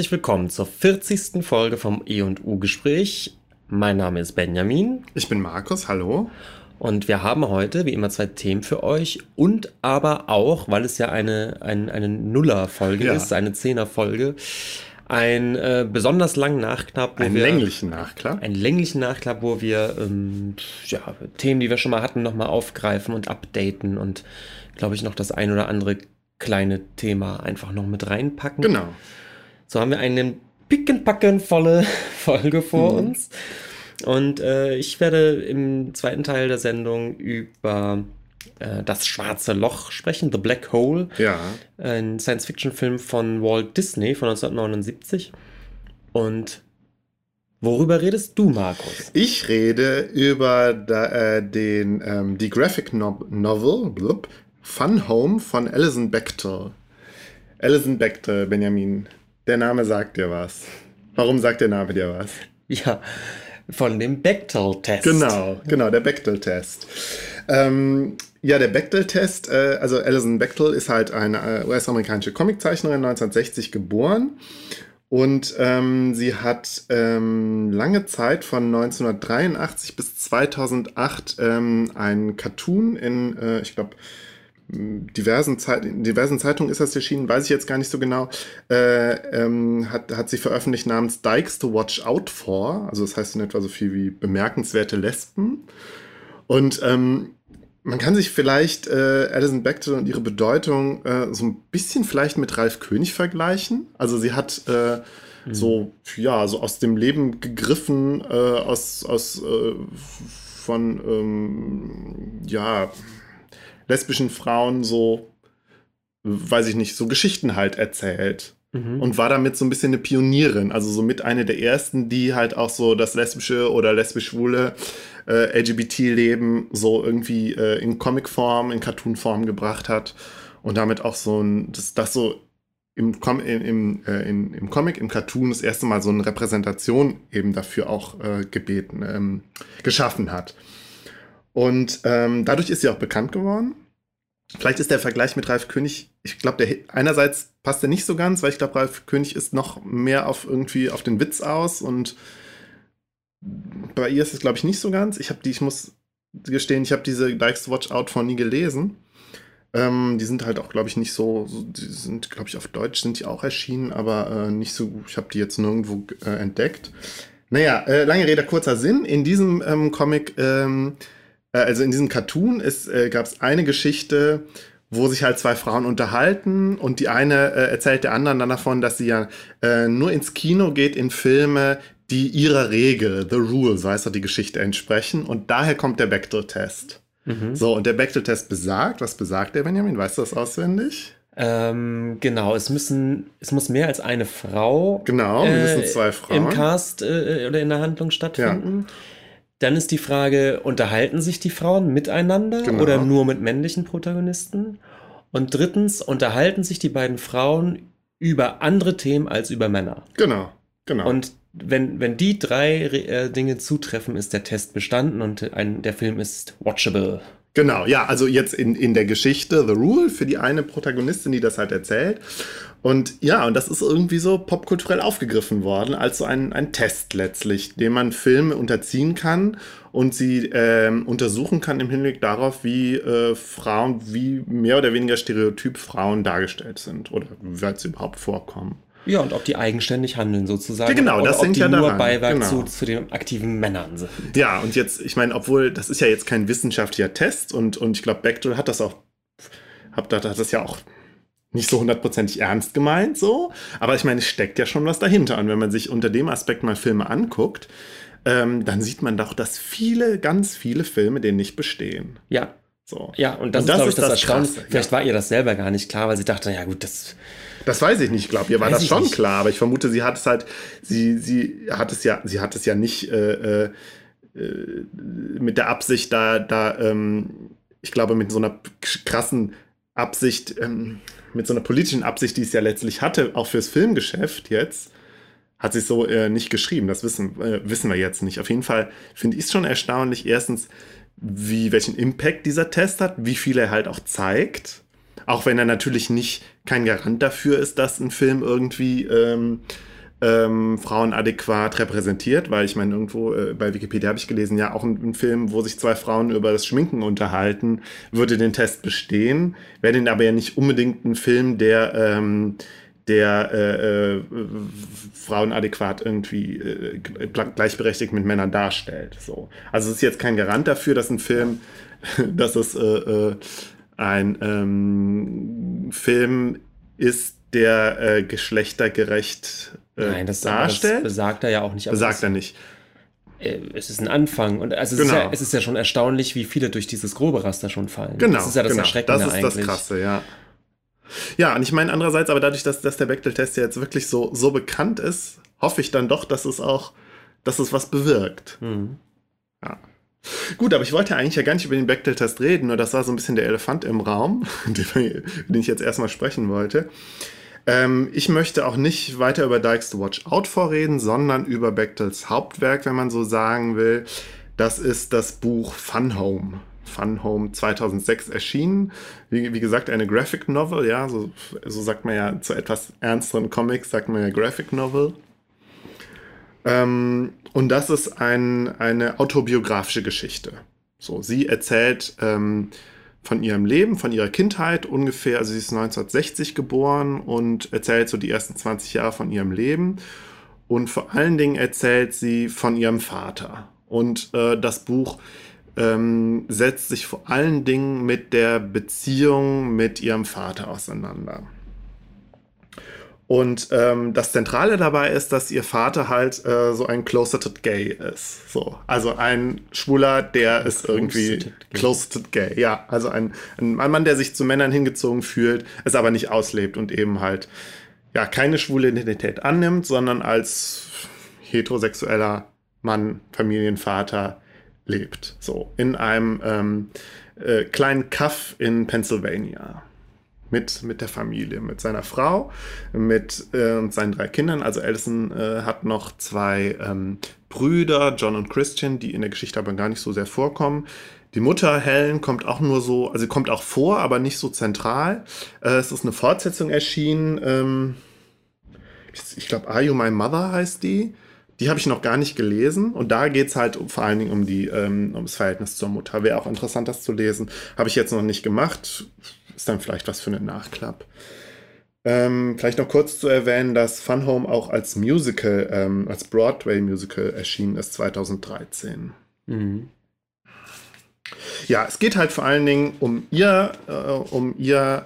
Herzlich willkommen zur 40. Folge vom E&U-Gespräch. Mein Name ist Benjamin. Ich bin Markus, hallo. Und wir haben heute, wie immer, zwei Themen für euch und aber auch, weil es ja eine, ein, eine Nuller-Folge Ja. ist, eine Zehner-Folge, ein äh, besonders langen Nachklapp. wo Einen wir- länglichen Nachklapp. einen länglichen Nachklapp, wo wir ähm, ja, Themen, die wir schon mal hatten, nochmal aufgreifen und updaten und, glaube ich, noch das ein oder andere kleine Thema einfach noch mit reinpacken. Genau. So haben wir eine pickenpackenvolle Folge vor Mhm. uns. Und äh, ich werde im zweiten Teil der Sendung über äh, das schwarze Loch sprechen, The Black Hole, Ja. ein Science-Fiction-Film von Walt Disney von 1979. Und worüber redest du, Markus? Ich rede über da, äh, den, ähm, die Graphic no Novel blub, Fun Home von Alison Bechdel. Alison Bechdel, Benjamin. Der Name sagt dir was. Warum sagt der Name dir was? Ja, von dem Bechtel-Test. Genau, genau, der Bechdel-Test. Ähm, ja, der Bechdel-Test, äh, also Alison Bechdel ist halt eine äh, US-amerikanische Comiczeichnerin, 1960 geboren. Und ähm, sie hat ähm, lange Zeit von 1983 bis 2008 ähm, einen Cartoon in, äh, ich glaube, diversen, Zeit, in diversen Zeitungen ist das erschienen, weiß ich jetzt gar nicht so genau, äh, ähm, hat, hat sie veröffentlicht namens Dykes to Watch Out For. Also das heißt in etwa so viel wie bemerkenswerte Lesben. Und ähm, man kann sich vielleicht äh, Alison Bechdel und ihre Bedeutung äh, so ein bisschen vielleicht mit Ralf König vergleichen. Also sie hat äh, so, ja, so aus dem Leben gegriffen, äh, aus, aus äh, von, ähm, ja, lesbischen Frauen so, weiß ich nicht, so Geschichten halt erzählt. Mhm. Und war damit so ein bisschen eine Pionierin, also so mit eine der ersten, die halt auch so das lesbische oder lesbisch-schwule äh, LGBT-Leben so irgendwie äh, in Comicform, in Cartoonform gebracht hat und damit auch so ein, das, das so im, Com im, im, äh, in, im Comic, im Cartoon das erste Mal so eine Repräsentation eben dafür auch äh, gebeten, ähm, geschaffen hat. Und ähm, dadurch ist sie auch bekannt geworden. Vielleicht ist der Vergleich mit Ralf König, ich glaube, einerseits passt er nicht so ganz, weil ich glaube, Ralf König ist noch mehr auf irgendwie auf den Witz aus und bei ihr ist es, glaube ich, nicht so ganz. Ich habe die, ich muss gestehen, ich habe diese Dykes Watch Out von nie gelesen. Ähm, die sind halt auch, glaube ich, nicht so, die sind, glaube ich, auf Deutsch sind die auch erschienen, aber äh, nicht so, ich habe die jetzt nirgendwo äh, entdeckt. Naja, äh, lange Rede, kurzer Sinn. In diesem ähm, Comic, ähm, äh, also in diesem Cartoon äh, gab es eine Geschichte, wo sich halt zwei Frauen unterhalten und die eine äh, erzählt der anderen dann davon, dass sie ja äh, nur ins Kino geht in Filme, die ihrer Regel, the rule, so heißt doch die Geschichte, entsprechen. Und daher kommt der Bechdel-Test. Mhm. So, und der Bechdel-Test besagt, was besagt der, Benjamin? Weißt du das auswendig? Ähm, genau, es müssen, es muss mehr als eine Frau Genau, wir äh, zwei Frauen. im Cast äh, oder in der Handlung stattfinden. Dann ist die Frage, unterhalten sich die Frauen miteinander Genau. oder nur mit männlichen Protagonisten? Und drittens, unterhalten sich die beiden Frauen über andere Themen als über Männer? Genau, genau. Und wenn, wenn die drei äh, Dinge zutreffen, ist der Test bestanden und ein, der Film ist watchable. Genau, ja, also jetzt in, in der Geschichte The Rule für die eine Protagonistin, die das halt erzählt. Und ja, und das ist irgendwie so popkulturell aufgegriffen worden, als so ein, ein Test letztlich, dem man Filme unterziehen kann und sie ähm, untersuchen kann im Hinblick darauf, wie äh, Frauen, wie mehr oder weniger stereotyp Frauen dargestellt sind oder wie sie überhaupt vorkommen. Ja, und ob die eigenständig handeln sozusagen. Ja, genau, oder das die ja nur daran, Beiwerk genau. zu, zu den aktiven Männern sind. Ja, und jetzt, ich meine, obwohl das ist ja jetzt kein wissenschaftlicher Test und, und ich glaube, Bechdel hat das auch, hat das ja auch nicht so hundertprozentig ernst gemeint, so. Aber ich meine, es steckt ja schon was dahinter. Und wenn man sich unter dem Aspekt mal Filme anguckt, ähm, dann sieht man doch, dass viele, ganz viele Filme den nicht bestehen. Ja, So. ja, und das Und ist, das glaube ich, das, das Erstaunliche. Krasse, Vielleicht ja. war ihr das selber gar nicht klar, weil sie dachte, ja gut, das. Das weiß ich nicht. Ich glaube, ihr war das schon nicht. klar, aber ich vermute, sie hat es halt, sie, sie hat es ja, sie hat es ja nicht äh, äh, mit der Absicht, da, da, ähm, ich glaube, mit so einer krassen Absicht, ähm, mit so einer politischen Absicht, die es ja letztlich hatte, auch fürs Filmgeschäft jetzt, hat es so äh, nicht geschrieben. Das wissen, äh, wissen wir jetzt nicht. Auf jeden Fall finde ich es schon erstaunlich, erstens, wie, welchen Impact dieser Test hat, wie viel er halt auch zeigt. Auch wenn er natürlich nicht kein Garant dafür ist, dass ein Film irgendwie ähm, ähm, Frauen adäquat repräsentiert, weil ich meine, irgendwo äh, bei Wikipedia habe ich gelesen, ja, auch ein, Film, wo sich zwei Frauen über das Schminken unterhalten, würde den Test bestehen. Wäre den aber ja nicht unbedingt ein Film, der, ähm, der äh, äh, Frauen adäquat irgendwie äh, gleichberechtigt mit Männern darstellt. So. Also es ist jetzt kein Garant dafür, dass ein Film, dass es äh, äh, ein ähm, Film ist, der äh, geschlechtergerecht äh, Nein, das, darstellt. Das besagt er ja auch nicht. Besagt er nicht. Äh, es ist ein Anfang und also es, genau. ist ja, es, ist ja, schon erstaunlich, wie viele durch dieses grobe Raster schon fallen. Genau. Das ist ja das genau. Erschreckende Das ist eigentlich. das Krasse, ja. Ja, und ich meine andererseits, aber dadurch, dass, dass der Bechtel-Test ja jetzt wirklich so, so bekannt ist, hoffe ich dann doch, dass es auch, dass es was bewirkt. Mhm. Ja. Gut, aber ich wollte eigentlich ja gar nicht über den Bechtel-Test reden, nur das war so ein bisschen der Elefant im Raum, den ich jetzt erstmal sprechen wollte. Ähm, ich möchte auch nicht weiter über Dykes to Watch Out vorreden, sondern über Bechtels Hauptwerk, wenn man so sagen will. Das ist das Buch Fun Home. Fun Home 2006 erschienen. Wie, wie, gesagt, eine Graphic Novel, ja, so, so sagt man ja zu etwas ernsteren Comics, sagt man ja Graphic Novel. Ähm, und das ist ein, eine autobiografische Geschichte. So, sie erzählt ähm, von ihrem Leben, von ihrer Kindheit ungefähr. Also sie ist 1960 geboren und erzählt so die ersten 20 Jahre von ihrem Leben. Und vor allen Dingen erzählt sie von ihrem Vater. Und äh, das Buch ähm, setzt sich vor allen Dingen mit der Beziehung mit ihrem Vater auseinander. Und ähm, das Zentrale dabei ist, dass ihr Vater halt äh, so ein closeted gay ist. So, also ein Schwuler, der ist irgendwie closeted gay. Ja, also ein, ein Mann, der sich zu Männern hingezogen fühlt, es aber nicht auslebt und eben halt ja keine schwule Identität annimmt, sondern als heterosexueller Mann, Familienvater lebt. So in einem ähm, äh, kleinen Kaff in Pennsylvania mit, mit der Familie, mit seiner Frau, mit äh, seinen drei Kindern. Also Alison äh, hat noch zwei ähm, Brüder, John und Christian, die in der Geschichte aber gar nicht so sehr vorkommen. Die Mutter Helen kommt auch nur so, also kommt auch vor, aber nicht so zentral. Äh, es ist eine Fortsetzung erschienen. Ähm, ich glaube, Are You My Mother heißt die. Die habe ich noch gar nicht gelesen und da geht es halt vor allen Dingen um, die, ähm, ums Verhältnis zur Mutter. Wäre auch interessant, das zu lesen. Habe ich jetzt noch nicht gemacht ist dann vielleicht was für einen Nachklapp. Ähm, vielleicht noch kurz zu erwähnen, dass Fun Home auch als Musical, ähm, als Broadway-Musical erschienen ist 2013. Mhm. Ja, es geht halt vor allen Dingen um ihr, äh, um ihr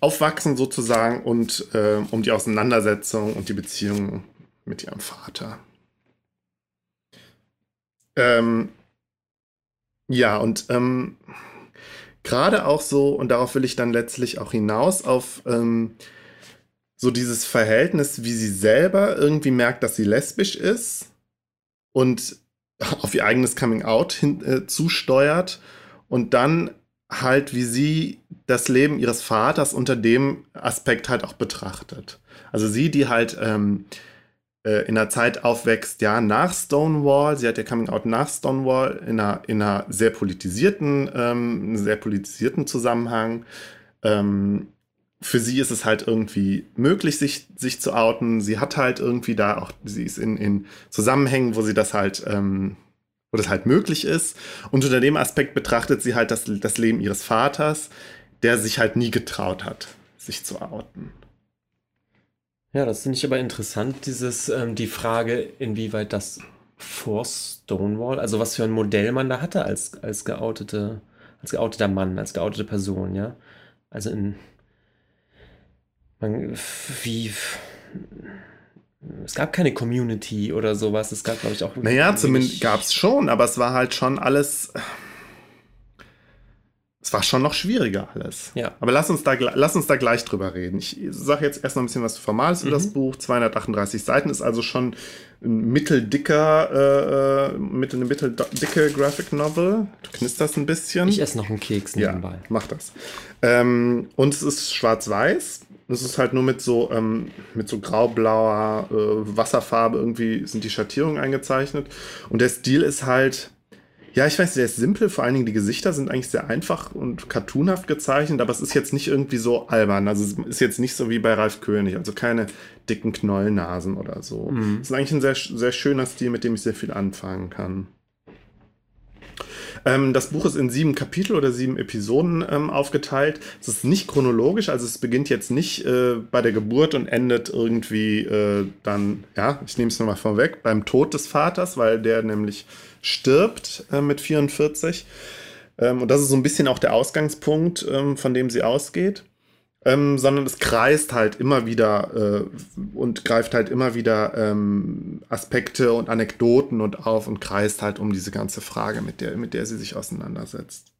Aufwachsen sozusagen und äh, um die Auseinandersetzung und die Beziehung mit ihrem Vater. Ähm, ja, und ähm, gerade auch so, und darauf will ich dann letztlich auch hinaus, auf ähm, so dieses Verhältnis, wie sie selber irgendwie merkt, dass sie lesbisch ist und auf ihr eigenes Coming-out hin, äh, zusteuert und dann halt, wie sie das Leben ihres Vaters unter dem Aspekt halt auch betrachtet. Also sie, die halt ähm, äh, in einer Zeit aufwächst, ja, nach Stonewall. Sie hat ja Coming Out nach Stonewall in einer, in einer sehr politisierten, ähm, sehr politisierten Zusammenhang. Ähm, für sie ist es halt irgendwie möglich, sich, sich zu outen. Sie hat halt irgendwie da auch, sie ist in, in Zusammenhängen, wo sie das halt, ähm, wo das halt möglich ist. Und unter dem Aspekt betrachtet sie halt das, das Leben ihres Vaters, der sich halt nie getraut hat, sich zu outen. Ja, das finde ich aber interessant, dieses, ähm, die Frage, inwieweit das vor Stonewall, also was für ein Modell man da hatte als, als geoutete, als geouteter Mann, als geoutete Person, ja. Also in man, wie es gab keine Community oder sowas. Es gab, glaube ich, auch. Naja, zumindest gab es schon, aber es war halt schon alles es war schon noch schwieriger alles. Ja. Aber lass uns da, lass uns da gleich drüber reden. Ich sage jetzt erst noch ein bisschen was Formales mhm. über das Buch. 238 Seiten ist also schon ein mitteldicker, äh, äh mit eine mitteldicke Graphic Novel. Du knisterst ein bisschen. Ich esse noch einen Keks nebenbei. Ja, mach das. Ähm, und es ist schwarz-weiß. Es ist halt nur mit so, ähm, mit so grau-blauer äh, Wasserfarbe irgendwie sind die Schattierungen eingezeichnet. Und der Stil ist halt Ja, ich weiß, der ist simpel. Vor allen Dingen die Gesichter sind eigentlich sehr einfach und cartoonhaft gezeichnet, aber es ist jetzt nicht irgendwie so albern. Also es ist jetzt nicht so wie bei Ralf König, also keine dicken Knollnasen oder so. Mhm. Es ist eigentlich ein sehr, sehr schöner Stil, mit dem ich sehr viel anfangen kann. Ähm, das Buch ist in sieben Kapitel oder sieben Episoden ähm, aufgeteilt. Es ist nicht chronologisch, also es beginnt jetzt nicht äh, bei der Geburt und endet irgendwie äh, dann, ja, ich nehme es nochmal vorweg, beim Tod des Vaters, weil der nämlich stirbt äh, mit 44. Ähm, und das ist so ein bisschen auch der Ausgangspunkt, ähm, von dem sie ausgeht ähm, sondern es kreist halt immer wieder äh, und greift halt immer wieder ähm, Aspekte und Anekdoten und auf und kreist halt um diese ganze Frage, mit der, mit der sie sich auseinandersetzt.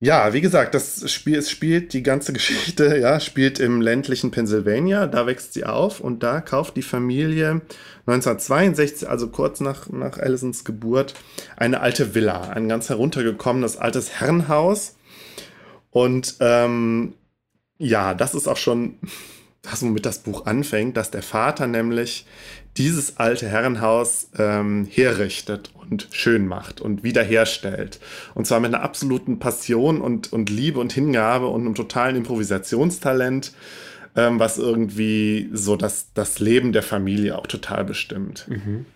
Ja, wie gesagt, das Spiel, es spielt die ganze Geschichte, ja, spielt im ländlichen Pennsylvania, da wächst sie auf und da kauft die Familie 1962, also kurz nach, nach Allisons Geburt, eine alte Villa, ein ganz heruntergekommenes altes Herrenhaus. Und ähm, ja, das ist auch schon das, womit das Buch anfängt, dass der Vater nämlich dieses alte Herrenhaus ähm, herrichtet und schön macht und wiederherstellt. Und zwar mit einer absoluten Passion und, und Liebe und Hingabe und einem totalen Improvisationstalent, ähm, was irgendwie so das, das Leben der Familie auch total bestimmt. Mhm.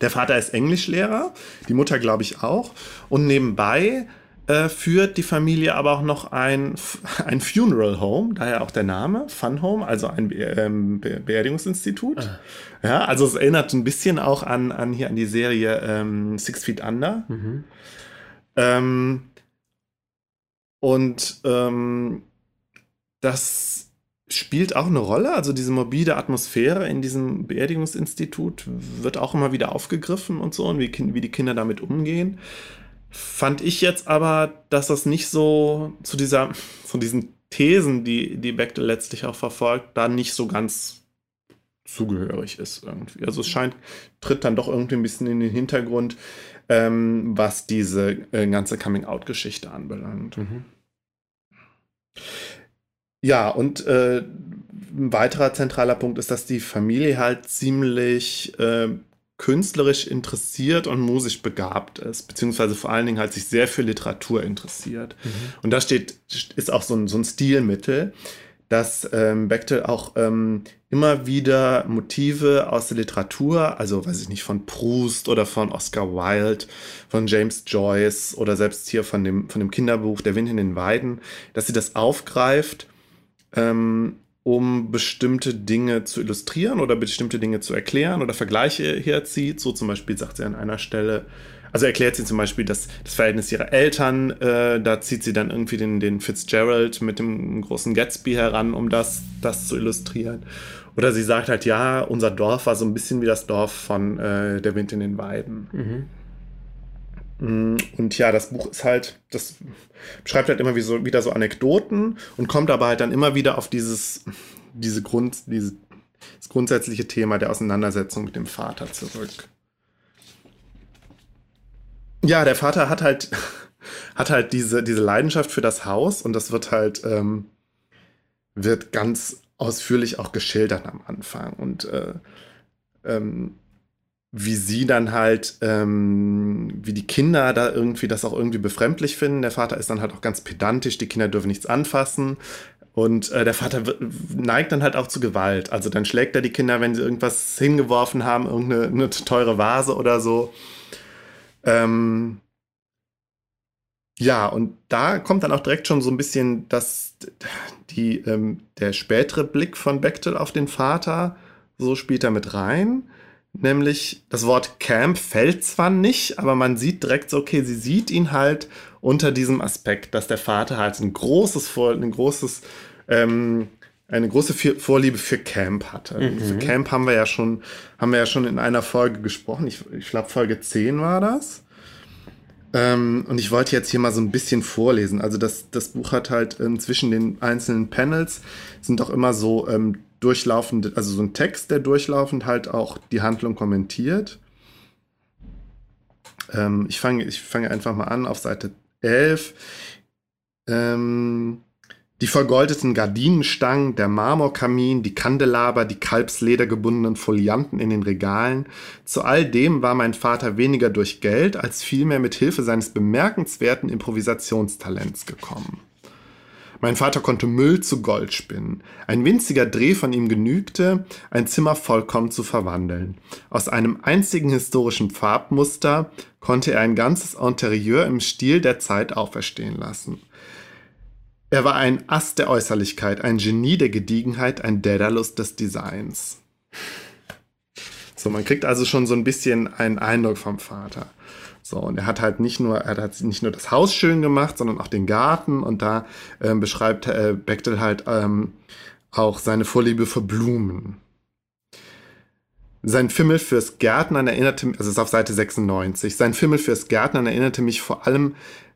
Der Vater ist Englischlehrer, die Mutter glaube ich auch. Und nebenbei äh, führt die Familie aber auch noch ein, ein Funeral Home, daher auch der Name, Fun Home, also ein Be ähm, Be Beerdigungsinstitut. Ah. Ja, also es erinnert ein bisschen auch an, an hier an die Serie ähm, Six Feet Under. Mhm. Ähm, und ähm, das spielt auch eine Rolle. Also diese morbide Atmosphäre in diesem Beerdigungsinstitut wird auch immer wieder aufgegriffen und so und wie, wie die Kinder damit umgehen fand ich jetzt aber, dass das nicht so zu dieser, zu diesen Thesen, die, die Bechtel letztlich auch verfolgt, da nicht so ganz zugehörig ist irgendwie. Also es scheint, tritt dann doch irgendwie ein bisschen in den Hintergrund, ähm, was diese äh, ganze Coming-out-Geschichte anbelangt. Mhm. Ja, und äh, ein weiterer zentraler Punkt ist, dass die Familie halt ziemlich äh, künstlerisch interessiert und musisch begabt ist, beziehungsweise vor allen Dingen halt sich sehr für Literatur interessiert. Mhm. Und da steht, ist auch so ein, so ein Stilmittel, dass ähm, Bechtel auch ähm, immer wieder Motive aus der Literatur, also weiß ich nicht, von Proust oder von Oscar Wilde, von James Joyce oder selbst hier von dem, von dem Kinderbuch Der Wind in den Weiden, dass sie das aufgreift ähm, um bestimmte Dinge zu illustrieren oder bestimmte Dinge zu erklären oder Vergleiche herzieht. So zum Beispiel sagt sie an einer Stelle, also erklärt sie zum Beispiel das, das Verhältnis ihrer Eltern, äh, da zieht sie dann irgendwie den, den Fitzgerald mit dem großen Gatsby heran, um das, das zu illustrieren. Oder sie sagt halt, ja, unser Dorf war so ein bisschen wie das Dorf von äh, Der Wind in den Weiden. Mhm. Mm, und ja, das Buch ist halt, das beschreibt halt immer wie so, wieder so Anekdoten und kommt aber halt dann immer wieder auf dieses, diese Grund, dieses grundsätzliche Thema der Auseinandersetzung mit dem Vater zurück. Ja, der Vater hat halt, hat halt diese, diese Leidenschaft für das Haus und das wird halt, ähm, wird ganz ausführlich auch geschildert am Anfang. Und äh, ähm, wie sie dann halt, ähm, wie die Kinder da irgendwie das auch irgendwie befremdlich finden. Der Vater ist dann halt auch ganz pedantisch, die Kinder dürfen nichts anfassen. Und äh, der Vater neigt dann halt auch zu Gewalt. Also dann schlägt er die Kinder, wenn sie irgendwas hingeworfen haben, irgendeine teure Vase oder so. Ähm, ja, und da kommt dann auch direkt schon so ein bisschen das, die, ähm, der spätere Blick von Bechtel auf den Vater, so spielt er mit rein. Nämlich das Wort Camp fällt zwar nicht, aber man sieht direkt so, okay, sie sieht ihn halt unter diesem Aspekt, dass der Vater halt ein großes, ein großes, ähm, eine große Vorliebe für Camp hatte. Mhm. Für Camp haben wir ja schon, haben wir ja schon in einer Folge gesprochen. Ich, ich glaube, Folge 10 war das. Ähm, und ich wollte jetzt hier mal so ein bisschen vorlesen. Also das, das Buch hat halt ähm, zwischen den einzelnen Panels sind auch immer so ähm, durchlaufend, also so ein Text, der durchlaufend halt auch die Handlung kommentiert. Ähm, ich fange ich fange einfach mal an auf Seite 11. Ähm, Die vergoldeten Gardinenstangen, der Marmorkamin, die Kandelaber, die kalbsledergebundenen Folianten in den Regalen. Zu all dem war mein Vater weniger durch Geld als vielmehr mit Hilfe seines bemerkenswerten Improvisationstalents gekommen. Mein Vater konnte Müll zu Gold spinnen. Ein winziger Dreh von ihm genügte, ein Zimmer vollkommen zu verwandeln. Aus einem einzigen historischen Farbmuster konnte er ein ganzes Interieur im Stil der Zeit auferstehen lassen. Er war ein Ast der Äußerlichkeit, ein Genie der Gediegenheit, ein Daedalus des Designs. So, man kriegt also schon so ein bisschen einen Eindruck vom Vater. So, und er hat halt nicht nur, er hat nicht nur das Haus schön gemacht, sondern auch den Garten. Und da äh, beschreibt äh, Bechtel halt ähm, auch seine Vorliebe für Blumen. Sein Fimmel fürs Gärtnern erinnerte mich, also es ist auf Seite 96, sein Fimmel fürs Gärtnern erinnerte mich vor allem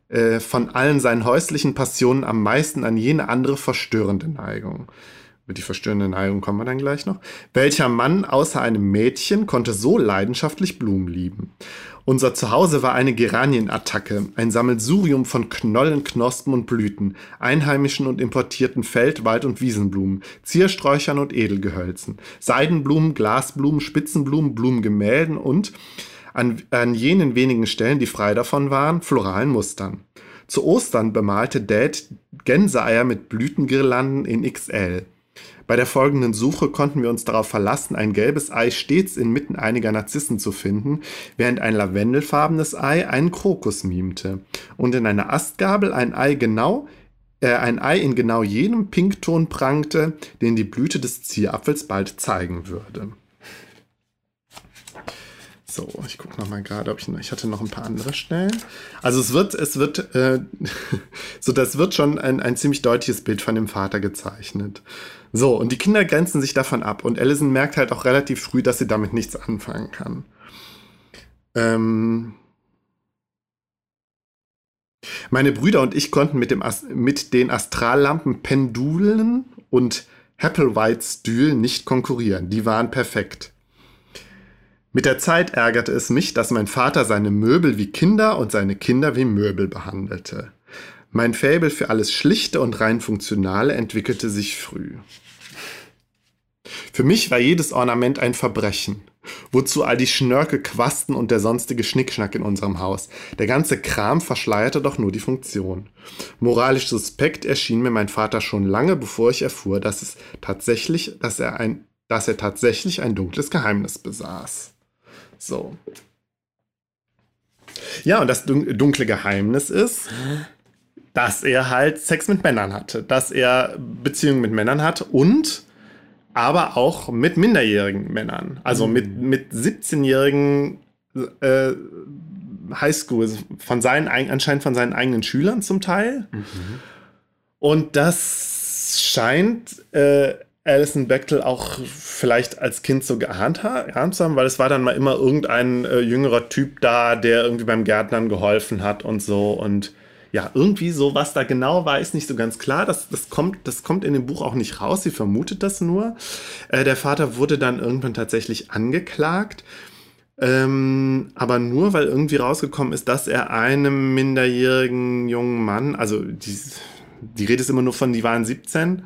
äh, von allen seinen häuslichen Passionen am meisten an jene andere verstörende Neigung. Über die verstörende Neigung kommen wir dann gleich noch. Welcher Mann außer einem Mädchen konnte so leidenschaftlich Blumen lieben? Unser Zuhause war eine Geranienattacke, ein Sammelsurium von Knollen, Knospen und Blüten, einheimischen und importierten Feld-, Wald- und Wiesenblumen, Ziersträuchern und Edelgehölzen, Seidenblumen, Glasblumen, Spitzenblumen, Blumengemälden und an, an jenen wenigen Stellen, die frei davon waren, floralen Mustern. Zu Ostern bemalte Dad Gänseeier mit Blütengirlanden in XL. Bei der folgenden Suche konnten wir uns darauf verlassen, ein gelbes Ei stets inmitten einiger Narzissen zu finden, während ein lavendelfarbenes Ei einen Krokus mimte und in einer Astgabel ein Ei genau äh, ein Ei in genau jenem Pinkton prangte, den die Blüte des Zierapfels bald zeigen würde. So, ich gucke noch mal gerade, ob ich ich hatte noch ein paar andere Stellen. Also es wird, es wird, äh, so das wird schon ein, ein ziemlich deutliches Bild von dem Vater gezeichnet. So, und die Kinder grenzen sich davon ab und Allison merkt halt auch relativ früh, dass sie damit nichts anfangen kann. Ähm, meine Brüder und ich konnten mit, dem As mit den Astrallampen Pendulen und Applewhite-Stühlen nicht konkurrieren. Die waren perfekt. Mit der Zeit ärgerte es mich, dass mein Vater seine Möbel wie Kinder und seine Kinder wie Möbel behandelte. Mein Faible für alles Schlichte und rein Funktionale entwickelte sich früh. Für mich war jedes Ornament ein Verbrechen. Wozu all die Schnörkel, Quasten und der sonstige Schnickschnack in unserem Haus? Der ganze Kram verschleierte doch nur die Funktion. Moralisch suspekt erschien mir mein Vater schon lange, bevor ich erfuhr, dass es tatsächlich, dass er ein, dass er tatsächlich ein dunkles Geheimnis besaß. So. Ja, und das dunkle Geheimnis ist, dass er halt Sex mit Männern hatte, dass er Beziehungen mit Männern hat und aber auch mit minderjährigen Männern. Also mhm. mit, mit 17-jährigen äh, Highschool, von seinen, anscheinend von seinen eigenen Schülern zum Teil. Mhm. Und das scheint äh, Alison Bechtel auch vielleicht als Kind so geahnt, geahnt zu haben, weil es war dann mal immer irgendein äh, jüngerer Typ da, der irgendwie beim Gärtnern geholfen hat und so und ja, irgendwie so, was da genau war, ist nicht so ganz klar. Das, das, kommt, das kommt in dem Buch auch nicht raus. Sie vermutet das nur. Äh, der Vater wurde dann irgendwann tatsächlich angeklagt. Ähm, aber nur, weil irgendwie rausgekommen ist, dass er einem minderjährigen jungen Mann, also die, die Rede ist immer nur von, die waren 17,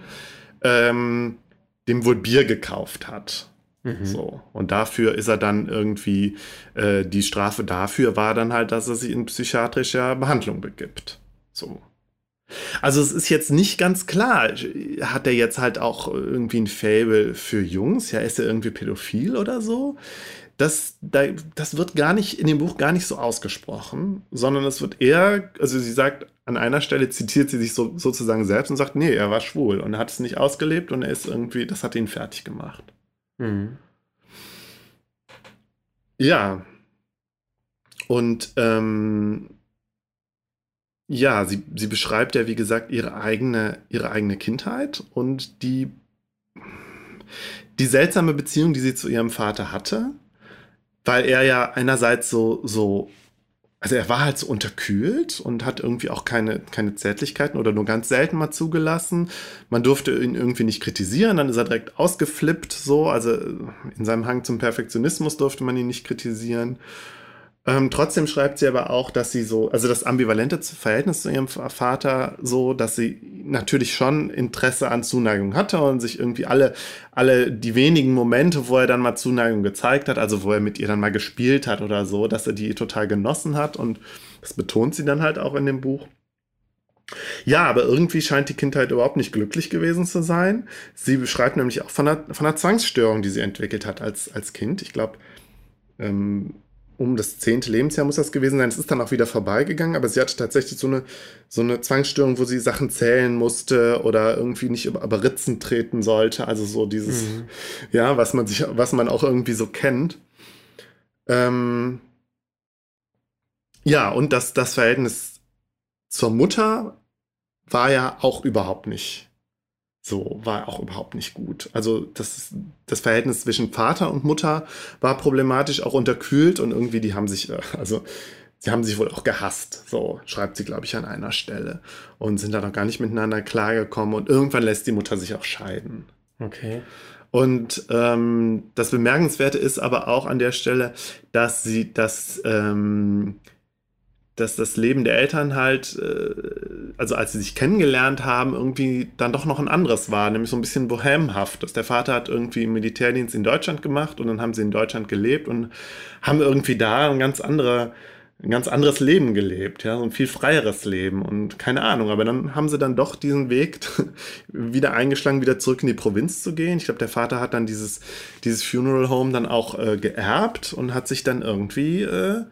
ähm, dem wohl Bier gekauft hat. Mhm. So. Und dafür ist er dann irgendwie, äh, die Strafe dafür war dann halt, dass er sich in psychiatrischer Behandlung begibt. So. Also es ist jetzt nicht ganz klar, hat er jetzt halt auch irgendwie ein Fable für Jungs? Ja, ist er irgendwie pädophil oder so? Das, das wird gar nicht in dem Buch gar nicht so ausgesprochen, sondern es wird eher, also sie sagt, an einer Stelle zitiert sie sich so, sozusagen selbst und sagt, nee, er war schwul und er hat es nicht ausgelebt und er ist irgendwie, das hat ihn fertig gemacht. Mhm. Ja. Und ähm, ja, sie, sie beschreibt ja, wie gesagt, ihre eigene, ihre eigene Kindheit und die, die seltsame Beziehung, die sie zu ihrem Vater hatte, weil er ja einerseits so, so also er war halt so unterkühlt und hat irgendwie auch keine, keine Zärtlichkeiten oder nur ganz selten mal zugelassen. Man durfte ihn irgendwie nicht kritisieren, dann ist er direkt ausgeflippt, so. Also in seinem Hang zum Perfektionismus durfte man ihn nicht kritisieren. Ähm, trotzdem schreibt sie aber auch, dass sie so, also das ambivalente Verhältnis zu ihrem Vater so, dass sie natürlich schon Interesse an Zuneigung hatte und sich irgendwie alle, alle die wenigen Momente, wo er dann mal Zuneigung gezeigt hat, also wo er mit ihr dann mal gespielt hat oder so, dass er die total genossen hat und das betont sie dann halt auch in dem Buch. Ja, aber irgendwie scheint die Kindheit überhaupt nicht glücklich gewesen zu sein. Sie beschreibt nämlich auch von einer, von einer Zwangsstörung, die sie entwickelt hat als, als Kind. Ich glaube, ähm, um das zehnte Lebensjahr muss das gewesen sein. Es ist dann auch wieder vorbeigegangen, aber sie hatte tatsächlich so eine, so eine Zwangsstörung, wo sie Sachen zählen musste oder irgendwie nicht über, über Ritzen treten sollte. Also so dieses, mhm. ja, was man sich, was man auch irgendwie so kennt. Ähm, ja, und das, das Verhältnis zur Mutter war ja auch überhaupt nicht so war auch überhaupt nicht gut. Also das, das Verhältnis zwischen Vater und Mutter war problematisch, auch unterkühlt und irgendwie die haben sich, äh, also sie haben sich wohl auch gehasst. So schreibt sie, glaube ich, an einer Stelle und sind dann auch gar nicht miteinander klargekommen und irgendwann lässt die Mutter sich auch scheiden. Okay. Und ähm, das Bemerkenswerte ist aber auch an der Stelle, dass sie das ähm, dass das Leben der Eltern halt, äh, also als sie sich kennengelernt haben, irgendwie dann doch noch ein anderes war, nämlich so ein bisschen bohemhaft. Dass der Vater hat irgendwie Militärdienst in Deutschland gemacht und dann haben sie in Deutschland gelebt und haben irgendwie da ein ganz andere, ein ganz anderes Leben gelebt, ja, so ein viel freieres Leben und keine Ahnung, aber dann haben sie dann doch diesen Weg wieder eingeschlagen, wieder zurück in die Provinz zu gehen. Ich glaube, der Vater hat dann dieses, dieses Funeral Home dann auch äh, geerbt und hat sich dann irgendwie äh,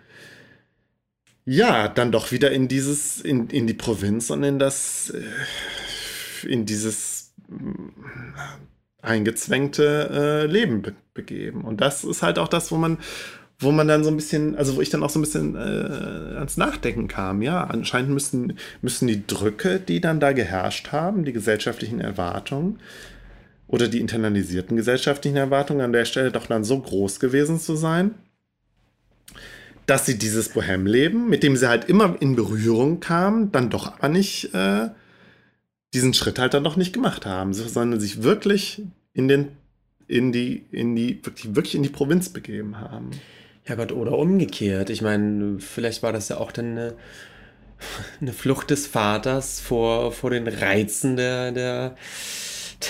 ja, dann doch wieder in dieses, in, in die Provinz und in das, äh, in dieses äh, eingezwängte äh, Leben be begeben. Und das ist halt auch das, wo man, wo man dann so ein bisschen, also wo ich dann auch so ein bisschen äh, ans Nachdenken kam. Ja, anscheinend müssen, müssen die Drücke, die dann da geherrscht haben, die gesellschaftlichen Erwartungen oder die internalisierten gesellschaftlichen Erwartungen an der Stelle doch dann so groß gewesen zu sein, dass sie dieses Bohem-Leben, mit dem sie halt immer in Berührung kamen, dann doch aber nicht äh, diesen Schritt halt dann noch nicht gemacht haben, sondern sich wirklich in den in die in die wirklich, wirklich in die Provinz begeben haben. Ja Gott, oder umgekehrt. Ich meine, vielleicht war das ja auch dann eine, eine Flucht des Vaters vor, vor den Reizen der, der,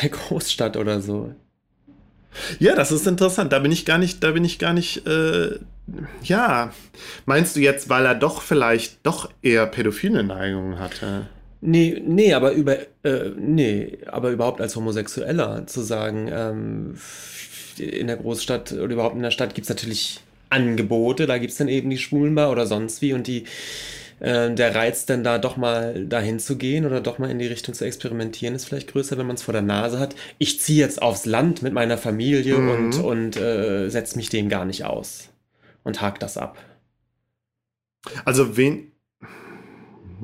der Großstadt oder so. Ja, das ist interessant. Da bin ich gar nicht, da bin ich gar nicht äh, ja, meinst du jetzt, weil er doch vielleicht doch eher pädophile Neigungen hatte? Nee, nee, aber über, äh, nee, aber überhaupt als Homosexueller zu sagen, ähm, in der Großstadt oder überhaupt in der Stadt gibt es natürlich Angebote, da gibt es dann eben die Schwulenbar oder sonst wie und die, äh, der Reiz dann da doch mal dahin zu gehen oder doch mal in die Richtung zu experimentieren ist vielleicht größer, wenn man es vor der Nase hat. Ich ziehe jetzt aufs Land mit meiner Familie mhm. und, und äh, setze mich dem gar nicht aus und hakt das ab. Also wen.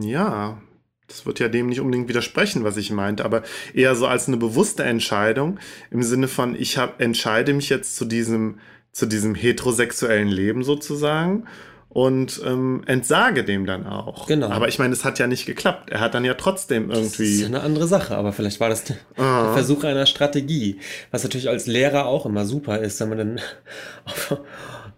Ja, das wird ja dem nicht unbedingt widersprechen, was ich meinte, aber eher so als eine bewusste Entscheidung im Sinne von, ich hab, entscheide mich jetzt zu diesem, zu diesem heterosexuellen Leben sozusagen und ähm, entsage dem dann auch. Genau. Aber ich meine, es hat ja nicht geklappt. Er hat dann ja trotzdem irgendwie. Das ist eine andere Sache, aber vielleicht war das ah. der Versuch einer Strategie. Was natürlich als Lehrer auch immer super ist, wenn man dann auf,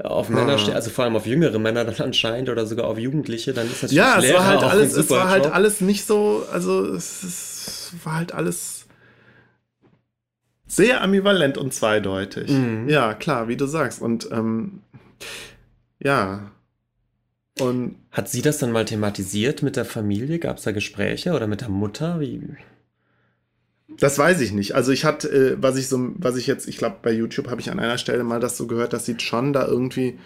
auf Männer steht, also vor allem auf jüngere Männer dann anscheinend oder sogar auf Jugendliche, dann ist das Ja, es war halt alles, es war halt alles nicht so, also es, es, war halt alles sehr ambivalent und zweideutig. Mhm. Ja, klar, wie du sagst. Und ähm, ja. Und hat sie das dann mal thematisiert mit der Familie? Gab es da Gespräche oder mit der Mutter? Wie? Das weiß ich nicht. Also ich hatte, äh, was ich so, was ich jetzt, ich glaube, bei YouTube habe ich an einer Stelle mal das so gehört, dass sie schon da irgendwie.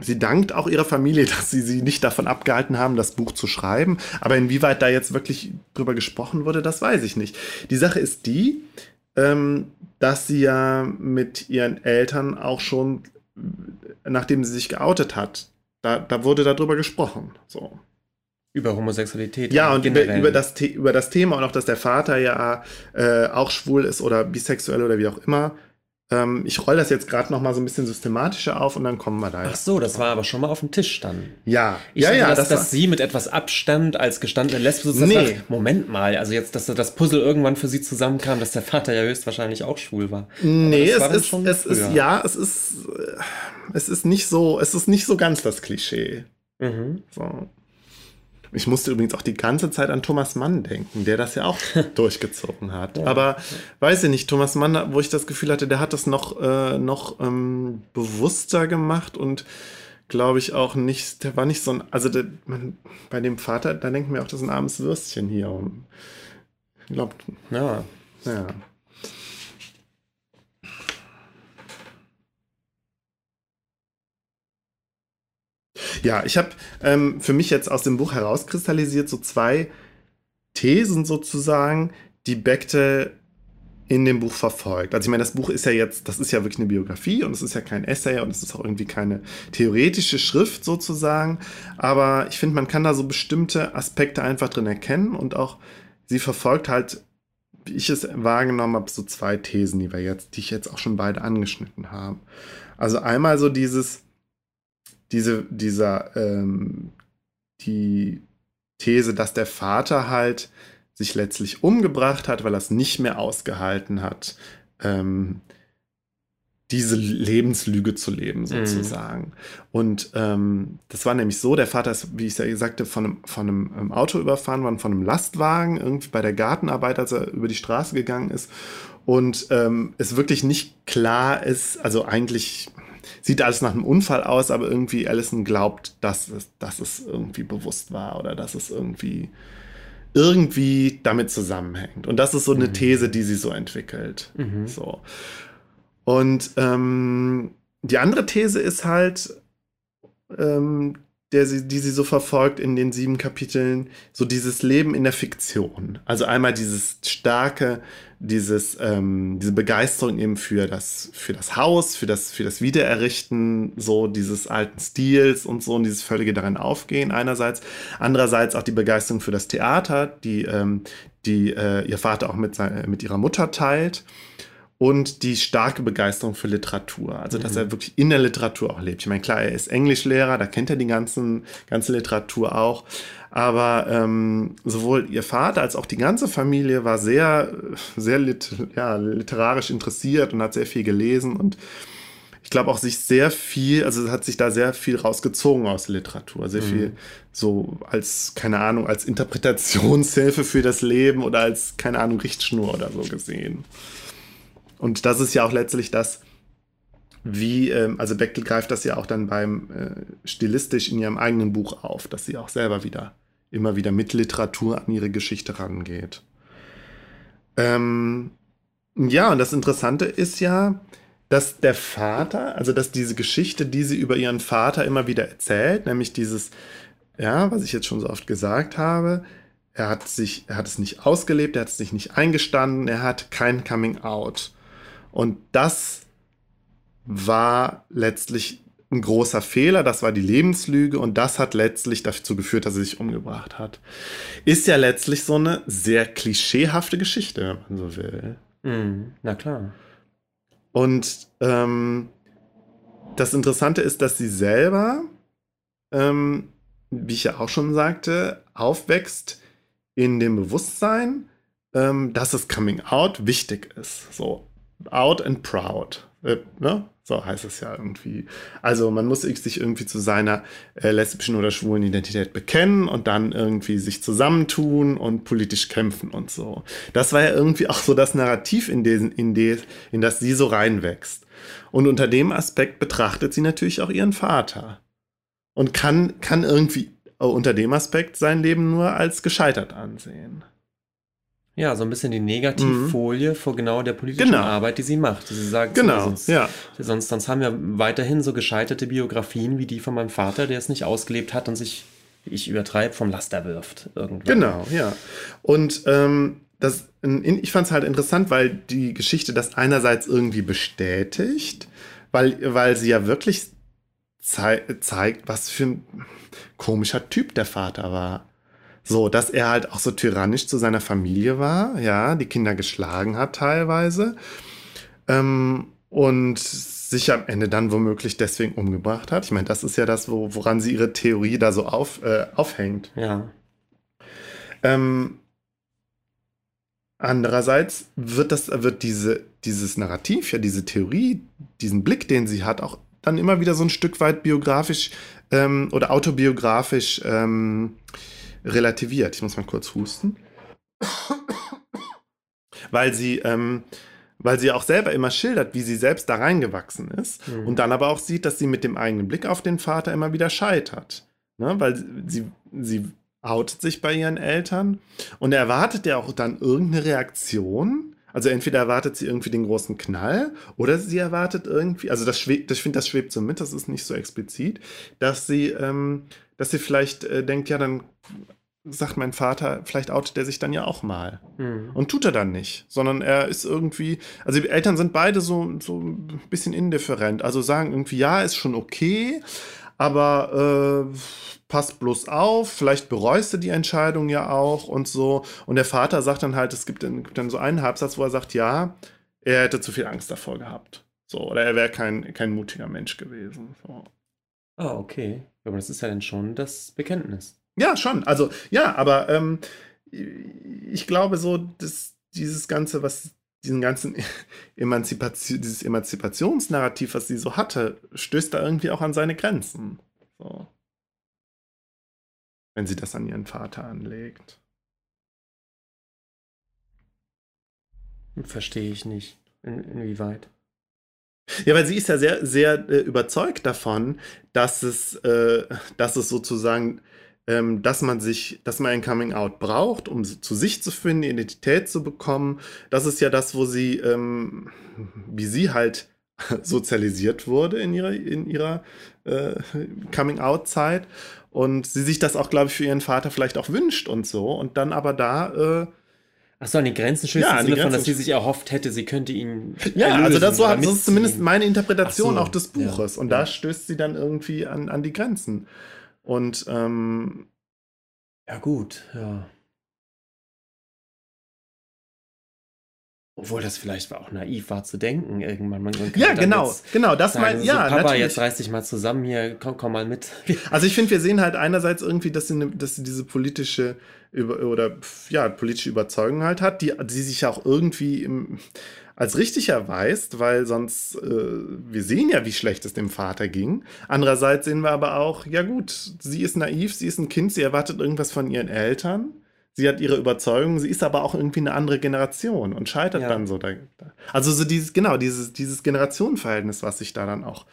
Sie dankt auch ihrer Familie, dass sie sie nicht davon abgehalten haben, das Buch zu schreiben. Aber inwieweit da jetzt wirklich drüber gesprochen wurde, das weiß ich nicht. Die Sache ist die, ähm, dass sie ja mit ihren Eltern auch schon, nachdem sie sich geoutet hat, da, da wurde darüber gesprochen. So. Über Homosexualität. Ja, und über, über, das, über das Thema und auch, dass der Vater ja äh, auch schwul ist oder bisexuell oder wie auch immer. Ähm, ich roll das jetzt gerade noch mal so ein bisschen systematischer auf und dann kommen wir da. Ach so, das war aber schon mal auf dem Tisch dann. Ja, Ich ja, ja, dass, das dass sie mit etwas Abstand als gestandene Lesbe so Nee. sagt, Moment mal, also jetzt, dass das Puzzle irgendwann für sie zusammenkam, dass der Vater ja höchstwahrscheinlich auch schwul war. nee, es war ist, schon es ist, ja, es ist, äh, es ist nicht so, es ist nicht so ganz das Klischee. Mhm. So. Ich musste übrigens auch die ganze Zeit an Thomas Mann denken, der das ja auch durchgezogen hat. Aber weiß ich nicht, Thomas Mann, wo ich das Gefühl hatte, der hat das noch, äh, noch ähm, bewusster gemacht und glaube ich auch nicht, der war nicht so ein, also der, man, bei dem Vater, da denken wir auch, das ist ein armes Würstchen hier. Und ich glaube, Ja. ja. Ja, ich habe ähm, für mich jetzt aus dem Buch herauskristallisiert so zwei Thesen sozusagen, die Bechtel in dem Buch verfolgt. Also ich meine, das Buch ist ja jetzt, das ist ja wirklich eine Biografie und es ist ja kein Essay und es ist auch irgendwie keine theoretische Schrift sozusagen. Aber ich finde, man kann da so bestimmte Aspekte einfach drin erkennen und auch sie verfolgt halt, wie ich es wahrgenommen habe, so zwei Thesen, die wir jetzt, die ich jetzt auch schon beide angeschnitten habe. Also einmal so dieses, diese, dieser, ähm, die These, dass der Vater halt sich letztlich umgebracht hat, weil er es nicht mehr ausgehalten hat, ähm, diese Lebenslüge zu leben, sozusagen. Und ähm, das war nämlich so, der Vater ist, wie ich ja sagte, von einem, von einem ähm, Auto überfahren worden, von einem Lastwagen, irgendwie bei der Gartenarbeit, als er über die Straße gegangen ist. Und ähm, es wirklich nicht klar ist, also eigentlich sieht alles nach einem Unfall aus, aber irgendwie Allison glaubt, dass es, dass es irgendwie bewusst war oder dass es irgendwie irgendwie damit zusammenhängt. Und das ist so eine These, die sie so entwickelt. Mhm. So. Und ähm, die andere These ist halt, ähm, der sie, die sie so verfolgt in den sieben Kapiteln, so dieses Leben in der Fiktion. Also einmal dieses starke, dieses, ähm, diese Begeisterung eben für das, für das Haus, für das, für das Wiedererrichten, so dieses alten Stils und so und dieses völlige darin aufgehen einerseits. Andererseits auch die Begeisterung für das Theater, die, ähm, die äh, ihr Vater auch mit, seiner, mit ihrer Mutter teilt und die starke Begeisterung für Literatur. Also, dass er wirklich in der Literatur auch lebt. Ich meine, klar, er ist Englischlehrer, da kennt er die ganzen, ganze Literatur auch. Aber ähm, sowohl ihr Vater als auch die ganze Familie war sehr, sehr lit ja, literarisch interessiert und hat sehr viel gelesen und ich glaube auch sich sehr viel, also hat sich da sehr viel rausgezogen aus der Literatur. Sehr viel so als, keine Ahnung, als Interpretationshilfe für das Leben oder als, keine Ahnung, Richtschnur oder so gesehen. Und das ist ja auch letztlich das, wie, ähm, also Bechtel greift das ja auch dann beim äh, stilistisch in ihrem eigenen Buch auf, dass sie auch selber wieder, immer wieder mit Literatur an ihre Geschichte rangeht. Ähm, ja, und das Interessante ist ja, dass der Vater, also dass diese Geschichte, die sie über ihren Vater immer wieder erzählt, nämlich dieses, ja, was ich jetzt schon so oft gesagt habe, er hat sich, er hat es nicht ausgelebt, er hat es sich nicht eingestanden, er hat kein Coming Out. Und das war letztlich ein großer Fehler, das war die Lebenslüge und das hat letztlich dazu geführt, dass er sich umgebracht hat. Ist ja letztlich so eine sehr klischeehafte Geschichte, wenn man so will. Mhm. Na klar. Und ähm, das Interessante ist, dass sie selber, ähm, wie ich ja auch schon sagte, aufwächst in dem Bewusstsein, ähm, dass das Coming Out wichtig ist. So, out and proud. Äh, ne? So heißt es ja irgendwie. Also man muss sich irgendwie zu seiner äh, lesbischen oder schwulen Identität bekennen und dann irgendwie sich zusammentun und politisch kämpfen und so. Das war ja irgendwie auch so das Narrativ, in, den, in, de, in das sie so reinwächst. Und unter dem Aspekt betrachtet sie natürlich auch ihren Vater. Und kann, kann irgendwie äh, unter dem Aspekt sein Leben nur als gescheitert ansehen. Ja, so ein bisschen die Negativfolie vor genau der politischen Mhm. Genau. Arbeit, die sie macht. Sie sagt, Genau, so, sonst, ja. sonst, sonst haben wir weiterhin so gescheiterte Biografien wie die von meinem Vater, der es nicht ausgelebt hat und sich, wie ich übertreibe, vom Laster wirft. Irgendwann. Genau, ja. Und ähm, das, ich fand es halt interessant, weil die Geschichte das einerseits irgendwie bestätigt, weil, weil sie ja wirklich zei zeigt, was für ein komischer Typ der Vater war. So, dass er halt auch so tyrannisch zu seiner Familie war, ja, die Kinder geschlagen hat teilweise. Ähm, und sich am Ende dann womöglich deswegen umgebracht hat. Ich meine, das ist ja das, wo, woran sie ihre Theorie da so auf, äh, aufhängt. Ja. Ähm, andererseits wird das, wird diese, dieses Narrativ, ja, diese Theorie, diesen Blick, den sie hat, auch dann immer wieder so ein Stück weit biografisch ähm, oder autobiografisch ähm, relativiert. Ich muss mal kurz husten. Weil sie, ähm, weil sie auch selber immer schildert, wie sie selbst da reingewachsen ist Mhm. und dann aber auch sieht, dass sie mit dem eigenen Blick auf den Vater immer wieder scheitert. Ne? Weil sie, sie outet sich bei ihren Eltern und er erwartet ja auch dann irgendeine Reaktion. Also entweder erwartet sie irgendwie den großen Knall oder sie erwartet irgendwie, also das schwebt, ich finde, das schwebt so mit, das ist nicht so explizit, dass sie, ähm, dass sie vielleicht äh, denkt, ja, dann sagt mein Vater, vielleicht outet er sich dann ja auch mal. Mhm. Und tut er dann nicht, sondern er ist irgendwie, also die Eltern sind beide so, so ein bisschen indifferent. Also sagen irgendwie, ja, ist schon okay, aber äh, passt bloß auf, vielleicht bereust du die Entscheidung ja auch und so. Und der Vater sagt dann halt, es gibt dann, gibt dann so einen Halbsatz, wo er sagt, ja, er hätte zu viel Angst davor gehabt. So, oder er wäre kein, kein mutiger Mensch gewesen. So. Ah, okay. Aber das ist ja dann schon das Bekenntnis. Ja, schon. Also, ja, aber ähm, ich glaube so, dass dieses Ganze, was diesen ganzen Emanzipation, dieses Emanzipationsnarrativ, was sie so hatte, stößt da irgendwie auch an seine Grenzen. So. Wenn sie das an ihren Vater anlegt. Verstehe ich nicht. In, inwieweit? Ja, weil sie ist ja sehr, sehr äh, überzeugt davon, dass es, äh, dass es sozusagen, ähm, dass man sich, dass man ein Coming Out braucht, um zu sich zu finden, Identität zu bekommen. Das ist ja das, wo sie, ähm, wie sie halt sozialisiert wurde in ihrer, in ihrer äh, Coming Out Zeit. Und sie sich das auch, glaube ich, für ihren Vater vielleicht auch wünscht und so. Und dann aber da, äh, Achso, an die Grenzen stößt Ja, im Sinne von, dass sie sich erhofft hätte, sie könnte ihn. Ja, erlösen also das, so, das ist zumindest meine Interpretation so, auch des ja, Buches. Und ja. da stößt sie dann irgendwie an, an die Grenzen. Und ähm, Ja, gut, ja. Obwohl das vielleicht auch naiv war zu denken, irgendwann. Man, ja, genau, jetzt genau, das sagen, mein, so, ja, Papa, natürlich. jetzt reiß dich mal zusammen hier, komm, komm mal mit. Also ich finde, wir sehen halt einerseits irgendwie, dass sie, ne, dass sie diese politische über, oder ja, politische Überzeugung halt hat, die, die sich ja auch irgendwie im, als richtig erweist, weil sonst, äh, wir sehen ja, wie schlecht es dem Vater ging. Andererseits sehen wir aber auch, ja gut, sie ist naiv, sie ist ein Kind, sie erwartet irgendwas von ihren Eltern. Sie hat ihre Überzeugung, sie ist aber auch irgendwie eine andere Generation und scheitert Ja. dann so. Da, also so dieses, genau, dieses, dieses Generationenverhältnis, was sich da dann auch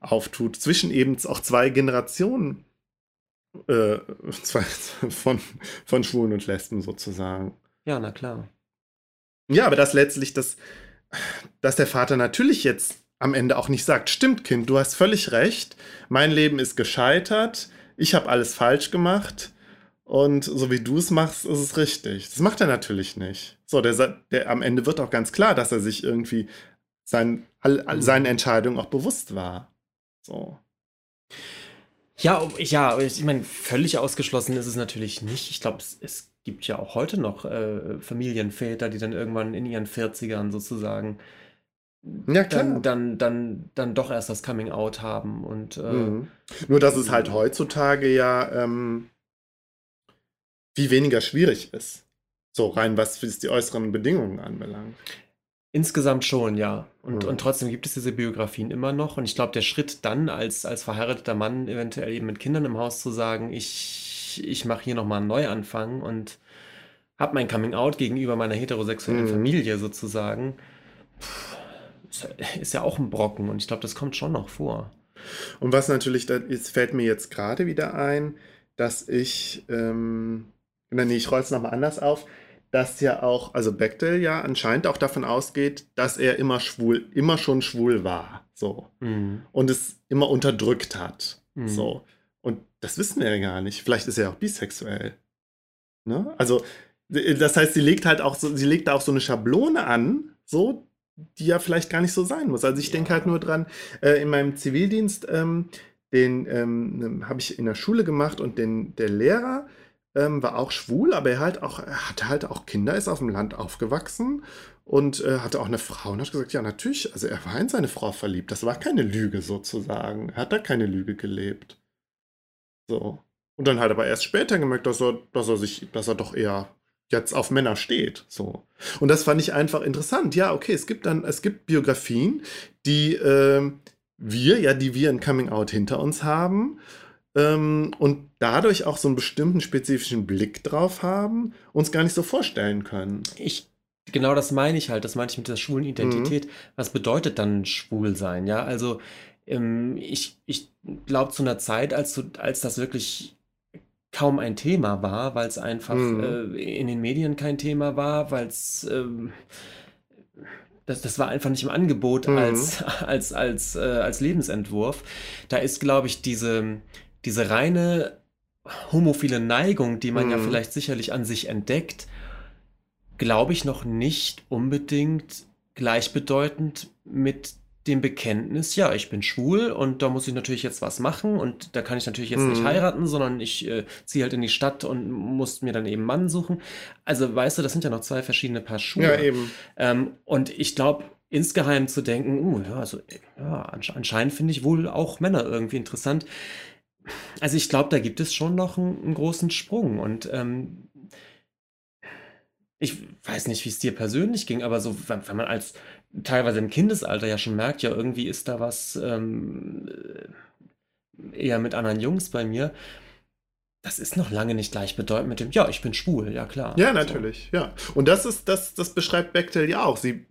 auftut, zwischen eben auch zwei Generationen äh, zwei, von, von Schwulen und Lesben sozusagen. Ja, na klar. Ja, aber das letztlich, dass, dass der Vater natürlich jetzt am Ende auch nicht sagt, stimmt Kind, du hast völlig recht, mein Leben ist gescheitert, ich habe alles falsch gemacht und so wie du es machst, ist es richtig. Das macht er natürlich nicht. So, der, der am Ende wird auch ganz klar, dass er sich irgendwie sein, all, all seinen Entscheidungen auch bewusst war. So. Ja, ja, ich meine, völlig ausgeschlossen ist es natürlich nicht. Ich glaube, es, es gibt ja auch heute noch äh, Familienväter, die dann irgendwann in ihren 40ern sozusagen Ja, dann, dann, dann, dann doch erst das Coming Out haben und äh, Mhm. Nur, dass es halt heutzutage ja ähm, viel weniger schwierig ist. So rein, was was die äußeren Bedingungen anbelangt. insgesamt schon, ja. Und, Mhm. und trotzdem gibt es diese Biografien immer noch. Und ich glaube, der Schritt dann als, als verheirateter Mann, eventuell eben mit Kindern im Haus zu sagen, ich, ich mache hier nochmal einen Neuanfang und habe mein Coming Out gegenüber meiner heterosexuellen Mhm. Familie sozusagen, pff, ist, ja auch ein Brocken. Und ich glaube, das kommt schon noch vor. Und was natürlich, da ist, fällt mir jetzt gerade wieder ein, dass ich, ähm, nee, ich roll es nochmal anders auf, dass ja auch, also Bechtel ja anscheinend auch davon ausgeht, dass er immer schwul, immer schon schwul war. So. Mhm. Und es immer unterdrückt hat. Mhm. So. Das wissen wir ja gar nicht. Vielleicht ist er auch bisexuell. Ne? Also, d- das heißt, sie legt halt auch so, sie legt da auch so eine Schablone an, so, die ja vielleicht gar nicht so sein muss. Also ich Ja. denke halt nur dran, äh, in meinem Zivildienst, ähm, den ähm, habe ich in der Schule gemacht und den, der Lehrer ähm, war auch schwul, aber er halt auch, er hatte halt auch Kinder, ist auf dem Land aufgewachsen und äh, hatte auch eine Frau und hat gesagt, ja, natürlich, also er war in seine Frau verliebt. Das war keine Lüge sozusagen. Er hat da keine Lüge gelebt. So. Und dann hat er aber erst später gemerkt, dass er, dass er sich, dass er doch eher jetzt auf Männer steht. So. Und das fand ich einfach interessant. Ja, okay, es gibt dann, es gibt Biografien, die äh, wir, ja, die wir in Coming Out hinter uns haben ähm, und dadurch auch so einen bestimmten spezifischen Blick drauf haben, uns gar nicht so vorstellen können. Ich, genau das meine ich halt, das meine ich mit der schwulen Identität. Mhm. Was bedeutet dann schwul sein? Ja, also ähm, ich, ich glaube zu einer Zeit, als, du, als das wirklich kaum ein Thema war, weil es einfach mhm. äh, in den Medien kein Thema war, weil es ähm, das, das war einfach nicht im Angebot mhm. als, als, als, äh, als Lebensentwurf. Da ist, glaube ich, diese, diese reine homophile Neigung, die man mhm. ja vielleicht sicherlich an sich entdeckt, glaube ich noch nicht unbedingt gleichbedeutend mit dem Bekenntnis, ja, ich bin schwul und da muss ich natürlich jetzt was machen und da kann ich natürlich jetzt mhm. nicht heiraten, sondern ich äh, ziehe halt in die Stadt und muss mir dann eben Mann suchen. Also weißt du, das sind ja noch zwei verschiedene Paar Schuhe. Ja, eben. Ähm, und ich glaube, insgeheim zu denken, uh, ja, also, ja, anscheinend finde ich wohl auch Männer irgendwie interessant. Also ich glaube, da gibt es schon noch einen, einen großen Sprung und ähm, ich weiß nicht, wie es dir persönlich ging, aber so, wenn, wenn man als teilweise im Kindesalter ja schon merkt, ja, irgendwie ist da was ähm, eher mit anderen Jungs bei mir. Das ist noch lange nicht gleichbedeutend mit dem, ja, ich bin schwul, ja klar. Ja, natürlich, so. ja. Und das ist, das, das beschreibt Bechtel ja auch. Sie,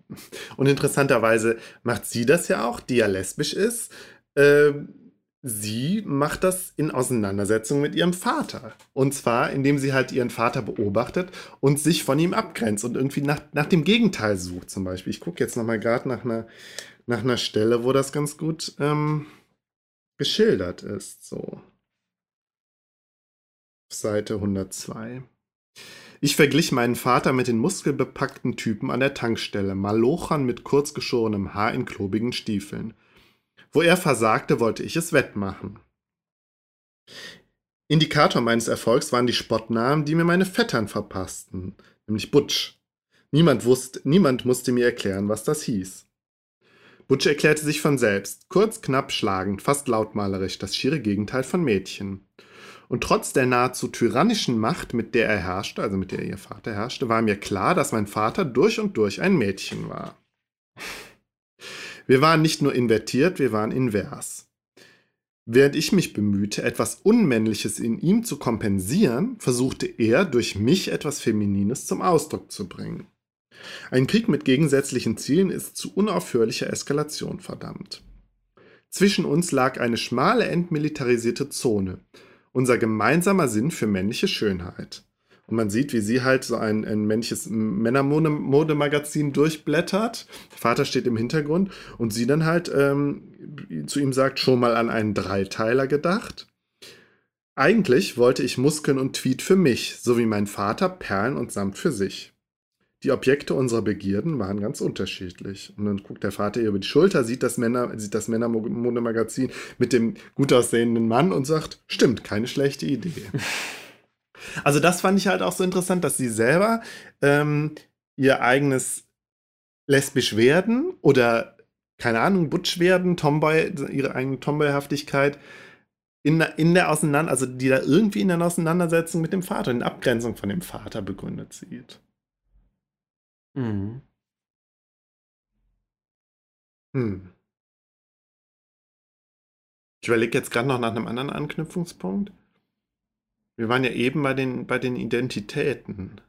und interessanterweise macht sie das ja auch, die ja lesbisch ist. Ähm, sie macht das in Auseinandersetzung mit ihrem Vater. Und zwar, indem sie halt ihren Vater beobachtet und sich von ihm abgrenzt und irgendwie nach, nach dem Gegenteil sucht, zum Beispiel. Ich gucke jetzt nochmal gerade nach einer, nach einer Stelle, wo das ganz gut ähm, geschildert ist. So. Seite 102. Ich verglich meinen Vater mit den muskelbepackten Typen an der Tankstelle, Malochern mit kurzgeschorenem Haar in klobigen Stiefeln. Wo er versagte, wollte ich es wettmachen. Indikator meines Erfolgs waren die Spottnamen, die mir meine Vettern verpassten, nämlich Butch. Niemand, wusste, niemand musste mir erklären, was das hieß. Butch erklärte sich von selbst, kurz, knapp, schlagend, fast lautmalerisch, das schiere Gegenteil von Mädchen. Und trotz der nahezu tyrannischen Macht, mit der er herrschte, also mit der ihr Vater herrschte, war mir klar, dass mein Vater durch und durch ein Mädchen war. Wir waren nicht nur invertiert, wir waren invers. Während ich mich bemühte, etwas Unmännliches in ihm zu kompensieren, versuchte er, durch mich etwas Feminines zum Ausdruck zu bringen. Ein Krieg mit gegensätzlichen Zielen ist zu unaufhörlicher Eskalation verdammt. Zwischen uns lag eine schmale, entmilitarisierte Zone, unser gemeinsamer Sinn für männliche Schönheit. Und man sieht, wie sie halt so ein, ein männliches Männermodemagazin durchblättert. Der Vater steht im Hintergrund und sie dann halt ähm, zu ihm sagt, schon mal an einen Dreiteiler gedacht. Eigentlich wollte ich Muskeln und Tweed für mich, so wie mein Vater Perlen und Samt für sich. Die Objekte unserer Begierden waren ganz unterschiedlich. Und dann guckt der Vater ihr über die Schulter, sieht das, Männer, sieht das Männermodemagazin mit dem gut aussehenden Mann und sagt, stimmt, keine schlechte Idee. Also das fand ich halt auch so interessant, dass sie selber ähm, ihr eigenes lesbisch werden oder keine Ahnung, Butch werden, Tomboy, ihre eigene Tomboyhaftigkeit in, in der Auseinander, also die da irgendwie in der Auseinandersetzung mit dem Vater, in Abgrenzung von dem Vater begründet sieht. Mhm. Hm. Ich überlege jetzt gerade noch nach einem anderen Anknüpfungspunkt. Wir waren ja eben bei den, bei den Identitäten.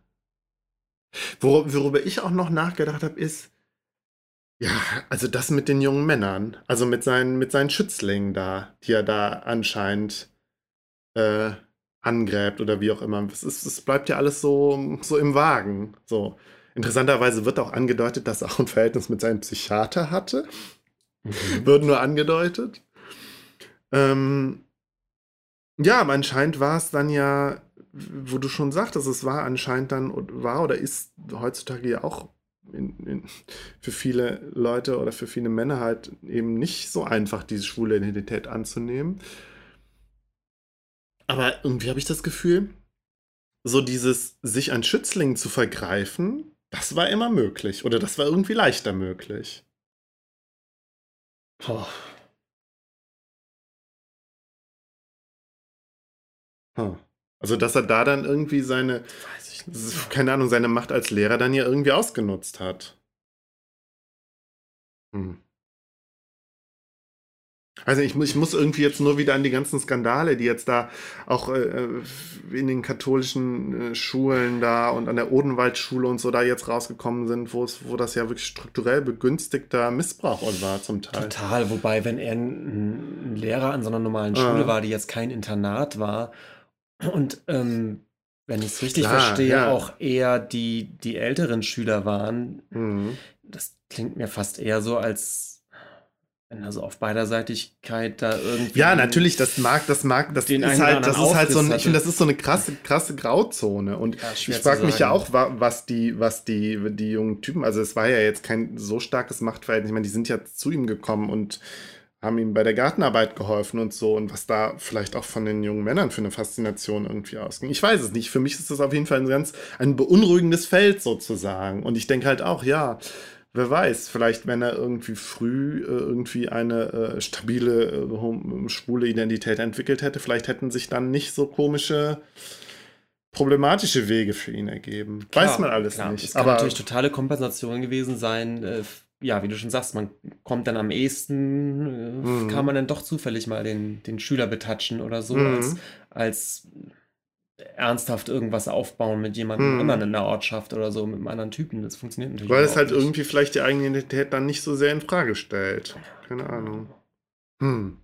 Wor worüber ich auch noch nachgedacht habe, ist, ja, also das mit den jungen Männern, also mit seinen, mit seinen Schützlingen da, die er da anscheinend äh, angräbt oder wie auch immer. Es, ist, es bleibt ja alles so, so im Wagen. So. Interessanterweise wird auch angedeutet, dass er auch ein Verhältnis mit seinem Psychiater hatte. Mhm. Wird nur angedeutet. Ähm, ja, aber anscheinend war es dann ja, wo du schon sagtest, es war anscheinend dann, war oder ist heutzutage ja auch in, in, für viele Leute oder für viele Männer halt eben nicht so einfach, diese schwule Identität anzunehmen. Aber irgendwie habe ich das Gefühl, so dieses sich an Schützlingen zu vergreifen, das war immer möglich. Oder das war irgendwie leichter möglich. Boah. Also, dass er da dann irgendwie seine, keine Ahnung, seine Macht als Lehrer dann ja irgendwie ausgenutzt hat. Hm. Also ich, ich muss irgendwie jetzt nur wieder an die ganzen Skandale, die jetzt da auch äh, äh, in den katholischen äh, Schulen da und an der Odenwaldschule und so da jetzt rausgekommen sind, wo es, wo das ja wirklich strukturell begünstigter Missbrauch war zum Teil. Total, wobei, wenn er ein, ein Lehrer an so einer normalen Schule Ah. war, die jetzt kein Internat war und ähm, wenn ich es richtig Klar, verstehe, ja. auch eher die, die älteren Schüler waren, Mhm. das klingt mir fast eher so, als wenn also auf beiderseitigkeit da irgendwie. Ja, natürlich, das mag, das mag, das ist halt, das ist halt so ein, ich finde, das ist so eine krasse, krasse Grauzone. Und Ja, ich frage mich ja auch, wa- was die, was die, die jungen Typen, also es war ja jetzt kein so starkes Machtverhältnis. Ich meine, die sind ja zu ihm gekommen und haben ihm bei der Gartenarbeit geholfen und so und was da vielleicht auch von den jungen Männern für eine Faszination irgendwie ausging. Ich weiß es nicht. Für mich ist das auf jeden Fall ein ganz ein beunruhigendes Feld sozusagen. Und ich denke halt auch, ja, wer weiß, vielleicht wenn er irgendwie früh äh, irgendwie eine äh, stabile äh, schwule Identität entwickelt hätte, vielleicht hätten sich dann nicht so komische problematische Wege für ihn ergeben. Klar, weiß man alles klar. nicht. Es kann Aber natürlich totale Kompensation gewesen sein. Ja, wie du schon sagst, man kommt dann am ehesten, äh, Mhm. kann man dann doch zufällig mal den, den Schüler betatschen oder so, Mhm. als, als ernsthaft irgendwas aufbauen mit jemandem Mhm. anderen in der Ortschaft oder so, mit einem anderen Typen. Das funktioniert natürlich weil es halt nicht. irgendwie vielleicht die eigene Identität dann nicht so sehr in Frage stellt. Keine Ahnung. Hm.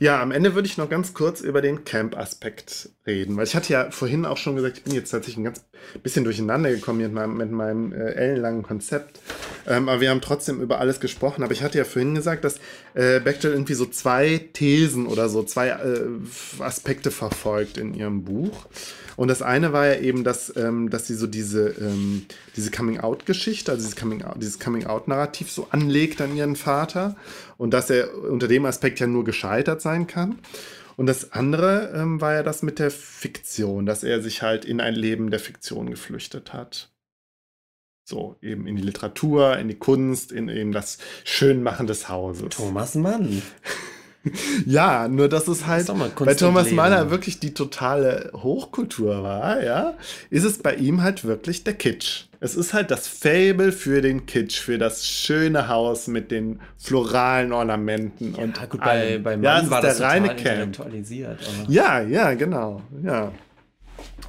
Ja, am Ende würde ich noch ganz kurz über den Camp-Aspekt reden, weil ich hatte ja vorhin auch schon gesagt, ich bin jetzt tatsächlich ein ganz bisschen durcheinander gekommen mit meinem, mit meinem äh, ellenlangen Konzept. Ähm, aber wir haben trotzdem über alles gesprochen. Aber ich hatte ja vorhin gesagt, dass äh, Bechtel irgendwie so zwei Thesen oder so zwei äh, Aspekte verfolgt in ihrem Buch. Und das eine war ja eben, dass, ähm, dass sie so diese, ähm, diese Coming-out-Geschichte, also dieses Coming-out, dieses Coming-out-Narrativ so anlegt an ihren Vater und dass er unter dem Aspekt ja nur gescheitert sein kann. Und das andere ähm, war ja das mit der Fiktion, dass er sich halt in ein Leben der Fiktion geflüchtet hat. So, eben in die Literatur, in die Kunst, in eben das Schönmachen des Hauses. Thomas Mann. Ja, nur dass es halt Kunst bei und Thomas. Mahler wirklich die totale Hochkultur war, ja, ist es bei ihm halt wirklich der Kitsch. Es ist halt das Fable für den Kitsch, für das schöne Haus mit den floralen Ornamenten und Ja, gut, bei, bei Mann ja, es war ist das der reine intellektualisiert. Ja, ja, genau, ja.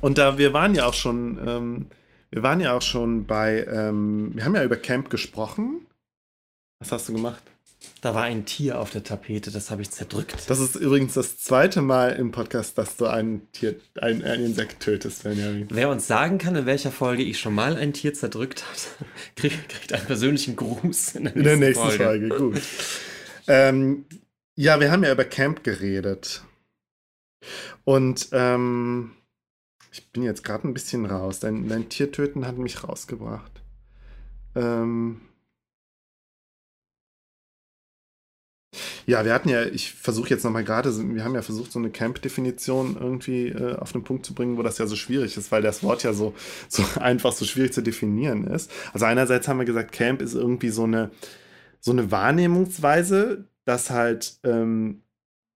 Und da wir waren ja auch schon, ähm, wir waren ja auch schon bei, ähm, wir haben ja über Camp gesprochen. Was hast du gemacht? Da war ein Tier auf der Tapete, das habe ich zerdrückt. Das ist übrigens das zweite Mal im Podcast, dass du ein Tier, ein, ein Insekt tötest, Benjamin. Wer uns sagen kann, in welcher Folge ich schon mal ein Tier zerdrückt hat, kriegt, kriegt einen persönlichen Gruß in der nächsten, In der nächsten Folge. Folge, gut. ähm, ja, wir haben ja über Camp geredet. Und ähm, ich bin jetzt gerade ein bisschen raus. Dein, dein Tiertöten hat mich rausgebracht. Ähm, ja, wir hatten ja, ich versuche jetzt nochmal gerade, wir haben ja versucht, so eine Camp-Definition irgendwie äh, auf den Punkt zu bringen, wo das ja so schwierig ist, weil das Wort ja so, so einfach so schwierig zu definieren ist. Also einerseits haben wir gesagt, Camp ist irgendwie so eine, so eine Wahrnehmungsweise, dass halt ähm,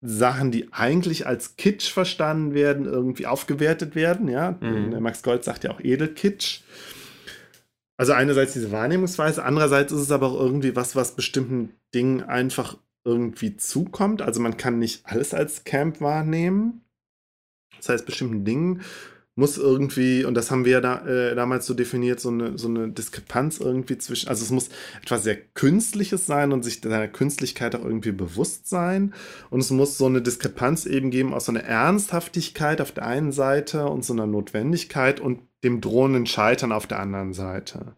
Sachen, die eigentlich als Kitsch verstanden werden, irgendwie aufgewertet werden, ja. Mhm. Max Gold sagt ja auch Edelkitsch. Also einerseits diese Wahrnehmungsweise, andererseits ist es aber auch irgendwie was, was bestimmten Dingen einfach irgendwie zukommt. Also man kann nicht alles als Camp wahrnehmen. Das heißt, bestimmten Dingen muss irgendwie, und das haben wir ja da, äh, damals so definiert, so eine, so eine Diskrepanz irgendwie zwischen, also es muss etwas sehr Künstliches sein und sich seiner Künstlichkeit auch irgendwie bewusst sein. Und es muss so eine Diskrepanz eben geben aus so einer Ernsthaftigkeit auf der einen Seite und so einer Notwendigkeit und dem drohenden Scheitern auf der anderen Seite.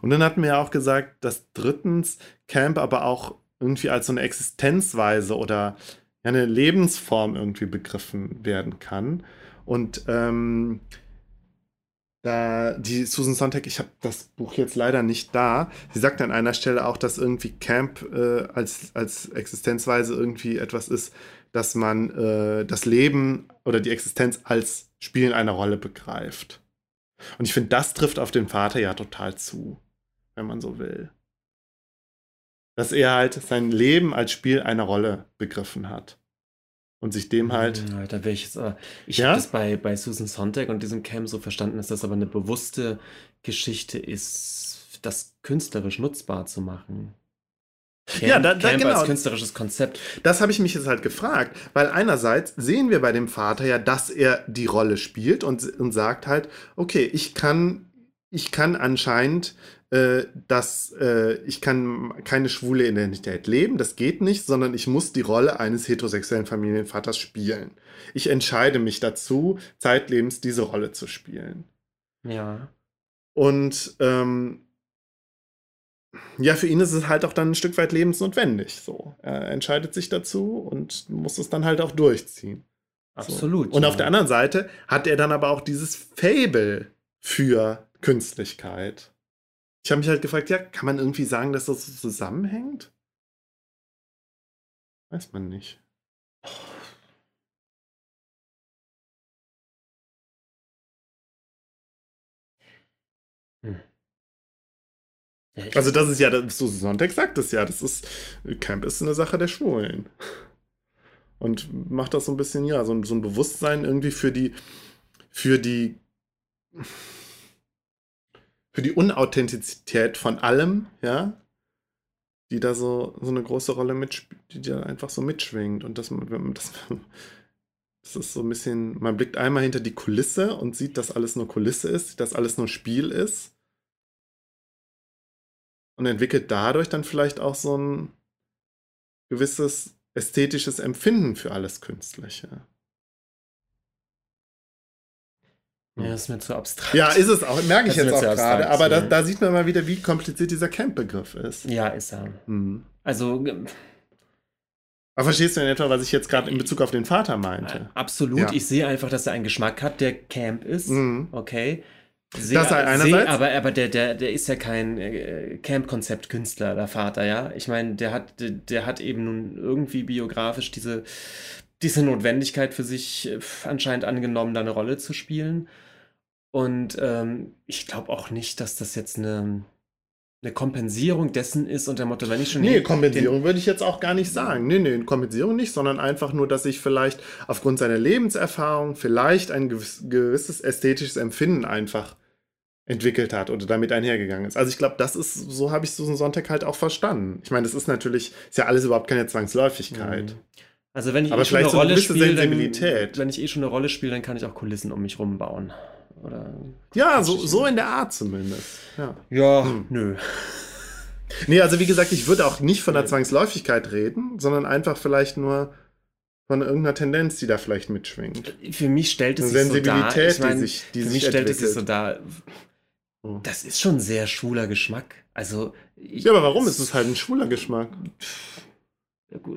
Und dann hatten wir ja auch gesagt, dass drittens Camp aber auch irgendwie als so eine Existenzweise oder eine Lebensform irgendwie begriffen werden kann. Und ähm, da die Susan Sontag, ich habe das Buch jetzt leider nicht da. Sie sagt an einer Stelle auch, dass irgendwie Camp äh, als, als Existenzweise irgendwie etwas ist, dass man äh, das Leben oder die Existenz als Spielen eine Rolle begreift. Und ich finde, das trifft auf den Vater ja total zu, wenn man so will. Dass er halt sein Leben als Spiel eine Rolle begriffen hat und sich dem halt. Ja, da wäre ich jetzt aber. Ich Ja? habe das bei, bei Susan Sontag und diesem Camp so verstanden, dass das aber eine bewusste Geschichte ist, das künstlerisch nutzbar zu machen. Camp, Ja, da- da- Camp genau. als künstlerisches Konzept. Das habe ich mich jetzt halt gefragt, weil einerseits sehen wir bei dem Vater ja, dass er die Rolle spielt und, und sagt halt, okay, ich kann, ich kann anscheinend, äh, dass äh, ich kann keine schwule Identität leben, das geht nicht, sondern ich muss die Rolle eines heterosexuellen Familienvaters spielen. Ich entscheide mich dazu, zeitlebens diese Rolle zu spielen. Ja. Und ähm, ja, für ihn ist es halt auch dann ein Stück weit lebensnotwendig. So, er entscheidet sich dazu und muss es dann halt auch durchziehen. Absolut. So. Und ja. auf der anderen Seite hat er dann aber auch dieses Fable für Künstlichkeit. Ich habe mich halt gefragt, ja, kann man irgendwie sagen, dass das so zusammenhängt? Weiß man nicht. Ja, ich- Also das ist ja, so Sonntag sagt es ja, das ist, Camp ist eine Sache der Schwulen. Und macht das so ein bisschen, ja, so, ein- so ein Bewusstsein irgendwie für die, für die, für die Unauthentizität von allem, ja, die da so, so eine große Rolle mitspielt, die da einfach so mitschwingt. Und das, das, das ist so ein bisschen, man blickt einmal hinter die Kulisse und sieht, dass alles nur Kulisse ist, dass alles nur Spiel ist und entwickelt dadurch dann vielleicht auch so ein gewisses ästhetisches Empfinden für alles Künstliche. Ja, ist mir zu abstrakt. Ja, ist es auch, merke ich Das jetzt auch gerade, aber da, da sieht man mal wieder, wie kompliziert dieser Camp-Begriff ist. Ja, ist er. Mhm. Also Aber verstehst du in etwa, was ich jetzt gerade in Bezug auf den Vater meinte? absolut. Ja. Ich sehe einfach, dass er einen Geschmack hat, der Camp ist. Mhm. Okay. Sehe, Das halt einerseits. sehe, aber aber der, der, der ist ja kein äh, Camp-Konzept-Künstler, der Vater, ja. Ich meine, der hat, der, der hat eben nun irgendwie biografisch diese, diese Notwendigkeit für sich äh, anscheinend angenommen, da eine Rolle zu spielen. Und ähm, ich glaube auch nicht, dass das jetzt eine, eine Kompensierung dessen ist und der Motto, wenn ich schon Nee, Kompensierung würde ich jetzt auch gar nicht sagen. Nee, nee, Kompensierung nicht, sondern einfach nur, dass sich vielleicht aufgrund seiner Lebenserfahrung vielleicht ein gewiss, gewisses ästhetisches Empfinden einfach entwickelt hat oder damit einhergegangen ist. Also ich glaube, das ist, so habe ich Susan Sonntag halt auch verstanden. Ich meine, das ist natürlich, ist ja alles überhaupt keine Zwangsläufigkeit. Also wenn ich Aber eh schon vielleicht eine so eine Rolle gewisse spiele, Sensibilität. dann, wenn ich eh schon eine Rolle spiele, dann kann ich auch Kulissen um mich rum bauen. Oder Ja, so, so in der Art zumindest. Ja. ja, Hm. nö. Nee, also wie gesagt, ich würde auch nicht von der Zwangsläufigkeit reden, sondern einfach vielleicht nur von irgendeiner Tendenz, die da vielleicht mitschwingt. Für mich stellt es Eine sich so dar. Sensibilität, Ich mein, die sich, die für sich mich stellt es sich so dar. Hm. Das ist schon sehr schwuler Geschmack. Also ich, Ja, aber warum ist es halt ein schwuler Geschmack?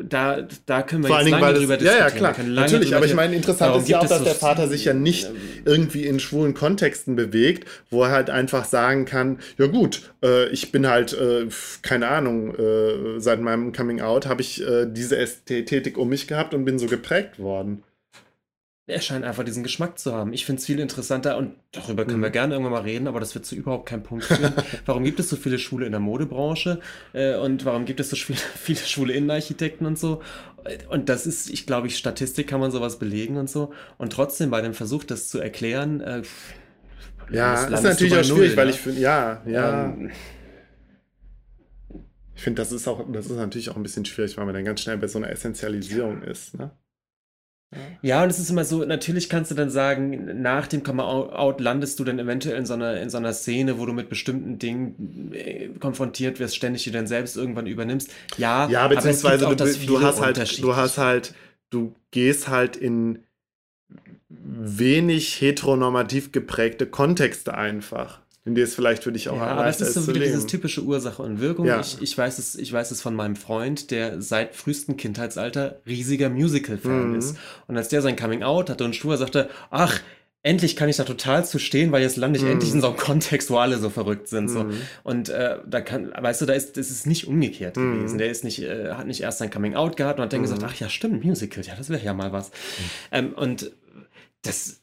Da, da können wir Vor jetzt Dingen, lange weil drüber es, ja, ja, diskutieren. klar, natürlich, aber ich diskutieren. meine, interessant Warum ist ja auch, dass so der Vater sich ja nicht irgendwie in schwulen Kontexten bewegt, wo er halt einfach sagen kann, ja gut, äh, ich bin halt, äh, keine Ahnung, äh, seit meinem Coming Out habe ich äh, diese Ästhetik um mich gehabt und bin so geprägt worden. Er scheint einfach diesen Geschmack zu haben. Ich finde es viel interessanter und darüber können Mhm. wir gerne irgendwann mal reden, aber das wird zu überhaupt keinen Punkt führen. warum gibt es so viele Schwule in der Modebranche äh, und warum gibt es so viele, viele schwule Innenarchitekten und so? Und das ist, ich glaube, ich Statistik kann man sowas belegen und so. Und trotzdem bei dem Versuch, das zu erklären, äh, Ja, ist natürlich auch schwierig, Null, weil ne? ich finde, ja, ja. Ähm, Ich finde, das ist auch, das ist natürlich auch ein bisschen schwierig, weil man dann ganz schnell bei so einer Essentialisierung ist, ne? Ja, und es ist immer so, natürlich kannst du dann sagen, nach dem Come-out landest du dann eventuell in so einer, in so einer Szene, wo du mit bestimmten Dingen äh, konfrontiert wirst, ständig die dann selbst irgendwann übernimmst. Ja, Ja, beziehungsweise auch du, du hast halt, du hast halt, du gehst halt in wenig heteronormativ geprägte Kontexte einfach, in die es vielleicht für dich auch Ja, aber es leichter ist so wieder dieses leben. typische Ursache und Wirkung. Ja. Ich, ich, weiß es, ich weiß es von meinem Freund, der seit frühestem Kindheitsalter riesiger Musical-Fan Mhm. ist. Und als der sein Coming-out hatte und schwur, sagte, ach, endlich kann ich da total zu stehen, weil jetzt lande ich Mhm. endlich in so einem Kontext, wo alle so verrückt sind. So. Mhm. Und äh, da kann, weißt du, da ist, das ist nicht umgekehrt Mhm. gewesen. Der ist nicht, äh, hat nicht erst sein Coming Out gehabt und hat dann Mhm. gesagt, ach ja, stimmt, Musical, ja, das wäre ja mal was. Ähm, und das,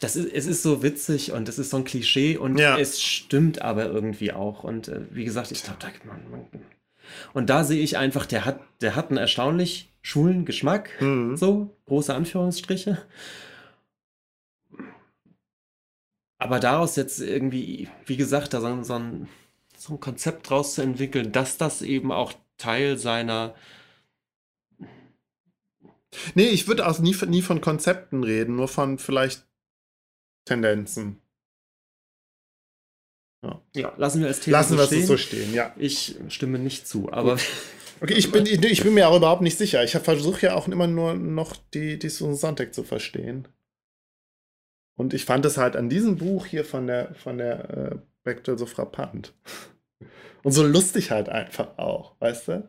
das ist, es ist so witzig und es ist so ein Klischee und Ja. es stimmt aber irgendwie auch. Und äh, wie gesagt, ich glaube, da man, man, und da sehe ich einfach, der hat, der hat einen erstaunlich schwulen Geschmack. Mhm. So, große Anführungsstriche. Aber daraus jetzt irgendwie, wie gesagt, da so, so, ein, so ein Konzept draus zu entwickeln, dass das eben auch Teil seiner. Nee, ich würde auch nie, nie von Konzepten reden, nur von vielleicht Tendenzen. Ja, lassen wir als Thema Lassen so wir stehen. es so stehen, ja. Ich stimme nicht zu, aber Okay, ich bin, ich, ich bin mir auch überhaupt nicht sicher. Ich versuche ja auch immer nur noch die, die Susan Sontag zu verstehen. Und ich fand es halt an diesem Buch hier von der, von der äh, Bechtel so frappant. Und so lustig halt einfach auch, weißt du?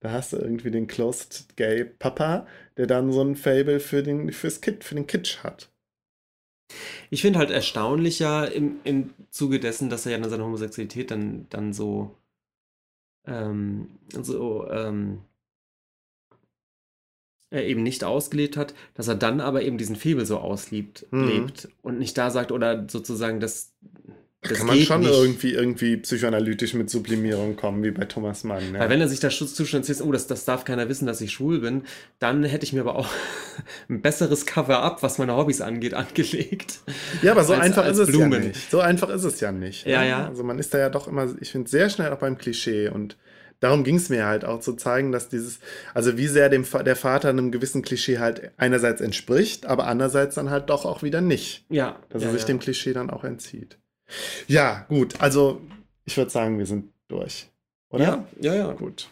Da hast du irgendwie den Closed Gay Papa, der dann so ein Fable für den, fürs Kid, für den Kitsch hat. Ich finde halt erstaunlicher im, im Zuge dessen, dass er ja seine Homosexualität dann, dann so, ähm, so ähm, er eben nicht ausgelebt hat, dass er dann aber eben diesen Febel so auslebt Mhm. lebt und nicht da sagt oder sozusagen das, Da das kann man schon nicht. irgendwie, irgendwie psychoanalytisch mit Sublimierung kommen, wie bei Thomas Mann. Ja. Weil wenn er sich da zustand zieht, oh, das, das darf keiner wissen, dass ich schwul bin, dann hätte ich mir aber auch ein besseres Cover-up, was meine Hobbys angeht, angelegt. Ja, aber so als- einfach als ist es Blumen. ja nicht. So einfach ist es ja nicht. Ja, ne? ja. Also man ist da ja doch immer, ich finde, sehr schnell auch beim Klischee. Und darum ging es mir halt auch zu zeigen, dass dieses, also wie sehr dem, der Vater einem gewissen Klischee halt einerseits entspricht, aber andererseits dann halt doch auch wieder nicht. Ja. Dass ja, er sich ja. dem Klischee dann auch entzieht. Ja, gut. Also ich würde sagen, wir sind durch. Oder? Ja, ja, ja. Gut.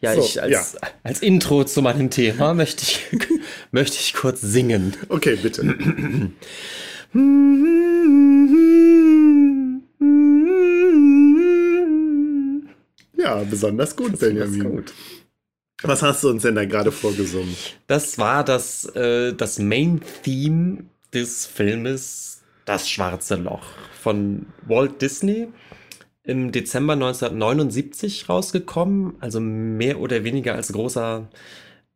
Ja, So, ich als, als Intro zu meinem Thema möchte ich, möchte ich kurz singen. Okay, bitte. Ja, besonders gut, Benjamin. gut. Was hast du uns denn da gerade vorgesungen? Das war das, äh, das Main-Theme des Filmes Das Schwarze Loch von Walt Disney. Im Dezember 1979 rausgekommen, also mehr oder weniger als großer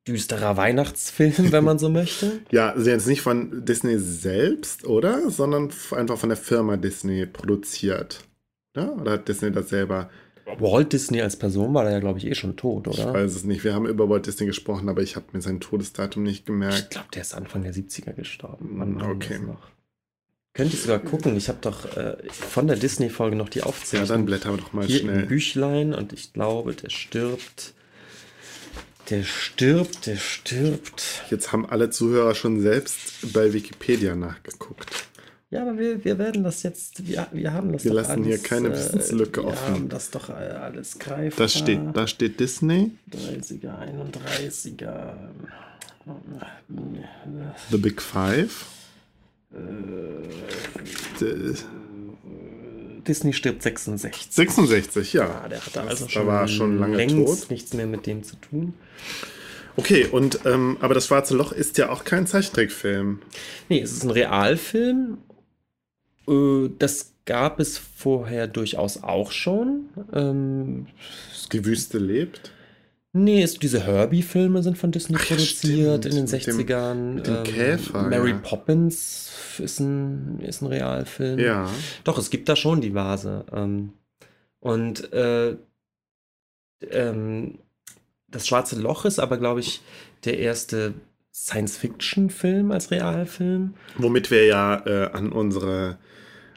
düsterer Weihnachtsfilm, wenn man so möchte. Ja, also jetzt nicht von Disney selbst, oder? Sondern einfach von der Firma Disney produziert. Ja? Oder hat Disney das selber? Walt Disney als Person war da ja, glaube ich, eh schon tot, Ich oder? weiß es nicht. Wir haben über Walt Disney gesprochen, aber ich habe mir sein Todesdatum nicht Ich gemerkt. glaube, der ist Anfang der 70er gestorben. War okay. Könnte ich sogar gucken. Ich habe doch äh, von der Disney-Folge noch die Ja, Aufzählung. dann blättern wir doch mal hier im schnell. Büchlein und ich glaube, der stirbt. Der stirbt, der stirbt. Jetzt haben alle Zuhörer schon selbst bei Wikipedia nachgeguckt. Ja, aber wir, wir werden das jetzt, wir, wir haben das Wir lassen hier keine Wissenslücke wir offen. haben das doch äh, alles greifbar. Da steht, da steht Disney, 30er, 31er. The Big Five. D- Disney stirbt 66. 66, ja. Ja, der hatte Das- also da schon, war schon lange längst tot. nichts mehr mit dem zu tun. Okay, und ähm, aber das Schwarze Loch ist ja auch kein Zeichentrickfilm. Nee, es ist ein Realfilm. Äh, Das gab es vorher durchaus auch schon. Ähm, Die Wüste lebt. Nee, es, diese Herbie-Filme sind von Disney Ach ja, produziert stimmt. in den Mit dem- 60ern. mit dem Ähm, Käfer, Mary ja. Poppins ist ein, ist ein Realfilm. Ja. Doch, es gibt da schon diverse. Ähm, und äh, ähm, das Schwarze Loch ist aber, glaube ich, der erste Science-Fiction-Film als Realfilm. Womit wir ja äh, an unsere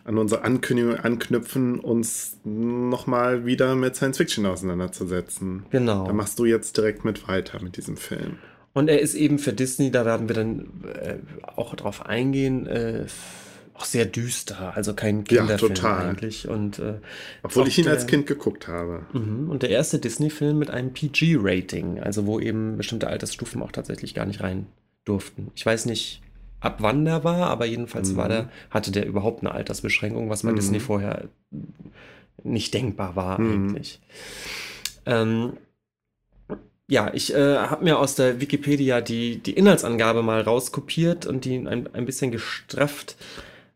an unsere Ankündigung anknüpfen, uns nochmal wieder mit Science Fiction auseinanderzusetzen. Genau. Da machst du jetzt direkt mit weiter mit diesem Film. Und er ist eben für Disney, da werden wir dann äh, auch drauf eingehen, äh, auch sehr düster, also kein Ja, Kinderfilm total. eigentlich. Und, äh, Obwohl ich ihn der- als Kind geguckt habe. Mhm. Und der erste Disney-Film mit einem PG-Rating, also wo eben bestimmte Altersstufen auch tatsächlich gar nicht rein durften. Ich weiß nicht, ab wann der war, aber jedenfalls Mhm. war der, hatte der überhaupt eine Altersbeschränkung, was bei Mhm. Disney vorher nicht denkbar war Mhm. eigentlich. Ähm, ja, ich äh, habe mir aus der Wikipedia die, die Inhaltsangabe mal rauskopiert und die ein, ein bisschen gestrafft,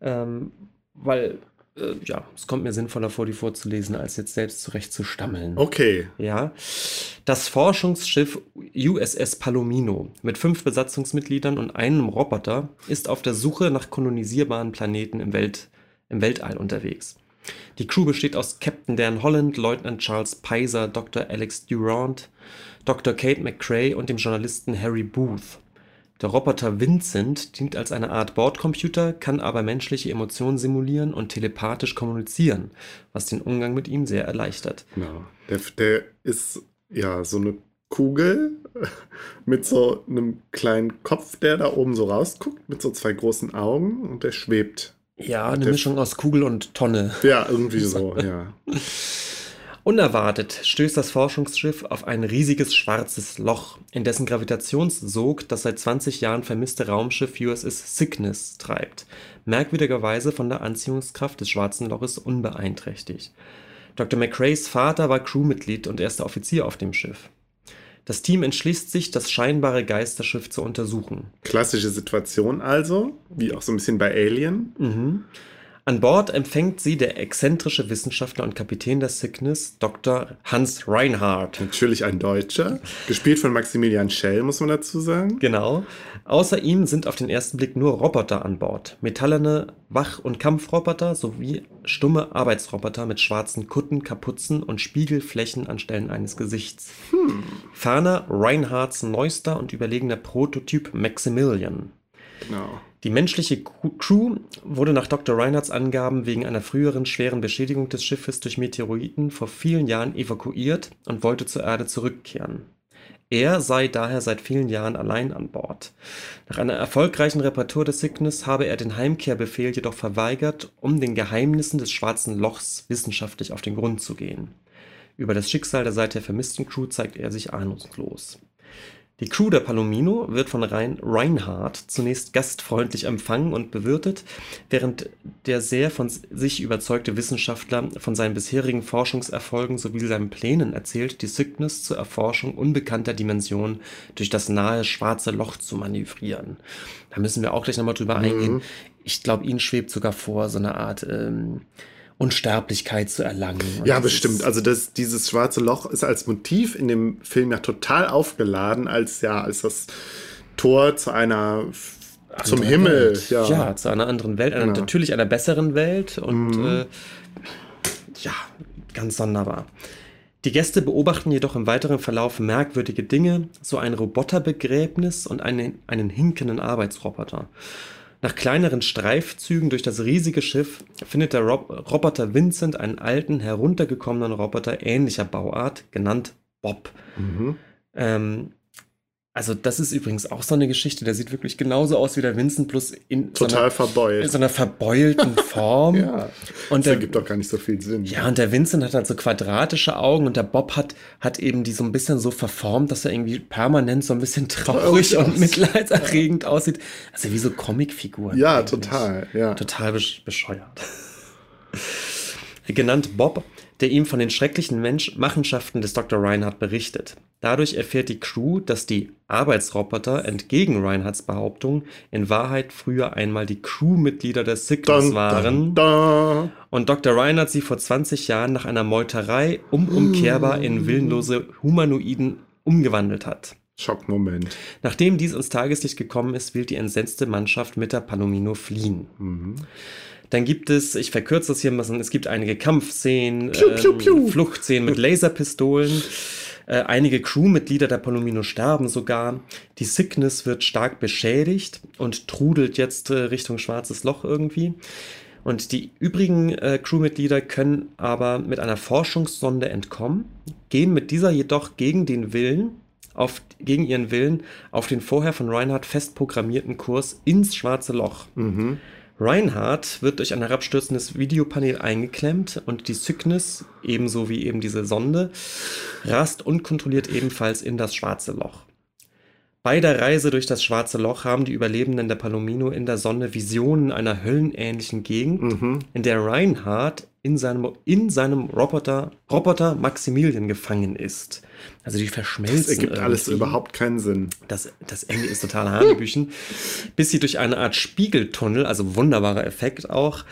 ähm, weil äh, ja, es kommt mir sinnvoller vor, die vorzulesen, als jetzt selbst zurecht zu stammeln. Okay. Ja. Das Forschungsschiff USS Palomino mit fünf Besatzungsmitgliedern und einem Roboter ist auf der Suche nach kolonisierbaren Planeten im, Welt, im Weltall unterwegs. Die Crew besteht aus Captain Dan Holland, Leutnant Charles Peiser, Dr. Alex Durant, Dr. Kate McCrae und dem Journalisten Harry Booth. Der Roboter Vincent dient als eine Art Bordcomputer, kann aber menschliche Emotionen simulieren und telepathisch kommunizieren, was den Umgang mit ihm sehr erleichtert. Genau. Der, der ist ja so eine Kugel mit so einem kleinen Kopf, der da oben so rausguckt, mit so zwei großen Augen und der schwebt. Ja, eine Der- Mischung aus Kugel und Tonne. Ja, irgendwie so, ja. Unerwartet stößt das Forschungsschiff auf ein riesiges schwarzes Loch, in dessen Gravitationssog das seit 20 Jahren vermisste Raumschiff USS Cygnus treibt, merkwürdigerweise von der Anziehungskraft des schwarzen Loches unbeeinträchtigt. Dr. McRae's Vater war Crewmitglied und erster Offizier auf dem Schiff. Das Team entschließt sich, das scheinbare Geisterschiff zu untersuchen. Klassische Situation also, wie auch so ein bisschen bei Alien. Mhm. An Bord empfängt sie der exzentrische Wissenschaftler und Kapitän der Cygnus, Dr. Hans Reinhardt. Natürlich ein Deutscher, gespielt von Maximilian Schell, muss man dazu sagen. Genau. Außer ihm sind auf den ersten Blick nur Roboter an Bord. Metallene Wach- und Kampfroboter sowie stumme Arbeitsroboter mit schwarzen Kutten, Kapuzen und Spiegelflächen anstelle eines Gesichts. Ferner Reinhardts neuester und überlegener Prototyp Maximilian. Genau. Die menschliche Crew wurde nach Dr. Reinhardts Angaben wegen einer früheren schweren Beschädigung des Schiffes durch Meteoriten vor vielen Jahren evakuiert und wollte zur Erde zurückkehren. Er sei daher seit vielen Jahren allein an Bord. Nach einer erfolgreichen Reparatur des Cygnus habe er den Heimkehrbefehl jedoch verweigert, um den Geheimnissen des schwarzen Lochs wissenschaftlich auf den Grund zu gehen. Über das Schicksal der seither vermissten Crew zeigt er sich ahnungslos. Die Crew der Palomino wird von Rein Reinhardt zunächst gastfreundlich empfangen und bewirtet, während der sehr von sich überzeugte Wissenschaftler von seinen bisherigen Forschungserfolgen sowie seinen Plänen erzählt, die Cygnus zur Erforschung unbekannter Dimensionen durch das nahe schwarze Loch zu manövrieren. Da müssen wir auch gleich nochmal drüber eingehen. Ich glaube, ihnen schwebt sogar vor, so eine Art ähm, Unsterblichkeit zu erlangen. Ja, bestimmt. Also das, dieses schwarze Loch ist als Motiv in dem Film ja total aufgeladen, als ja, als das Tor zu einer zum Himmel. Welt. Ja. Ja. zu einer anderen Welt, einer, Genau. natürlich einer besseren Welt und Mhm. äh, ja, ganz sonderbar. Die Gäste beobachten jedoch im weiteren Verlauf merkwürdige Dinge, so ein Roboterbegräbnis und einen, einen hinkenden Arbeitsroboter. Nach kleineren Streifzügen durch das riesige Schiff findet der Rob Roboter Vincent einen alten, heruntergekommenen Roboter ähnlicher Bauart, genannt Bob. Mhm. Ähm, also das ist übrigens auch so eine Geschichte, der sieht wirklich genauso aus wie der Vincent, plus in so Total einer, in so einer verbeulten Form. Ja. Und Das der, ergibt doch gar nicht so viel Sinn. ja, und der Vincent hat halt so quadratische Augen und der Bob hat, hat eben die so ein bisschen so verformt, dass er irgendwie permanent so ein bisschen traurig Traurig und mitleidserregend aussieht. Also wie so Comicfiguren. Ja, eigentlich. total. Ja. Total besch bescheuert. Genannt Bob, der ihm von den schrecklichen Mensch Machenschaften des Dr. Reinhardt berichtet. Dadurch erfährt die Crew, dass die Arbeitsroboter entgegen Reinhardts Behauptung in Wahrheit früher einmal die Crewmitglieder der Cygnus waren dun. und Dr. Reinhardt sie vor 20 Jahren nach einer Meuterei unumkehrbar in willenlose Humanoiden umgewandelt hat. Schockmoment. Nachdem dies ins Tageslicht gekommen ist, will die entsetzte Mannschaft mit der Palomino fliehen. Mhm. Dann gibt es, ich verkürze das hier ein bisschen, es gibt einige Kampfszenen, Piu, piu, piu. Ähm, Fluchtszenen mit Laserpistolen. Äh, einige Crewmitglieder der Palomino sterben sogar. Die Cygnus wird stark beschädigt und trudelt jetzt äh, Richtung Schwarzes Loch irgendwie. Und die übrigen äh, Crewmitglieder können aber mit einer Forschungssonde entkommen, gehen mit dieser jedoch gegen den Willen, auf, gegen ihren Willen auf den vorher von Reinhardt fest programmierten Kurs ins Schwarze Loch. Mhm. Reinhardt wird durch ein herabstürzendes Videopanel eingeklemmt und die Cygnus, ebenso wie eben diese Sonde, rast unkontrolliert ebenfalls in das schwarze Loch. Bei der Reise durch das Schwarze Loch haben die Überlebenden der Palomino in der Sonne Visionen einer höllenähnlichen Gegend, Mhm. in der Reinhard in seinem, in seinem Roboter, Roboter Maximilian gefangen ist. Also die verschmelzen. Das ergibt alles irgendwie. überhaupt keinen Sinn. Das, das Ende ist total Hanebüchen. bis sie durch eine Art Spiegeltunnel, also wunderbarer Effekt auch,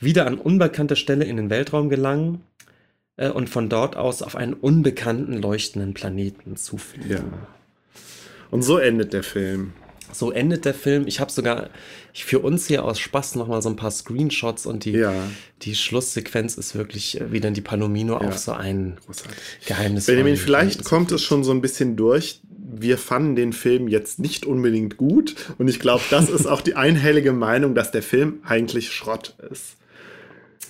wieder an unbekannte Stelle in den Weltraum gelangen äh, und von dort aus auf einen unbekannten leuchtenden Planeten zufliegen. Ja. Und so endet der Film. So endet der Film. Ich habe sogar ich, für uns hier aus Spaß noch mal so ein paar Screenshots und die, Ja. die Schlusssequenz ist wirklich äh, wieder die Palomino auf so ein Großartig. Geheimnis. Benjamin, vielleicht kommt es schon so ein bisschen durch. Wir fanden den Film jetzt nicht unbedingt gut. Und ich glaube, das ist auch die einhellige Meinung, dass der Film eigentlich Schrott ist.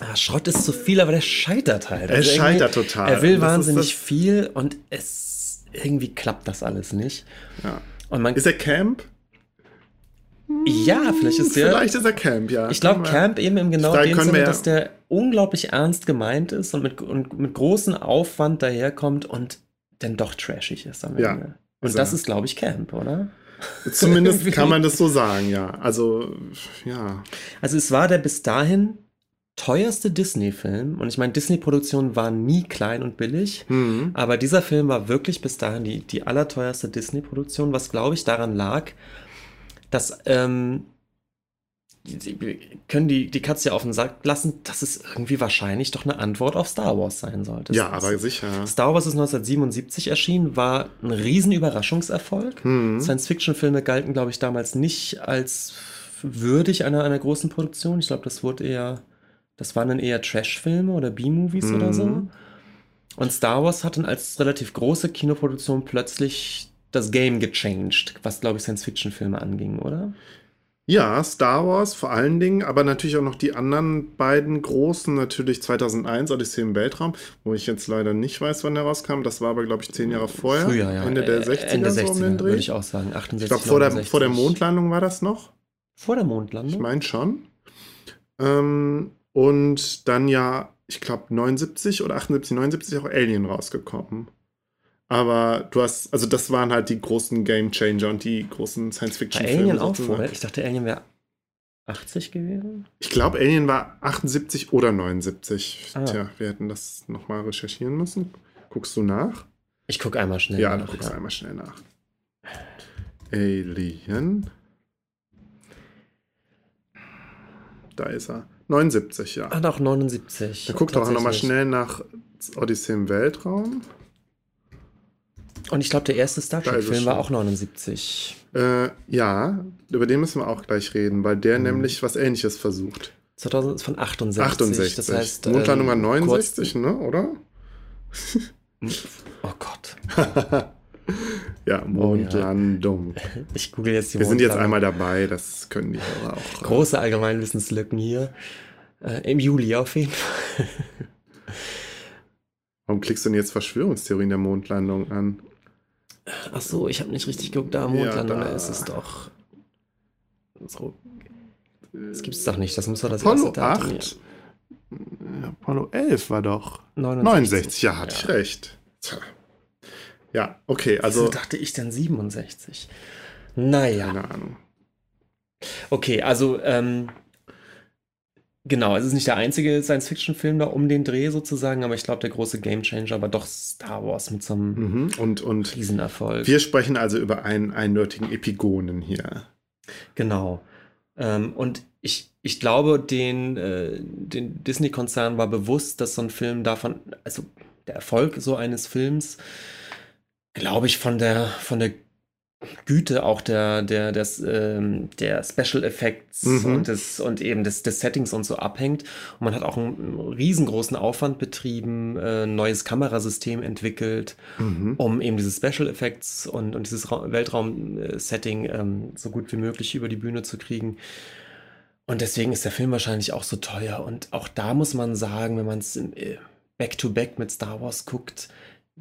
Ah, Schrott ist zu viel, aber der scheitert halt. Er irgendwie- scheitert total. Er will wahnsinnig viel und es irgendwie klappt das alles nicht. Ja. Und man, Ist er Camp? ja, vielleicht ist der. Vielleicht ist er Camp, ja. Ich glaube, Camp eben im genau dem Sinne, dass der unglaublich ernst gemeint ist und mit, und mit großem Aufwand daherkommt und dann doch trashig ist am Ja, Ende. Und ist das er. ist, glaube ich, Camp, oder? Zumindest kann man das so sagen, ja. Also, ja. Also es war der bis dahin teuerste Disney-Film und ich meine, Disney-Produktionen waren nie klein und billig. Hm. Aber dieser Film war wirklich bis dahin die, die allerteuerste Disney-Produktion, was glaube ich daran lag, dass ähm, die, wir können die, die Katze ja auf den Sack lassen, dass es irgendwie wahrscheinlich doch eine Antwort auf Star Wars sein sollte. Ja, aber sicher. Star Wars ist 1977 erschienen, war ein riesen Überraschungserfolg. Hm. Science-Fiction-Filme galten, glaube ich, damals nicht als würdig einer, einer großen Produktion. Ich glaube, das wurde eher, das waren dann eher Trash-Filme oder B-Movies oder so. Mhm. Und Star Wars hat dann als relativ große Kinoproduktion plötzlich das Game gechanged, was, glaube ich, Science-Fiction-Filme anging, oder? Ja, Star Wars vor allen Dingen, aber natürlich auch noch die anderen beiden großen, natürlich 2001 Odyssee im Weltraum, wo ich jetzt leider nicht weiß, wann der rauskam. Das war aber, glaube ich, zehn Jahre vorher. Früher, ja. Ende der Äh, 60er, Ende so 60er, um den Dreh. würde ich auch sagen. 68, Ich glaube, vor der, 69. vor der Mondlandung war das noch. Vor der Mondlandung? Ich meine schon. Ähm, und dann ja, ich glaube, 79 oder 78, 79 auch Alien rausgekommen. Aber du hast, also das waren halt die großen Game Changer und die großen Science-Fiction-Filme. Alien auch vorher? Ich dachte, Alien wäre 80 gewesen. Ich glaube, Alien war 78 oder 79. Ah. Tja, wir hätten das nochmal recherchieren müssen. Guckst du nach? Ich gucke einmal schnell. Ja, nach, du guckst einmal schnell nach. Alien. Da ist er. 79, ja. Ah, doch, 79. Dann guck doch nochmal schnell nach Odyssey im Weltraum. Und ich glaube, der erste Star Trek-Film war auch 79. Äh, ja, über den müssen wir auch gleich reden, weil der Mhm. nämlich was ähnliches versucht. 2000 ist von 68. 68. Das heißt, Mondlandung war ähm, 69, ne, oder? Kurz, oh Gott. Ja, Mondlandung. Ich google jetzt die Wir sind jetzt einmal dabei, das können die Hörer auch. Große Allgemeinwissenslücken hier. Äh, Im Juli auf jeden Fall. Warum klickst du denn jetzt Verschwörungstheorien der Mondlandung an? Ach so, ich habe nicht richtig geguckt. Da, Ja, Mondlandung, da. da ist es doch. So. Das gibt's doch nicht. Das muss doch das Apollo erste Datum 8? Ja, Apollo 11 war doch. hier. 69, ja, hatte ich recht. Tja. Ja, okay, Also also. dachte ich dann 67. Naja. Keine Ahnung. Okay, also ähm, genau, es ist nicht der einzige Science-Fiction-Film da um den Dreh sozusagen, aber ich glaube, der große Gamechanger war doch Star Wars mit so einem Mhm. Und, und Riesenerfolg. wir sprechen also über einen eindeutigen Epigonen hier. Genau. Ähm, und ich, ich glaube, den, äh, den Disney-Konzern war bewusst, dass so ein Film davon, also der Erfolg so eines Films, glaube ich, von der, von der Güte auch der, der, des, ähm, der Special Effects Mhm. und, des, und eben des, des Settings und so abhängt. Und man hat auch einen riesengroßen Aufwand betrieben, äh, ein neues Kamerasystem entwickelt Mhm. um eben diese Special Effects und, und dieses Ra Weltraum-Setting ähm, so gut wie möglich über die Bühne zu kriegen. Und deswegen ist der Film wahrscheinlich auch so teuer. Und auch da muss man sagen, wenn man es back-to-back mit Star Wars guckt,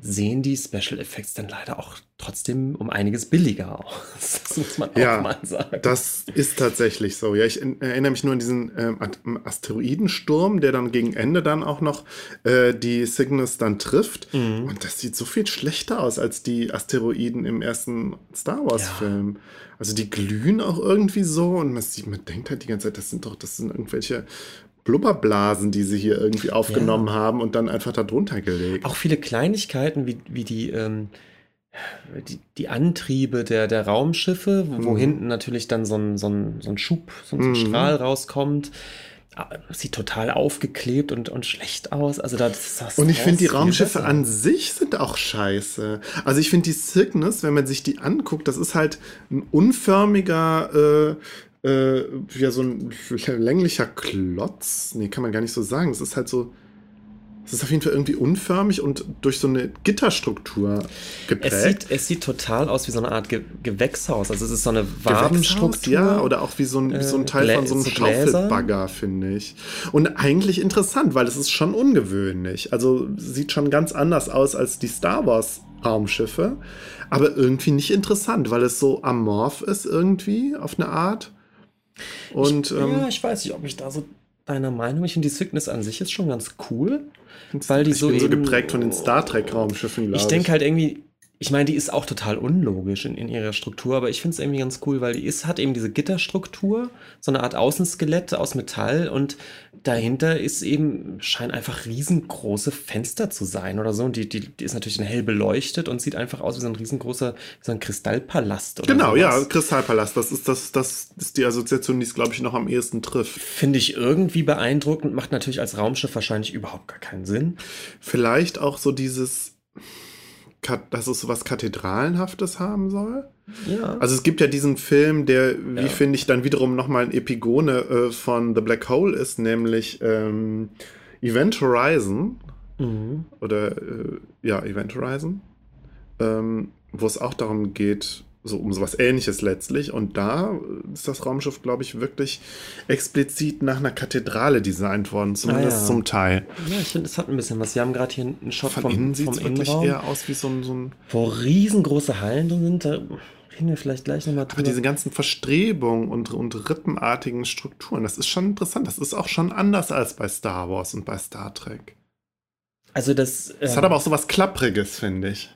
sehen die Special Effects dann leider auch trotzdem um einiges billiger aus. Das muss man auch Ja, mal sagen. Das ist tatsächlich so. Ja, ich in- erinnere mich nur an diesen ähm, Asteroidensturm, der dann gegen Ende dann auch noch äh, die Cygnus dann trifft. Mhm. Und das sieht so viel schlechter aus als die Asteroiden im ersten Star Wars-Film. Also die glühen auch irgendwie so und man, sieht, man denkt halt die ganze Zeit, das sind doch, das sind irgendwelche Blubberblasen, die sie hier irgendwie aufgenommen haben und dann einfach da drunter gelegt. Auch viele Kleinigkeiten wie, wie die, ähm, die, die Antriebe der, der Raumschiffe, wo, wo Mhm. hinten natürlich dann so ein, so ein, so ein Schub, so ein Mhm. Strahl rauskommt. Ah, Sieht total aufgeklebt und, und schlecht aus. Also da das sah Und ich finde, die Raumschiffe an sich sind auch scheiße. Also ich finde die Cygnus, wenn man sich die anguckt, das ist halt ein unförmiger, äh, äh, ja, so ein länglicher Klotz. Nee, kann man gar nicht so sagen. Es ist halt so, es ist auf jeden Fall irgendwie unförmig und durch so eine Gitterstruktur geprägt. Es sieht, es sieht total aus wie so eine Art Ge Gewächshaus. Also es ist so eine Wabenstruktur. Ja, oder auch wie so ein, wie so ein äh, Teil von so einem Glä- so. Schaufelbagger, finde ich. Und eigentlich interessant, weil es ist schon ungewöhnlich. Also sieht schon ganz anders aus als die Star Wars Raumschiffe, aber irgendwie nicht interessant, weil es so amorph ist irgendwie auf eine Art. Und ich, ähm, ja, ich weiß nicht, ob ich da so deiner Meinung bin. Ich finde die Cygnus an sich ist schon ganz cool. weil die ich so bin so geprägt von den Star Trek Raumschiffen, glaube Ich denke halt irgendwie, ich meine, die ist auch total unlogisch in, in ihrer Struktur, aber ich finde es irgendwie ganz cool, weil die ist, hat eben diese Gitterstruktur, so eine Art Außenskelett aus Metall und dahinter ist eben, scheinen einfach riesengroße Fenster zu sein oder so. Und die, die, die ist natürlich hell beleuchtet und sieht einfach aus wie so ein riesengroßer, so ein Kristallpalast oder Genau, ja, sowas. Kristallpalast, das ist, das, das ist die Assoziation, die es, glaube ich, noch am ehesten trifft. Finde ich irgendwie beeindruckend, macht natürlich als Raumschiff wahrscheinlich überhaupt gar keinen Sinn. Vielleicht auch so dieses, dass es so was Kathedralenhaftes haben soll. Ja. Also es gibt ja diesen Film, der, wie Ja. finde ich, dann wiederum nochmal ein Epigone äh, von The Black Hole ist, nämlich ähm, Event Horizon mhm. oder äh, ja, Event Horizon, ähm, wo es auch darum geht, so um sowas ähnliches letztlich. Und da ist das Raumschiff, glaube ich, wirklich explizit nach einer Kathedrale designt worden, zumindest Ah, ja. zum Teil. Ja, ich finde, es hat ein bisschen was. Wir haben gerade hier einen Shot Von vom, innen sieht es wirklich eher aus wie so ein, so ein wo riesengroße Hallen drin sind. Da reden wir vielleicht gleich nochmal Aber drüber. diese ganzen Verstrebungen und, und rippenartigen Strukturen, das ist schon interessant. Das ist auch schon anders als bei Star Wars und bei Star Trek. Also das, Es ähm, hat aber auch so was Klappriges, finde ich.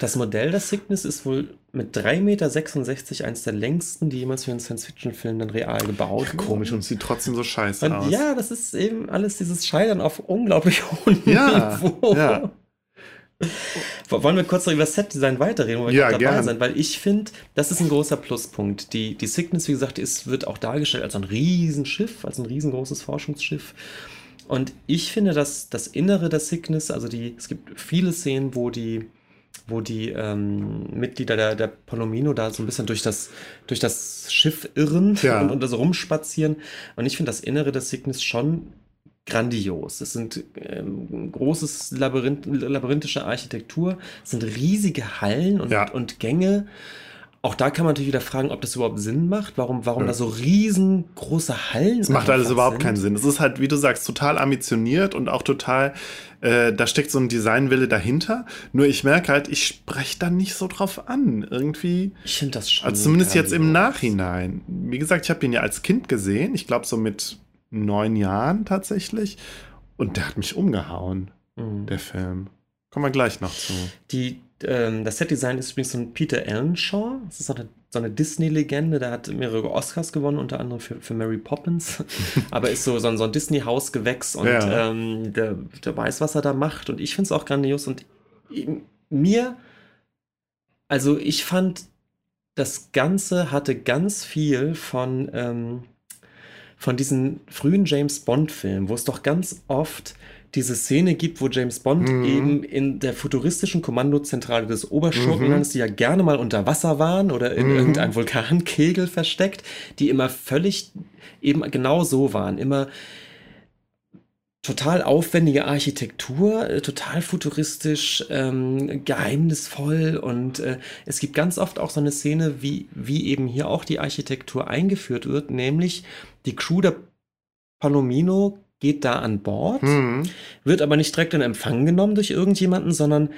das Modell der Cygnus ist wohl mit 3,66 Meter eines der längsten, die jemals für einen Science-Fiction-Film dann real gebaut wurden. Komisch und sieht trotzdem so scheiße Und aus. ja, das ist eben alles dieses Scheitern auf unglaublich hohem Ja, Niveau. ja. Wollen wir kurz noch über das Set-Design weiterreden, wo wir Ja, dabei gern. sind? Weil ich finde, das ist ein großer Pluspunkt. Die, die Cygnus, wie gesagt, ist, wird auch dargestellt als ein Riesenschiff, als ein riesengroßes Forschungsschiff. Und ich finde, dass das Innere der Cygnus, also die, es gibt viele Szenen, wo die, wo die ähm, Mitglieder der, der Palomino da so ein bisschen durch das, durch das Schiff irren Ja. und, und so rumspazieren. Und ich finde das Innere der Cygnus schon grandios. Es sind ähm, großes Labyrinth, labyrinthische Architektur, es sind riesige Hallen und, Ja. und Gänge. Auch da kann man natürlich wieder fragen, ob das überhaupt Sinn macht, warum, warum Ja. da so riesengroße Hallen Das macht alles überhaupt sind. keinen Sinn. Es ist halt, wie du sagst, total ambitioniert und auch total, äh, da steckt so ein Designwille dahinter. Nur ich merke halt, ich spreche da nicht so drauf an. Irgendwie. Ich finde das schon. Also zumindest jetzt im. Nachhinein. Wie gesagt, ich habe ihn ja als Kind gesehen. Ich glaube so mit neun Jahren tatsächlich. Und der hat mich umgehauen, Mhm. der Film. Kommen wir gleich noch zu. Die, das Setdesign ist übrigens von Peter Ellenshaw. Das ist so eine, so eine Disney-Legende. Der hat mehrere Oscars gewonnen, unter anderem für, für Mary Poppins. Aber ist so, so ein, so ein Disney-Hausgewächs und Ja. ähm, der, der weiß, was er da macht. Und ich finde es auch grandios. Und mir, also ich fand, das Ganze hatte ganz viel von, ähm, von diesen frühen James Bond-Filmen, wo es doch ganz oft diese Szene gibt, wo James Bond Mhm. eben in der futuristischen Kommandozentrale des Oberschurkenlandes, Mhm. die ja gerne mal unter Wasser waren oder in Mhm. irgendeinem Vulkankegel versteckt, die immer völlig eben genau so waren, immer total aufwendige Architektur, äh, total futuristisch, ähm, geheimnisvoll und äh, es gibt ganz oft auch so eine Szene, wie, wie eben hier auch die Architektur eingeführt wird, nämlich die Crew der Palomino geht da an Bord, Mhm. wird aber nicht direkt in Empfang genommen durch irgendjemanden, sondern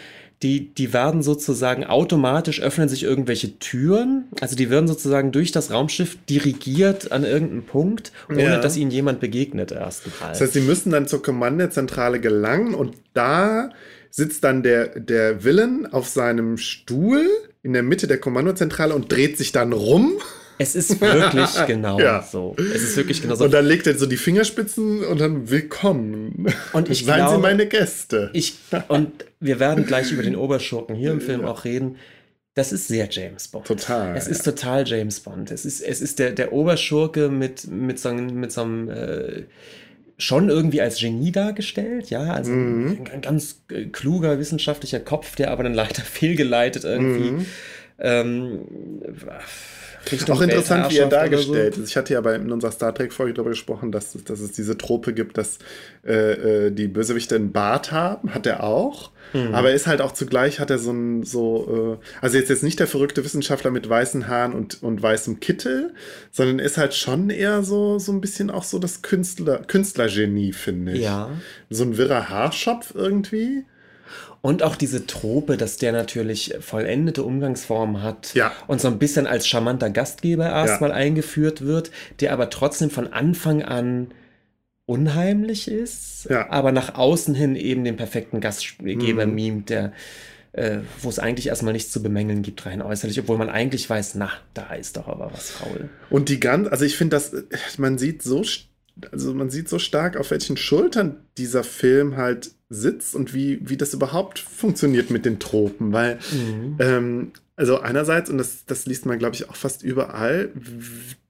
die, die werden sozusagen automatisch öffnen sich irgendwelche Türen. Also die werden sozusagen durch das Raumschiff dirigiert an irgendeinen Punkt, ohne Ja. dass ihnen jemand begegnet erstmal. Das heißt, sie müssen dann zur Kommandozentrale gelangen und da sitzt dann der, der Villain auf seinem Stuhl in der Mitte der Kommandozentrale und dreht sich dann rum. Es ist wirklich genau Ja. so. Es ist wirklich genau so. Und dann legt er so die Fingerspitzen und dann willkommen. Und ich Seien Sie glaube- meine Gäste. Ich, und wir werden gleich über den Oberschurken hier im Film auch reden. Das ist sehr James Bond. Total, Es ist total James Bond. Es ist, es ist der, der Oberschurke mit, mit so einem, mit so einem äh, schon irgendwie als Genie dargestellt, ja. Also Mhm. ein, ein ganz äh, kluger wissenschaftlicher Kopf, der aber dann leider fehlgeleitet irgendwie. Mhm. Ähm, Richtung auch interessant, wie er dargestellt so. ist. Ich hatte ja bei, in unserer Star Trek-Folge darüber gesprochen, dass, es- dass es diese Trope gibt, dass äh, äh, die Bösewichte einen Bart haben. Hat er auch. Mhm. Aber er ist halt auch zugleich, hat er so ein, so, äh, also jetzt, jetzt nicht der verrückte Wissenschaftler mit weißen Haaren und, und weißem Kittel, sondern ist halt schon eher so, so ein bisschen auch so das Künstler, Künstlergenie, finde ich. Ja. So ein wirrer Haarschopf irgendwie. Und auch diese Trope, dass der natürlich vollendete Umgangsformen hat Ja. und so ein bisschen als charmanter Gastgeber erstmal eingeführt wird, der aber trotzdem von Anfang an unheimlich ist, Ja. aber nach außen hin eben den perfekten Gastgeber Mhm. mimt, der äh, wo es eigentlich erstmal nichts zu bemängeln gibt, rein äußerlich, obwohl man eigentlich weiß, na, da ist doch aber was faul. Und die ganz, also ich finde, dass man sieht so, also man sieht so stark, auf welchen Schultern dieser Film halt sitzt und wie, wie das überhaupt funktioniert mit den Tropen, weil ähm, also einerseits, und das, das liest man, glaube ich, auch fast überall,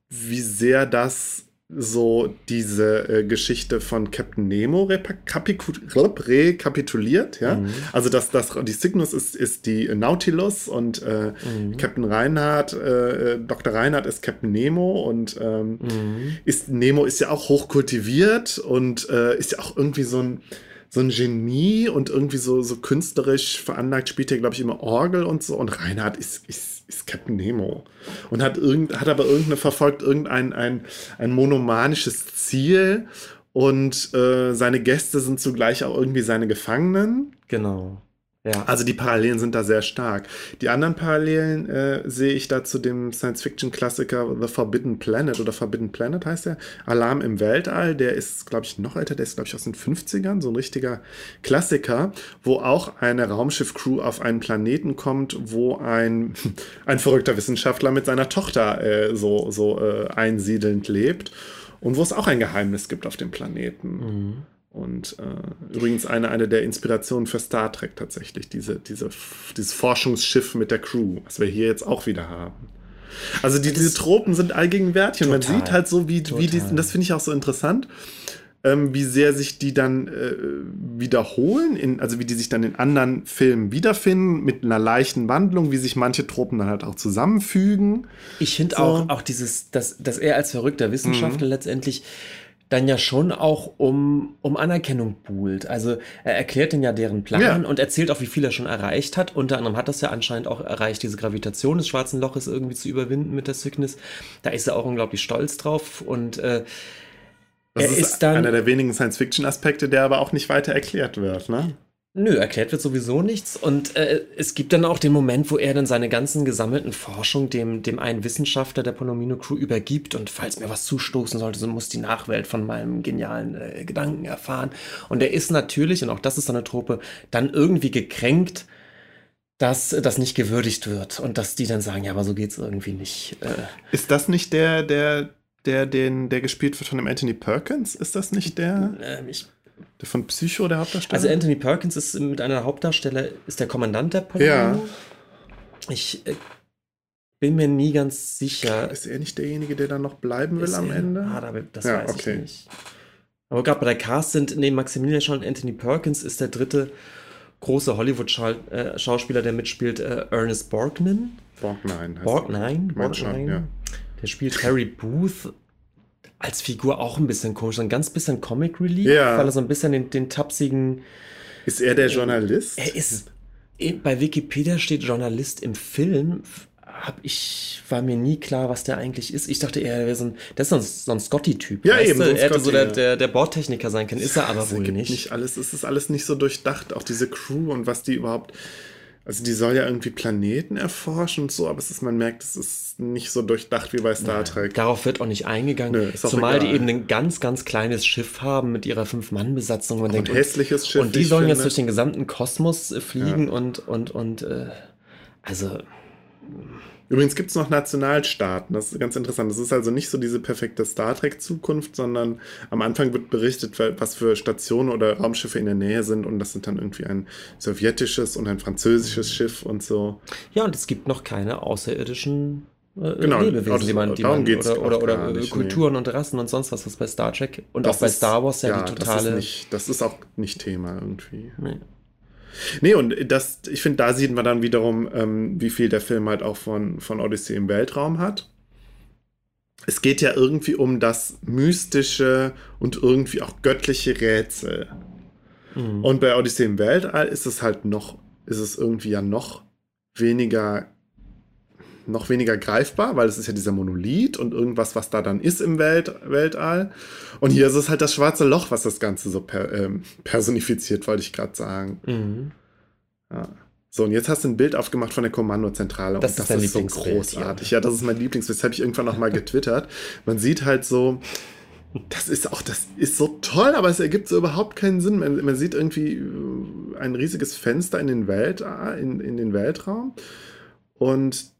wie sehr das so diese äh, Geschichte von Captain Nemo rekapituliert, ja. Mhm. Also das, das, die Cygnus ist, ist die Nautilus und äh, Mhm. Captain Reinhardt, äh, Dr. Reinhardt ist Captain Nemo und ähm, Mhm. ist, Nemo ist ja auch hochkultiviert und äh, ist ja auch irgendwie so ein, so ein Genie und irgendwie so, so künstlerisch veranlagt, spielt ja, glaube ich, immer Orgel und so. Und Reinhardt ist, ist, ist Captain Nemo. Und hat, irgend, hat aber irgendeine, verfolgt irgendein ein, ein monomanisches Ziel. Und äh, seine Gäste sind zugleich auch irgendwie seine Gefangenen. Genau. Ja. Also die Parallelen sind da sehr stark. Die anderen Parallelen äh, sehe ich da zu dem Science-Fiction-Klassiker The Forbidden Planet oder Forbidden Planet heißt der. Alarm im Weltall, der ist, glaube ich, noch älter, der ist, glaube ich, aus den 50ern, so ein richtiger Klassiker, wo auch eine Raumschiff-Crew auf einen Planeten kommt, wo ein, ein verrückter Wissenschaftler mit seiner Tochter äh, so, so äh, einsiedelnd lebt. Und wo es auch ein Geheimnis gibt auf dem Planeten. Mhm. Und äh, übrigens eine, eine der Inspirationen für Star Trek tatsächlich, diese, diese, dieses Forschungsschiff mit der Crew, was wir hier jetzt auch wieder haben. Also die, diese Tropen sind allgegenwärtig und man sieht halt so, wie, wie die, und das finde ich auch so interessant, ähm, wie sehr sich die dann äh, wiederholen, in, also wie die sich dann in anderen Filmen wiederfinden, mit einer leichten Wandlung, wie sich manche Tropen dann halt auch zusammenfügen. Ich finde So. auch, auch dieses, dass, dass er als verrückter Mhm. Wissenschaftler letztendlich dann ja schon auch um, um Anerkennung buhlt. Also er erklärt den ja deren Plan Ja. und erzählt auch, wie viel er schon erreicht hat. Unter anderem hat das ja anscheinend auch erreicht, diese Gravitation des schwarzen Loches irgendwie zu überwinden mit der Cygnus. Da ist er auch unglaublich stolz drauf und äh, Das er ist, ist dann einer der wenigen Science-Fiction-Aspekte, der aber auch nicht weiter erklärt wird. Ne? Nö, erklärt wird sowieso nichts. Und äh, es gibt dann auch den Moment, wo er dann seine ganzen gesammelten Forschung dem, dem einen Wissenschaftler der Ponomino Crew übergibt. Und falls mir was zustoßen sollte, so muss die Nachwelt von meinem genialen äh, Gedanken erfahren. Und er ist natürlich, und auch das ist eine Trope, dann irgendwie gekränkt, dass das nicht gewürdigt wird. Und dass die dann sagen, ja, aber so geht's irgendwie nicht. Äh, Ist das nicht der, der, der, den, der gespielt wird von dem Anthony Perkins? Ist das nicht der, äh, ich, der von Psycho, der Hauptdarsteller? also Anthony Perkins ist mit einer Hauptdarsteller, ist der Kommandant der Ponomino. Ja. Ich äh, bin mir nie ganz sicher. ist er nicht derjenige, der dann noch bleiben will Ist am er- Ende? Ah, da, das Ja, weiß okay. ich nicht. Aber gerade bei der Cast sind neben Maximilian Schall und Anthony Perkins ist der dritte große Hollywood-Schauspieler, der mitspielt, äh, Ernest Borgnine. Borgnine heißt Borg, nein, Mein schon, Borgnine. ja. Der spielt Harry Booth als Figur auch ein bisschen komisch, so ein ganz bisschen Comic Relief, Ja. weil er so ein bisschen den, den tapsigen. Ist er der Journalist? Er ist. Bei Wikipedia steht Journalist im Film, hab ich, war mir nie klar, was der eigentlich ist. Ich dachte, er wäre so ein, das ist so ein, Scotty-Typ. Ja, eben, so er hätte so der, der, der Bordtechniker sein können. Ist er aber Das wohl nicht. nicht alles, es ist alles nicht so durchdacht, auch diese Crew und was die überhaupt. Also die soll ja irgendwie Planeten erforschen und so, aber es ist, man merkt, es ist nicht so durchdacht wie bei Star Trek. Darauf wird auch nicht eingegangen. Nö, Zumal die egal. eben ein ganz, ganz kleines Schiff haben mit ihrer Fünf-Mann-Besatzung. Man ein denkt, und- hässliches Schiff, Und die sollen jetzt finde. durch den gesamten Kosmos äh, fliegen und, und, und, äh, also, Übrigens gibt es noch Nationalstaaten, das ist ganz interessant. Das ist also nicht so diese perfekte Star Trek-Zukunft, sondern am Anfang wird berichtet, was für Stationen oder Raumschiffe in der Nähe sind und das sind dann irgendwie ein sowjetisches und ein französisches Schiff und so. ja, und es gibt noch keine außerirdischen äh, Genau, Lebewesen, die man, die man oder, oder, oder nicht, Kulturen und Rassen und sonst was, was bei Star Trek und Das auch bei ist- Star Wars ja, die Das totale. ist, nicht, das ist auch nicht Thema irgendwie. Nee. Nee, und das, ich finde, da sieht man dann wiederum, ähm, wie viel der Film halt auch von, von Odyssey im Weltraum hat. Es geht ja irgendwie um das mystische und irgendwie auch göttliche Rätsel. Mhm. Und bei Odyssey im Weltall ist es halt noch, ist es irgendwie ja noch weniger, noch weniger greifbar, weil es ist ja dieser Monolith und irgendwas, was da dann ist im Welt, Weltall. Und hier ist es halt das schwarze Loch, was das Ganze so per, ähm, personifiziert, wollte ich gerade sagen. Mhm. Ja. So, und jetzt hast du ein Bild aufgemacht von der Kommandozentrale. Das und ist das ist so großartig. Ja. das ist mein Lieblingsbild. Das habe ich irgendwann noch mal getwittert. Man sieht halt so, das ist auch, das ist so toll, aber es ergibt so überhaupt keinen Sinn. Man, man sieht irgendwie äh, ein riesiges Fenster in den, Welt, in, in den Weltraum und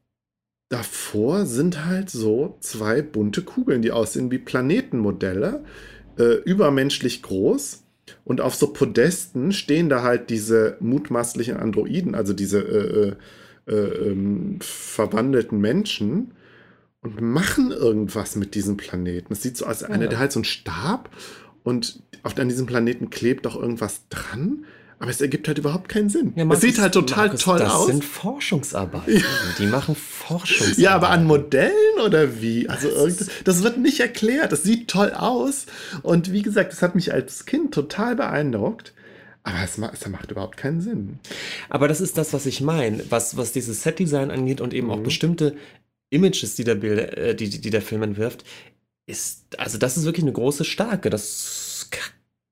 davor sind halt so zwei bunte Kugeln, die aussehen wie Planetenmodelle, äh, übermenschlich groß. Und auf so Podesten stehen da halt diese mutmaßlichen Androiden, also diese äh, äh, äh, ähm, verwandelten Menschen und machen irgendwas mit diesem Planeten. Es sieht so aus, als einer, Ja. der halt so einen Stab und auf, an diesem Planeten klebt auch irgendwas dran, aber es ergibt halt überhaupt keinen Sinn. Ja, es Markus, sieht halt total Markus, toll das aus. sind Forschungsarbeiten. Die machen Forschungsarbeiten. Ja, aber an Modellen oder wie? Also irgend- das wird nicht erklärt. Das sieht toll aus. Und wie gesagt, das hat mich als Kind total beeindruckt. Aber es, ma- es macht überhaupt keinen Sinn. Aber das ist das, was ich meine, was, was dieses Setdesign angeht und eben auch Mhm. bestimmte Images, die der, Bilder, äh, die, die, der Film entwirft, ist, also das ist wirklich eine große Stärke. Das k-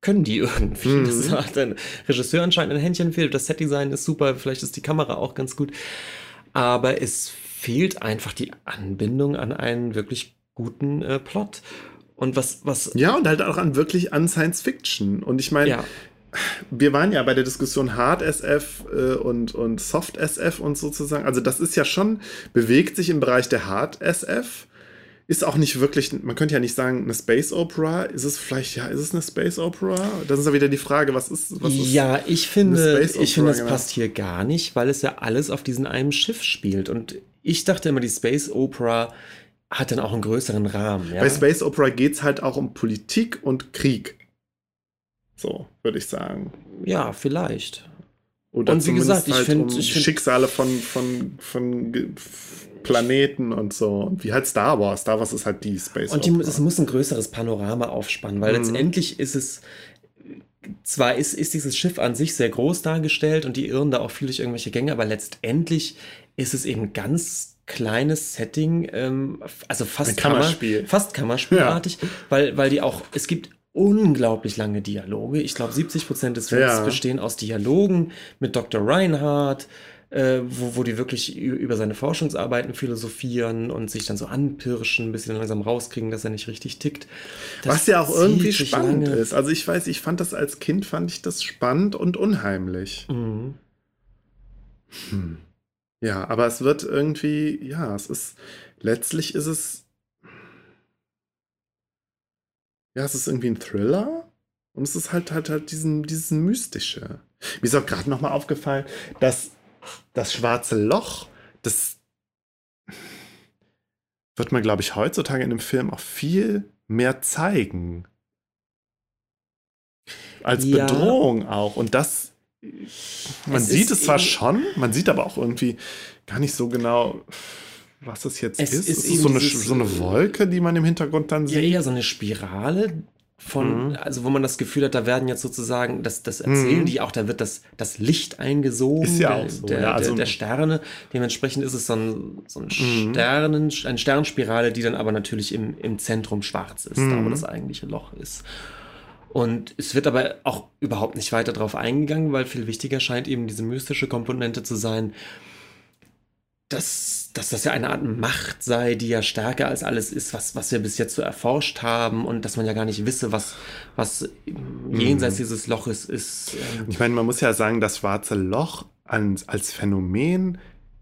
können die irgendwie. Mhm. Das hat ein Regisseur anscheinend ein Händchen für. Das Setdesign ist super, vielleicht ist die Kamera auch ganz gut. Aber es fehlt einfach die Anbindung an einen wirklich guten äh, Plot. Und was, was, Ja, und halt auch an wirklich an Science Fiction. Und ich meine, ja, wir waren ja bei der Diskussion Hard SF äh, und, und Soft SF und sozusagen. Also das ist ja schon, bewegt sich im Bereich der Hard SF. Ist auch nicht wirklich, man könnte ja nicht sagen, eine Space Opera. Ist es vielleicht, ja, ist es eine Space Opera? Das ist ja wieder die Frage, was ist, was ist. ja, ich finde, ich finde, es genau. passt hier gar nicht, weil es ja alles auf diesem einen Schiff spielt. Und ich dachte immer, die Space Opera hat dann auch einen größeren Rahmen. Ja? Bei Space Opera geht es halt auch um Politik und Krieg. So, würde ich sagen. ja, vielleicht. Oder Und wie gesagt, ich halt find- um find- Schicksale von, von, von Ge- Planeten und so. Wie halt Star Wars. Star Wars ist halt die Space Und die, es muss ein größeres Panorama aufspannen, weil Mhm. letztendlich ist es, zwar ist, ist dieses Schiff an sich sehr groß dargestellt und die irren da auch viel durch irgendwelche Gänge, aber letztendlich ist es eben ganz kleines Setting, ähm, also fast, Kammerspiel. Kammer, fast Kammerspielartig, weil, weil die auch, es gibt unglaublich lange Dialoge. Ich glaube, 70 Prozent des Films Ja. bestehen aus Dialogen mit Dr. Reinhardt, äh, wo, wo die wirklich über seine Forschungsarbeiten philosophieren und sich dann so anpirschen, bis sie dann langsam rauskriegen, dass er nicht richtig tickt. Das Was ja auch irgendwie spannend lange. ist. Also ich weiß, ich fand das als Kind, fand ich das spannend und unheimlich. Mhm. Hm. Ja, aber es wird irgendwie, ja, es ist, letztlich ist es, ja, es ist irgendwie ein Thriller und es ist halt halt halt diesen, diesen mystische. Mir ist auch gerade nochmal aufgefallen, dass das schwarze Loch, das wird man, glaube ich, heutzutage in dem Film auch viel mehr zeigen. Als Ja. Bedrohung auch. Und das, man Es sieht es zwar schon, man sieht aber auch irgendwie gar nicht so genau, was es jetzt Es ist. ist Es ist so eine, so eine Wolke, die man im Hintergrund dann Ja, sieht. eher so eine Spirale, von, Mhm. also wo man das Gefühl hat, da werden jetzt sozusagen, das, das erzählen Mhm. die auch, da wird das, das Licht eingesogen Ist ja der, auch so, der, ja, also- der, der Sterne. Dementsprechend ist es so ein, so ein Mhm. Sternen, eine Sternspirale, die dann aber natürlich im, im Zentrum schwarz ist, da wo Mhm. das eigentliche Loch ist. Und es wird aber auch überhaupt nicht weiter drauf eingegangen, weil viel wichtiger scheint eben diese mystische Komponente zu sein, dass, dass das ja eine Art Macht sei, die ja stärker als alles ist, was, was wir bis jetzt so erforscht haben und dass man ja gar nicht wisse, was, was jenseits dieses Loches ist. Ähm, Ich meine, man muss ja sagen, das schwarze Loch als, als Phänomen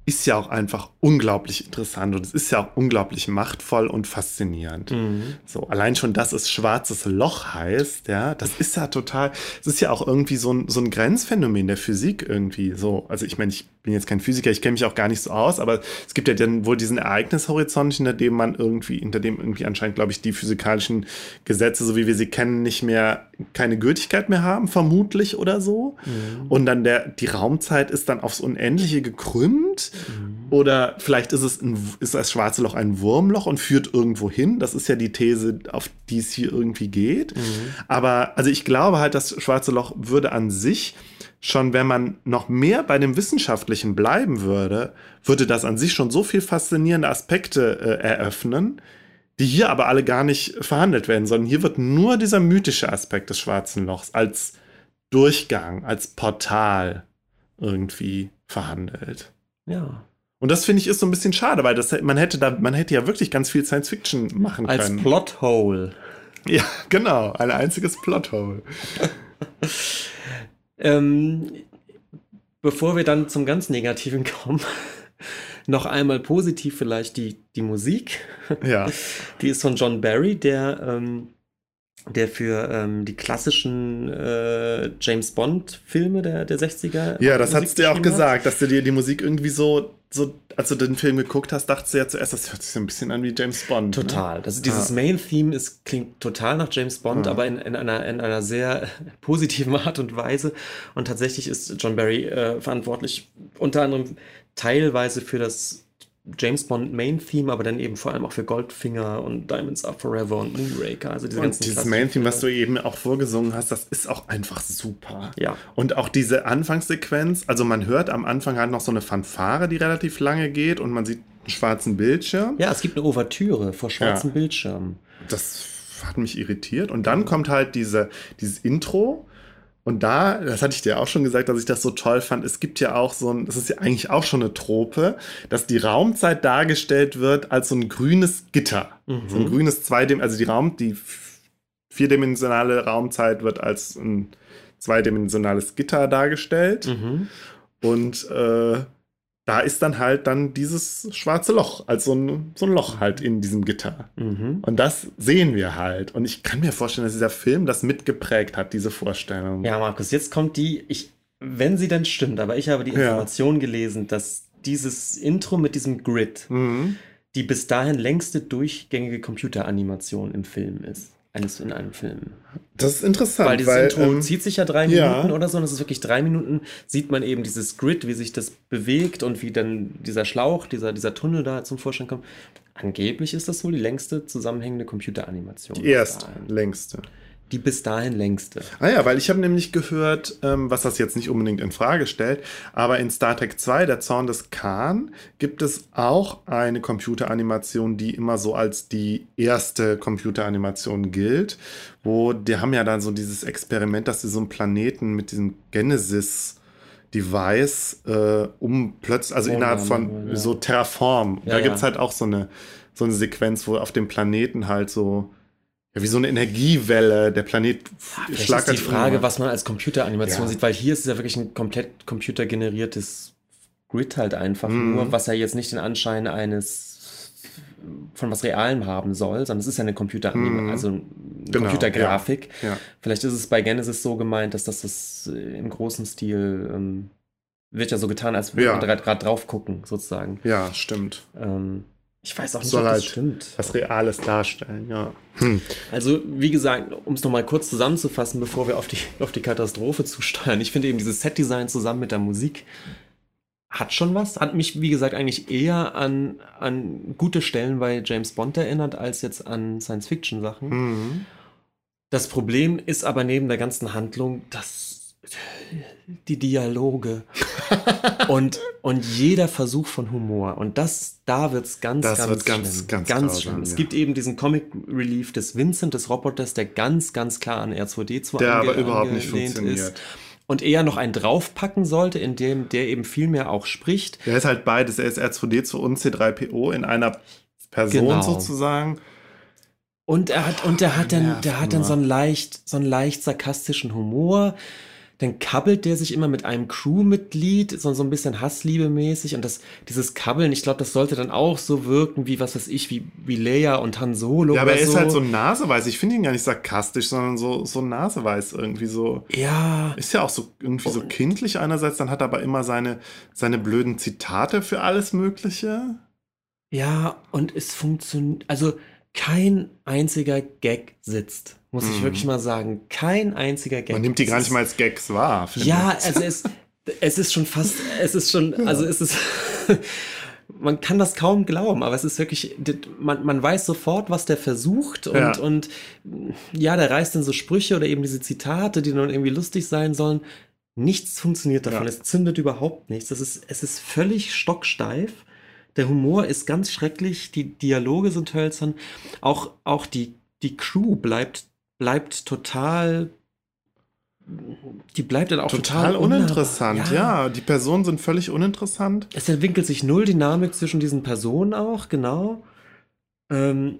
ist ja auch einfach unglaublich interessant und es ist ja auch unglaublich machtvoll und faszinierend. Mhm. So, allein schon, dass es schwarzes Loch heißt, ja, das ist ja total, es ist ja auch irgendwie so ein, so ein Grenzphänomen der Physik irgendwie so. Also ich meine, ich bin jetzt kein Physiker, ich kenne mich auch gar nicht so aus, aber es gibt ja dann wohl diesen Ereignishorizont, hinter dem man irgendwie, hinter dem irgendwie anscheinend, glaube ich, die physikalischen Gesetze, so wie wir sie kennen, nicht mehr, keine Gültigkeit mehr haben, vermutlich oder so. Und dann der, die Raumzeit ist dann aufs Unendliche gekrümmt. Oder vielleicht ist es ein, ist das schwarze Loch ein Wurmloch und führt irgendwo hin. Das ist ja die These, auf die es hier irgendwie geht. Aber also ich glaube halt, das schwarze Loch würde an sich schon, wenn man noch mehr bei dem Wissenschaftlichen bleiben würde, würde das an sich schon so viel faszinierende Aspekte äh, eröffnen, die hier aber alle gar nicht verhandelt werden, sondern hier wird nur dieser mythische Aspekt des schwarzen Lochs als Durchgang, als Portal irgendwie verhandelt. Ja. Und das finde ich ist so ein bisschen schade, weil das, man hätte da, man hätte ja wirklich ganz viel Science Fiction machen Als können. Plothole. ja, genau, ein einziges Plothole. Ähm, bevor wir dann zum ganz Negativen kommen, noch einmal positiv vielleicht die, die Musik. Ja, Die ist von John Barry, der, ähm, der für ähm, die klassischen äh, James Bond-Filme der, der 60er. ja, das Musik hast du ja auch gesagt, dass du dir die Musik irgendwie so, so, als du den Film geguckt hast, dachtest du ja zuerst, das hört sich so ein bisschen an wie James Bond. Ne? Total. Das, dieses Ja. Main-Theme ist, klingt total nach James Bond, Ja. aber in, in, einer, in einer sehr positiven Art und Weise. Und tatsächlich ist John Barry äh, verantwortlich unter anderem teilweise für das James Bond Main-Theme, aber dann eben vor allem auch für Goldfinger und Diamonds Are Forever und Moonraker. Also diese Und ganzen dieses klassischen Main-Theme, was du eben auch vorgesungen hast, das ist auch einfach super. Ja. Und auch diese Anfangssequenz, also man hört am Anfang halt noch so eine Fanfare, die relativ lange geht und man sieht einen schwarzen Bildschirm. Ja, es gibt eine Ouvertüre vor schwarzen Ja. Bildschirmen. Das hat mich irritiert. Und dann kommt halt diese, dieses Intro. Und da, das hatte ich dir auch schon gesagt, dass ich das so toll fand. Es gibt ja auch so ein, das ist ja eigentlich auch schon eine Trope, dass die Raumzeit dargestellt wird als so ein grünes Gitter. So ein grünes Zweidem, also die Raum, die vierdimensionale Raumzeit wird als ein zweidimensionales Gitter dargestellt. Mhm. Und äh, da ist dann halt dann dieses schwarze Loch, als so ein, so ein Loch halt in diesem Gitter. Mhm. Und das sehen wir halt. Und ich kann mir vorstellen, dass dieser Film das mitgeprägt hat, diese Vorstellung. Ja, Markus, jetzt kommt die, ich, wenn sie denn stimmt, aber ich habe die Ja. Information gelesen, dass dieses Intro mit diesem Grid Mhm. die bis dahin längste durchgängige Computeranimation im Film ist. Eines in einem Film. Das ist interessant, Weil dieses Intro ähm, zieht sich ja drei ja. Minuten oder so, und das ist wirklich drei Minuten, sieht man eben dieses Grid, wie sich das bewegt und wie dann dieser Schlauch, dieser, dieser Tunnel da zum Vorschein kommt. Angeblich ist das wohl die längste zusammenhängende Computeranimation. die bis erst dahin. längste. Die bis dahin längste. Ah ja, weil ich habe nämlich gehört, ähm, was das jetzt nicht unbedingt in Frage stellt, aber in Star Trek 2, der Zorn des Khan, gibt es auch eine Computeranimation, die immer so als die erste Computeranimation gilt, wo die haben ja dann so dieses Experiment, dass sie so einen Planeten mit diesem Genesis Device äh, um plötzlich, also Oh, innerhalb von ja. so Terraform. Ja, da ja. gibt es halt auch so eine, so eine Sequenz, wo auf dem Planeten halt so ja, wie so eine Energiewelle, der Planet Vielleicht schlagert ist die Frage, immer. was man als Computeranimation Ja. sieht, weil hier ist es ja wirklich ein komplett computergeneriertes Grid halt einfach Mhm. nur, was ja jetzt nicht den Anschein eines von was Realem haben soll, sondern es ist ja eine Computeranimation, Mhm. also eine Genau, Computergrafik. Ja. Vielleicht ist es bei Genesis so gemeint, dass das, das äh, im großen Stil ähm, wird ja so getan, als würde Ja. man gerade drauf gucken, sozusagen. ja, stimmt. Ähm, ich weiß auch nicht, Soll ob das halt stimmt. was Reales darstellen, ja. Hm. Also, wie gesagt, um es nochmal kurz zusammenzufassen, bevor wir auf die, auf die Katastrophe zusteuern. Ich finde eben dieses Setdesign zusammen mit der Musik hat schon was. Hat mich, wie gesagt, eigentlich eher an, an gute Stellen bei James Bond erinnert, als jetzt an Science-Fiction-Sachen. Mhm. Das Problem ist aber neben der ganzen Handlung, dass die Dialoge und, und jeder Versuch von Humor. Und das, da wird es ganz, Das ganz, wird ganz, schlimm. ganz ganz grausam, schlimm. Es ja. gibt eben diesen Comic Relief des Vincent, des Roboters, der ganz, ganz klar an R2D2 Der aber überhaupt nicht funktioniert. Und eher noch einen draufpacken sollte, in dem der eben viel mehr auch spricht. Der ist halt beides. Er ist R2D2 und C3PO in einer Person Genau. sozusagen. Und er hat, und der hat dann, der hat dann so einen leicht, so einen leicht sarkastischen Humor. Dann kabbelt der sich immer mit einem Crewmitglied, so, so ein bisschen Hassliebe-mäßig. Und das, dieses Kabbeln, ich glaube, das sollte dann auch so wirken, wie, was weiß ich, wie, wie Leia und Han Solo. Ja, aber er ist halt so naseweiß. Ich finde ihn gar nicht sarkastisch, sondern so, so naseweiß irgendwie so. Ja, Ist ja auch so irgendwie so kindlich einerseits, dann hat er aber immer seine, seine blöden Zitate für alles Mögliche. ja, und es funktioniert, also kein einziger Gag sitzt, muss ich Mhm. wirklich mal sagen. Kein einziger Gag. Man nimmt die gar Es nicht mal als Gags wahr. Ja, ich. also es, es ist schon fast, es ist schon, also es ist, man kann das kaum glauben, aber es ist wirklich, man, man weiß sofort, was der versucht und, Ja. und ja, der reißt dann so Sprüche oder eben diese Zitate, die dann irgendwie lustig sein sollen. Nichts funktioniert davon, Ja. es zündet überhaupt nichts. Das ist, es ist völlig stocksteif. Der Humor ist ganz schrecklich, die Dialoge sind hölzern. Auch, auch die, die Crew bleibt, bleibt total. Die bleibt dann auch Total total, uninteressant, ja. Die Personen sind völlig uninteressant. Es entwickelt sich null Dynamik zwischen diesen Personen auch, genau. Ähm,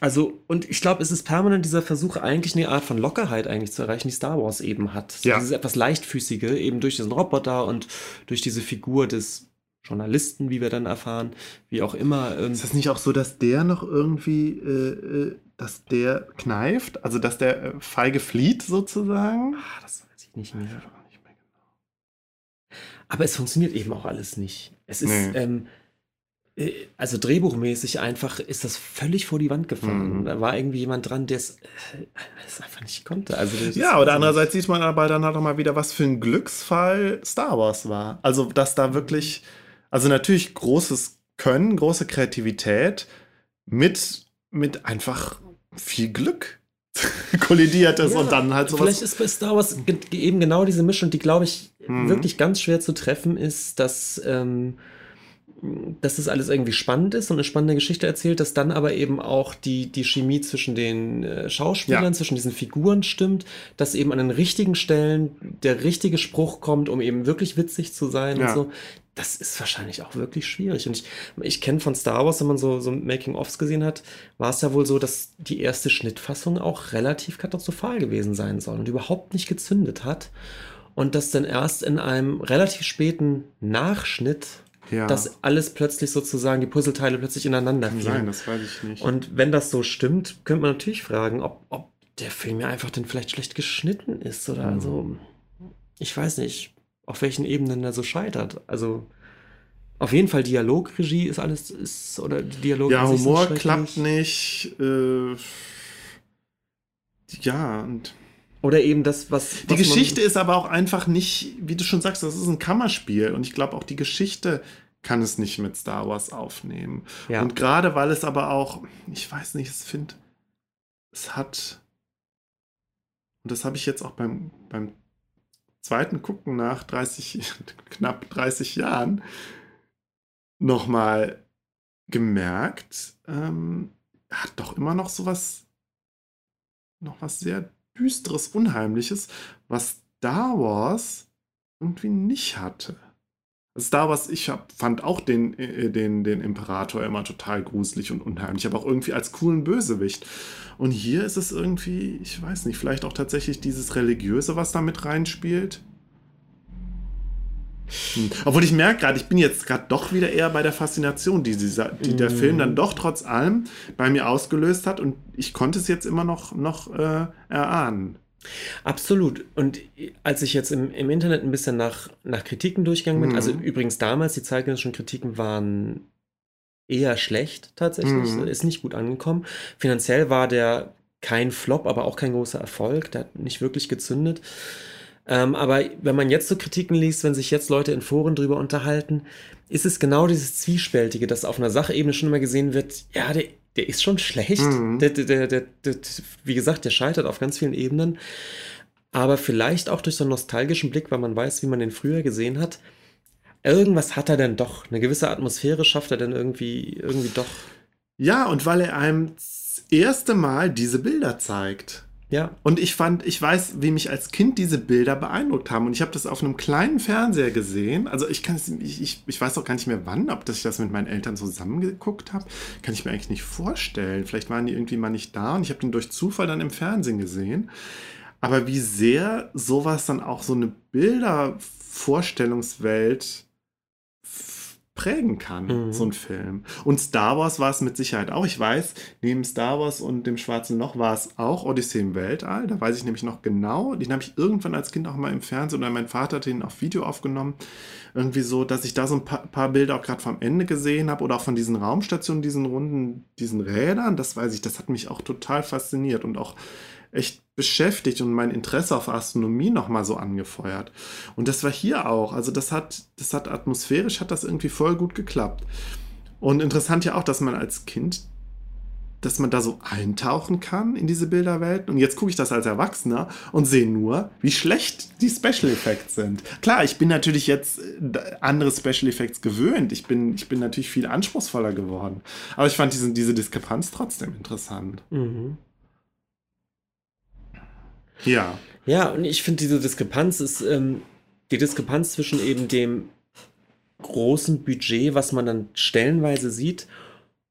also, und ich glaube, es ist permanent dieser Versuch, eigentlich eine Art von Lockerheit eigentlich zu erreichen, die Star Wars eben hat. So Ja. Dieses etwas leichtfüßige, eben durch diesen Roboter und durch diese Figur des Journalisten, wie wir dann erfahren, wie auch immer. Ähm, Ist das nicht auch so, dass der noch irgendwie, äh, äh, dass der kneift? Also, dass der äh, feige flieht sozusagen? ah, das weiß ich nicht mehr. Aber es funktioniert eben auch alles nicht. Es ist, Nee. ähm, äh, also drehbuchmäßig einfach ist das völlig vor die Wand gefahren. Mhm. Da war irgendwie jemand dran, der es äh, einfach nicht konnte. Also Ja, oder andererseits sieht man aber dann halt auch mal wieder, was für ein Glücksfall Star Wars war. Also, dass da wirklich, also natürlich großes Können, große Kreativität mit, mit einfach viel Glück kollidiert ist Ja, und dann halt Vielleicht sowas. ist bei Star Wars eben genau diese Mischung, die, glaube ich, Mhm. wirklich ganz schwer zu treffen ist, dass, ähm, dass das alles irgendwie spannend ist und eine spannende Geschichte erzählt, dass dann aber eben auch die, die Chemie zwischen den äh, Schauspielern, Ja. zwischen diesen Figuren stimmt, dass eben an den richtigen Stellen der richtige Spruch kommt, um eben wirklich witzig zu sein Ja. und so. Das ist wahrscheinlich auch wirklich schwierig. Und ich, ich kenne von Star Wars, wenn man so, so Making-ofs gesehen hat, war es ja wohl so, dass die erste Schnittfassung auch relativ katastrophal gewesen sein soll und überhaupt nicht gezündet hat. Und dass dann erst in einem relativ späten Nachschnitt Ja, dass alles plötzlich sozusagen, die Puzzleteile plötzlich ineinander kann fielen. sein, das weiß ich nicht. Und wenn das so stimmt, könnte man natürlich fragen, ob, ob der Film ja einfach dann vielleicht schlecht geschnitten ist oder Mhm. also, ich weiß nicht, auf welchen Ebenen er so scheitert. Also, auf jeden Fall Dialogregie ist alles, ist, oder die Dialoge ja, Humor klappt nicht. Äh, ja, und Oder eben das, was. Die was man- Geschichte ist aber auch einfach nicht, wie du schon sagst, das ist ein Kammerspiel und ich glaube auch die Geschichte kann es nicht mit Star Wars aufnehmen. Ja. Und gerade weil es aber auch, ich weiß nicht, es finde, es hat, und das habe ich jetzt auch beim, beim zweiten Gucken nach 30, knapp 30 Jahren nochmal gemerkt, ähm, hat doch immer noch sowas, noch was sehr düsteres, unheimliches, was Star Wars irgendwie nicht hatte. Star Wars, ich hab, fand auch den, äh, den, den Imperator immer total gruselig und unheimlich, aber auch irgendwie als coolen Bösewicht. Und hier ist es irgendwie, ich weiß nicht, vielleicht auch tatsächlich dieses Religiöse, was da mit reinspielt. Hm. Obwohl ich merke gerade, ich bin jetzt gerade doch wieder eher bei der Faszination, die, dieser, die der Mm. Film dann doch trotz allem bei mir ausgelöst hat und ich konnte es jetzt immer noch, noch äh, erahnen. Absolut. Und als ich jetzt im, im Internet ein bisschen nach, nach Kritiken durchgegangen bin, Mhm. also übrigens damals, die zeitgenössischen Kritiken waren eher schlecht tatsächlich, Mhm. ist nicht gut angekommen. Finanziell war der kein Flop, aber auch kein großer Erfolg, der hat nicht wirklich gezündet. Ähm, aber wenn man jetzt so Kritiken liest, wenn sich jetzt Leute in Foren drüber unterhalten, ist es genau dieses Zwiespältige, dass auf einer Sachebene schon immer gesehen wird, ja, der, der ist schon schlecht. Mhm. Der, der, der, wie gesagt, der scheitert auf ganz vielen Ebenen. Aber vielleicht auch durch so einen nostalgischen Blick, weil man weiß, wie man den früher gesehen hat. Irgendwas hat er denn doch. Eine gewisse Atmosphäre schafft er dann irgendwie, irgendwie doch. Ja, und weil er einem das erste Mal diese Bilder zeigt. Ja. Und ich fand, ich weiß, wie mich als Kind diese Bilder beeindruckt haben. Und ich habe das auf einem kleinen Fernseher gesehen. Also ich kann ich, ich, ich weiß auch gar nicht mehr wann, ob das ich das mit meinen Eltern zusammengeguckt habe. Kann ich mir eigentlich nicht vorstellen. Vielleicht waren die irgendwie mal nicht da und ich habe den durch Zufall dann im Fernsehen gesehen. Aber wie sehr sowas dann auch so eine Bildervorstellungswelt prägen kann, Mhm. so ein Film. Und Star Wars war es mit Sicherheit auch. Ich weiß, neben Star Wars und dem Schwarzen Loch war es auch Odyssee im Weltall. Da weiß ich nämlich noch genau. Den habe ich irgendwann als Kind auch mal im Fernsehen oder mein Vater hat den auf Video aufgenommen. Irgendwie so, dass ich da so ein paar, paar Bilder auch gerade vom Ende gesehen habe oder auch von diesen Raumstationen, diesen runden, diesen Rädern. Das weiß ich, das hat mich auch total fasziniert und auch echt beschäftigt und mein Interesse auf Astronomie nochmal so angefeuert. Und das war hier auch. Also das hat, das hat atmosphärisch, hat das irgendwie voll gut geklappt. Und interessant ja auch, dass man als Kind, dass man da so eintauchen kann in diese Bilderwelt. Und jetzt gucke ich das als Erwachsener und sehe nur, wie schlecht die Special Effects sind. Klar, ich bin natürlich jetzt äh, andere Special Effects gewöhnt. Ich bin, ich bin natürlich viel anspruchsvoller geworden. Aber ich fand diesen, diese Diskrepanz trotzdem interessant. Mhm. Ja. Ja, und ich finde, diese Diskrepanz ist ähm, die Diskrepanz zwischen eben dem großen Budget, was man dann stellenweise sieht,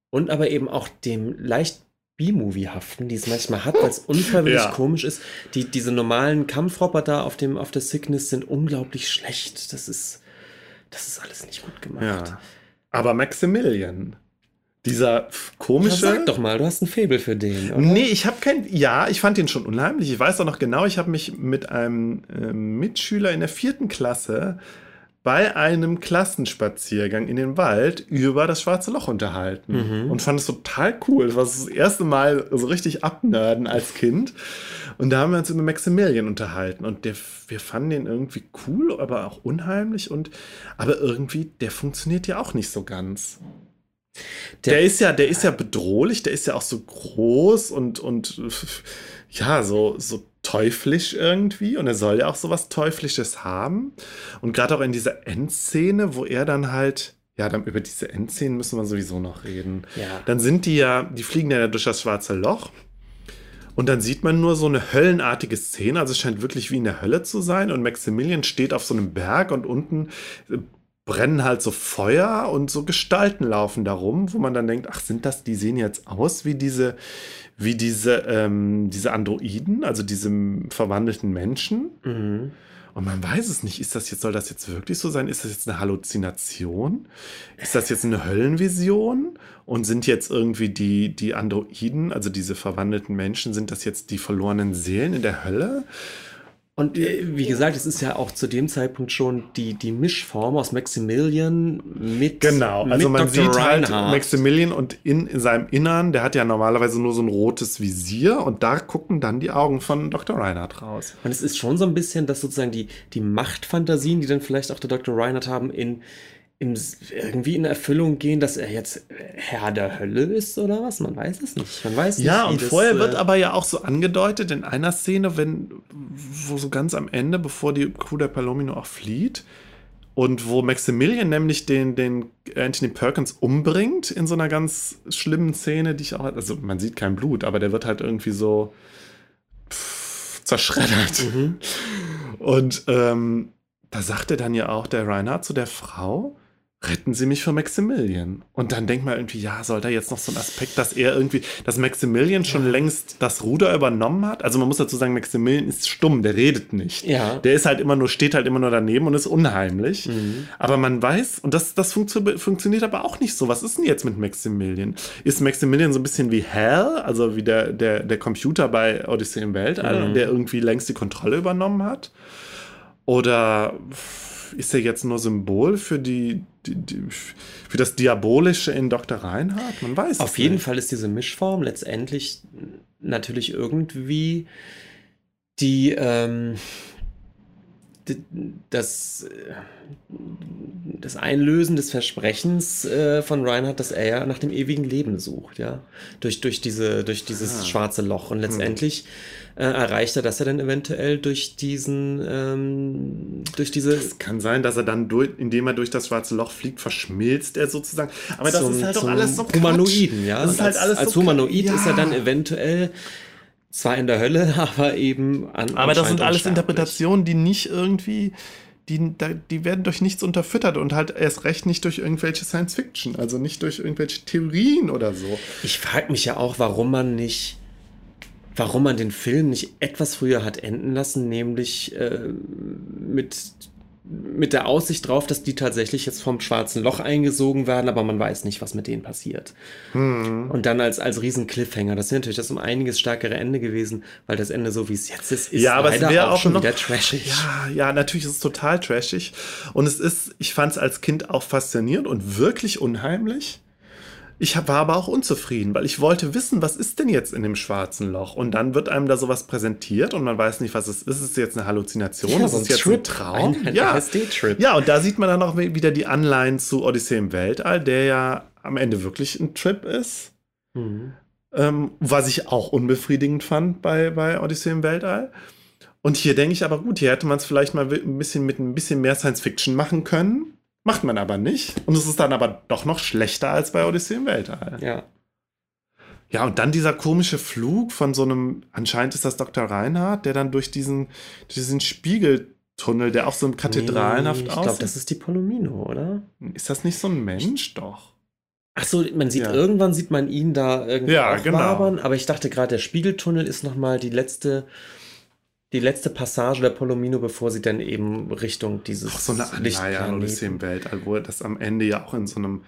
und aber eben auch dem leicht B-Movie-haften, die es manchmal hat, weil es unfreiwillig Ja. komisch ist. Die, diese normalen Kampfroboter auf, dem, auf der Sickness sind unglaublich schlecht. Das ist, das ist alles nicht gut gemacht. Ja. Aber Maximilian, dieser komische. sag doch mal, du hast ein Faible für den. Oder? Nee, ich habe kein. Ja, ich fand den schon unheimlich. Ich weiß auch noch genau, ich habe mich mit einem äh, Mitschüler in der vierten Klasse bei einem Klassenspaziergang in den Wald über das schwarze Loch unterhalten Mhm. und fand es total cool. Das war das erste Mal so richtig abnörden als Kind. Und da haben wir uns über Maximilian unterhalten und der, wir fanden den irgendwie cool, aber auch unheimlich und aber irgendwie, der funktioniert ja auch nicht so ganz. Der, Der- ist ja, der ist ja bedrohlich, der ist ja auch so groß und, und ja, so, so teuflisch irgendwie. Und er soll ja auch so was Teuflisches haben. Und gerade auch in dieser Endszene, wo er dann halt, ja, dann über diese Endszene müssen wir sowieso noch reden. Ja. Dann sind die ja, die fliegen ja durch das schwarze Loch. Und dann sieht man nur so eine höllenartige Szene. Also es scheint wirklich wie in der Hölle zu sein. Und Maximilian steht auf so einem Berg und unten brennen halt so Feuer und so Gestalten laufen da rum, wo man dann denkt, ach, sind das, die sehen jetzt aus wie diese, wie diese, ähm, diese Androiden, also diese verwandelten Menschen. Mhm. Und man weiß es nicht. Ist das jetzt, soll das jetzt wirklich so sein? Ist das jetzt eine Halluzination? Ist das jetzt eine Höllenvision? Und sind jetzt irgendwie die, die Androiden, also diese verwandelten Menschen, sind das jetzt die verlorenen Seelen in der Hölle? Und äh, wie gesagt, es ist ja auch zu dem Zeitpunkt schon die, die Mischform aus Maximilian mit, Genau, also mit man Dr. sieht halt Reinhardt. Maximilian und in, in seinem Innern, der hat ja normalerweise nur so ein rotes Visier und da gucken dann die Augen von Dr. Reinhardt raus. Und es ist schon so ein bisschen, dass sozusagen die, die Machtfantasien, die dann vielleicht auch der Dr. Reinhardt haben, in, im, irgendwie in Erfüllung gehen, dass er jetzt Herr der Hölle ist oder was? Man weiß es nicht. Man weiß Ja, nicht, wie und das, vorher äh, wird aber ja auch so angedeutet in einer Szene, wenn, wo so ganz am Ende, bevor die Crew der Palomino auch flieht, und wo Maximilian nämlich den, den Anthony Perkins umbringt in so einer ganz schlimmen Szene, die ich auch, also man sieht kein Blut, aber der wird halt irgendwie so pff, zerschreddert. Mhm. Und ähm, da sagt er dann ja auch der Reinhard zu der Frau, retten Sie mich von Maximilian. Und dann denkt man irgendwie, ja, soll da jetzt noch so ein Aspekt, dass er irgendwie, dass Maximilian schon längst das Ruder übernommen hat? Also man muss dazu sagen, Maximilian ist stumm, der redet nicht. Ja. Der ist halt immer nur, steht halt immer nur daneben und ist unheimlich. Mhm. Aber man weiß, und das, das funktio funktioniert aber auch nicht so. Was ist denn jetzt mit Maximilian? Ist Maximilian so ein bisschen wie Hal, also wie der, der, der Computer bei Odyssey im Weltall, Mhm. der irgendwie längst die Kontrolle übernommen hat? Oder ist er jetzt nur Symbol für die, die, die für das Diabolische in Dr. Reinhardt? Man weiß Auf jeden nicht. Fall ist diese Mischform letztendlich natürlich irgendwie die, ähm, das, das Einlösen des Versprechens äh, von Reinhardt, dass er ja nach dem ewigen Leben sucht, ja. Durch, durch, diese, durch dieses ah. schwarze Loch. Und letztendlich äh, erreicht er das er dann eventuell durch diesen, ähm, durch diese. Es kann sein, dass er dann durch, indem er durch das schwarze Loch fliegt, verschmilzt er sozusagen. Aber das zum, ist halt doch alles so Humanoiden, ja. Das ist halt alles als so Humanoid ja. ist er dann eventuell zwar in der Hölle, aber eben an. Aber das sind alles Interpretationen, die nicht irgendwie. Die, die werden durch nichts unterfüttert und halt erst recht nicht durch irgendwelche Science Fiction, also nicht durch irgendwelche Theorien oder so. Ich frage mich ja auch, warum man nicht warum man den Film nicht etwas früher hat enden lassen, nämlich äh, mit mit der Aussicht drauf, dass die tatsächlich jetzt vom schwarzen Loch eingesogen werden, aber man weiß nicht, was mit denen passiert. Hm. Und dann als, als riesen Cliffhanger. Das wäre natürlich das um einiges stärkere Ende gewesen, weil das Ende, so wie es jetzt ist, ist ja, aber leider es auch, auch schon noch, wieder trashig. Ja, ja, natürlich ist es total trashig. Und es ist, ich fand es als Kind auch faszinierend und wirklich unheimlich. Ich war aber auch unzufrieden, weil ich wollte wissen, was ist denn jetzt in dem schwarzen Loch? Und dann wird einem da sowas präsentiert und man weiß nicht, was es ist. Ist es jetzt eine Halluzination? Ja, ist es jetzt Trip. ein Traum? Ein, ein ja. ja, und da sieht man dann auch wieder die Anleihen zu Odyssee im Weltall, der ja am Ende wirklich ein Trip ist. Mhm. Ähm, was ich auch unbefriedigend fand bei, bei Odyssee im Weltall. Und hier denke ich aber gut, hier hätte man es vielleicht mal ein bisschen mit ein bisschen mehr Science Fiction machen können. Macht man aber nicht. Und es ist dann aber doch noch schlechter als bei Odyssee im Weltall. Ja. Ja, und dann dieser komische Flug von so einem, anscheinend ist das Dr. Reinhardt, der dann durch diesen, diesen Spiegeltunnel, der auch so kathedralenhaft nee, aussieht. Ich glaube, das ist die Polomino, oder? Ist das nicht so ein Mensch? Doch. Ach so, man sieht, ja. irgendwann sieht man ihn da irgendwie ja, genau. wabern, aber ich dachte gerade, der Spiegeltunnel ist nochmal die letzte die letzte Passage der Polomino, bevor sie dann eben Richtung dieses Auch so eine Anleihe an Odyssee im Weltall, wo das am Ende ja auch in so einem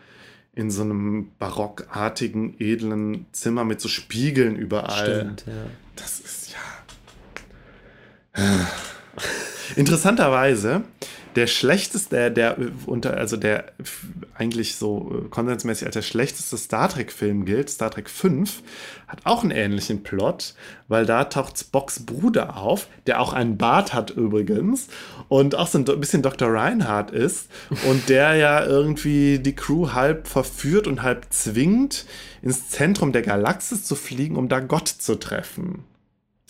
in so einem barockartigen, edlen Zimmer mit so Spiegeln überall. Stimmt, ja. Das ist ja. Interessanterweise der schlechteste, der, der unter, also der eigentlich so äh, konsensmäßig als der schlechteste Star Trek-Film gilt, Star Trek 5, hat auch einen ähnlichen Plot, weil da taucht Spocks Bruder auf, der auch einen Bart hat übrigens und auch so ein bisschen Dr. Reinhardt ist und der ja irgendwie die Crew halb verführt und halb zwingt, ins Zentrum der Galaxis zu fliegen, um da Gott zu treffen.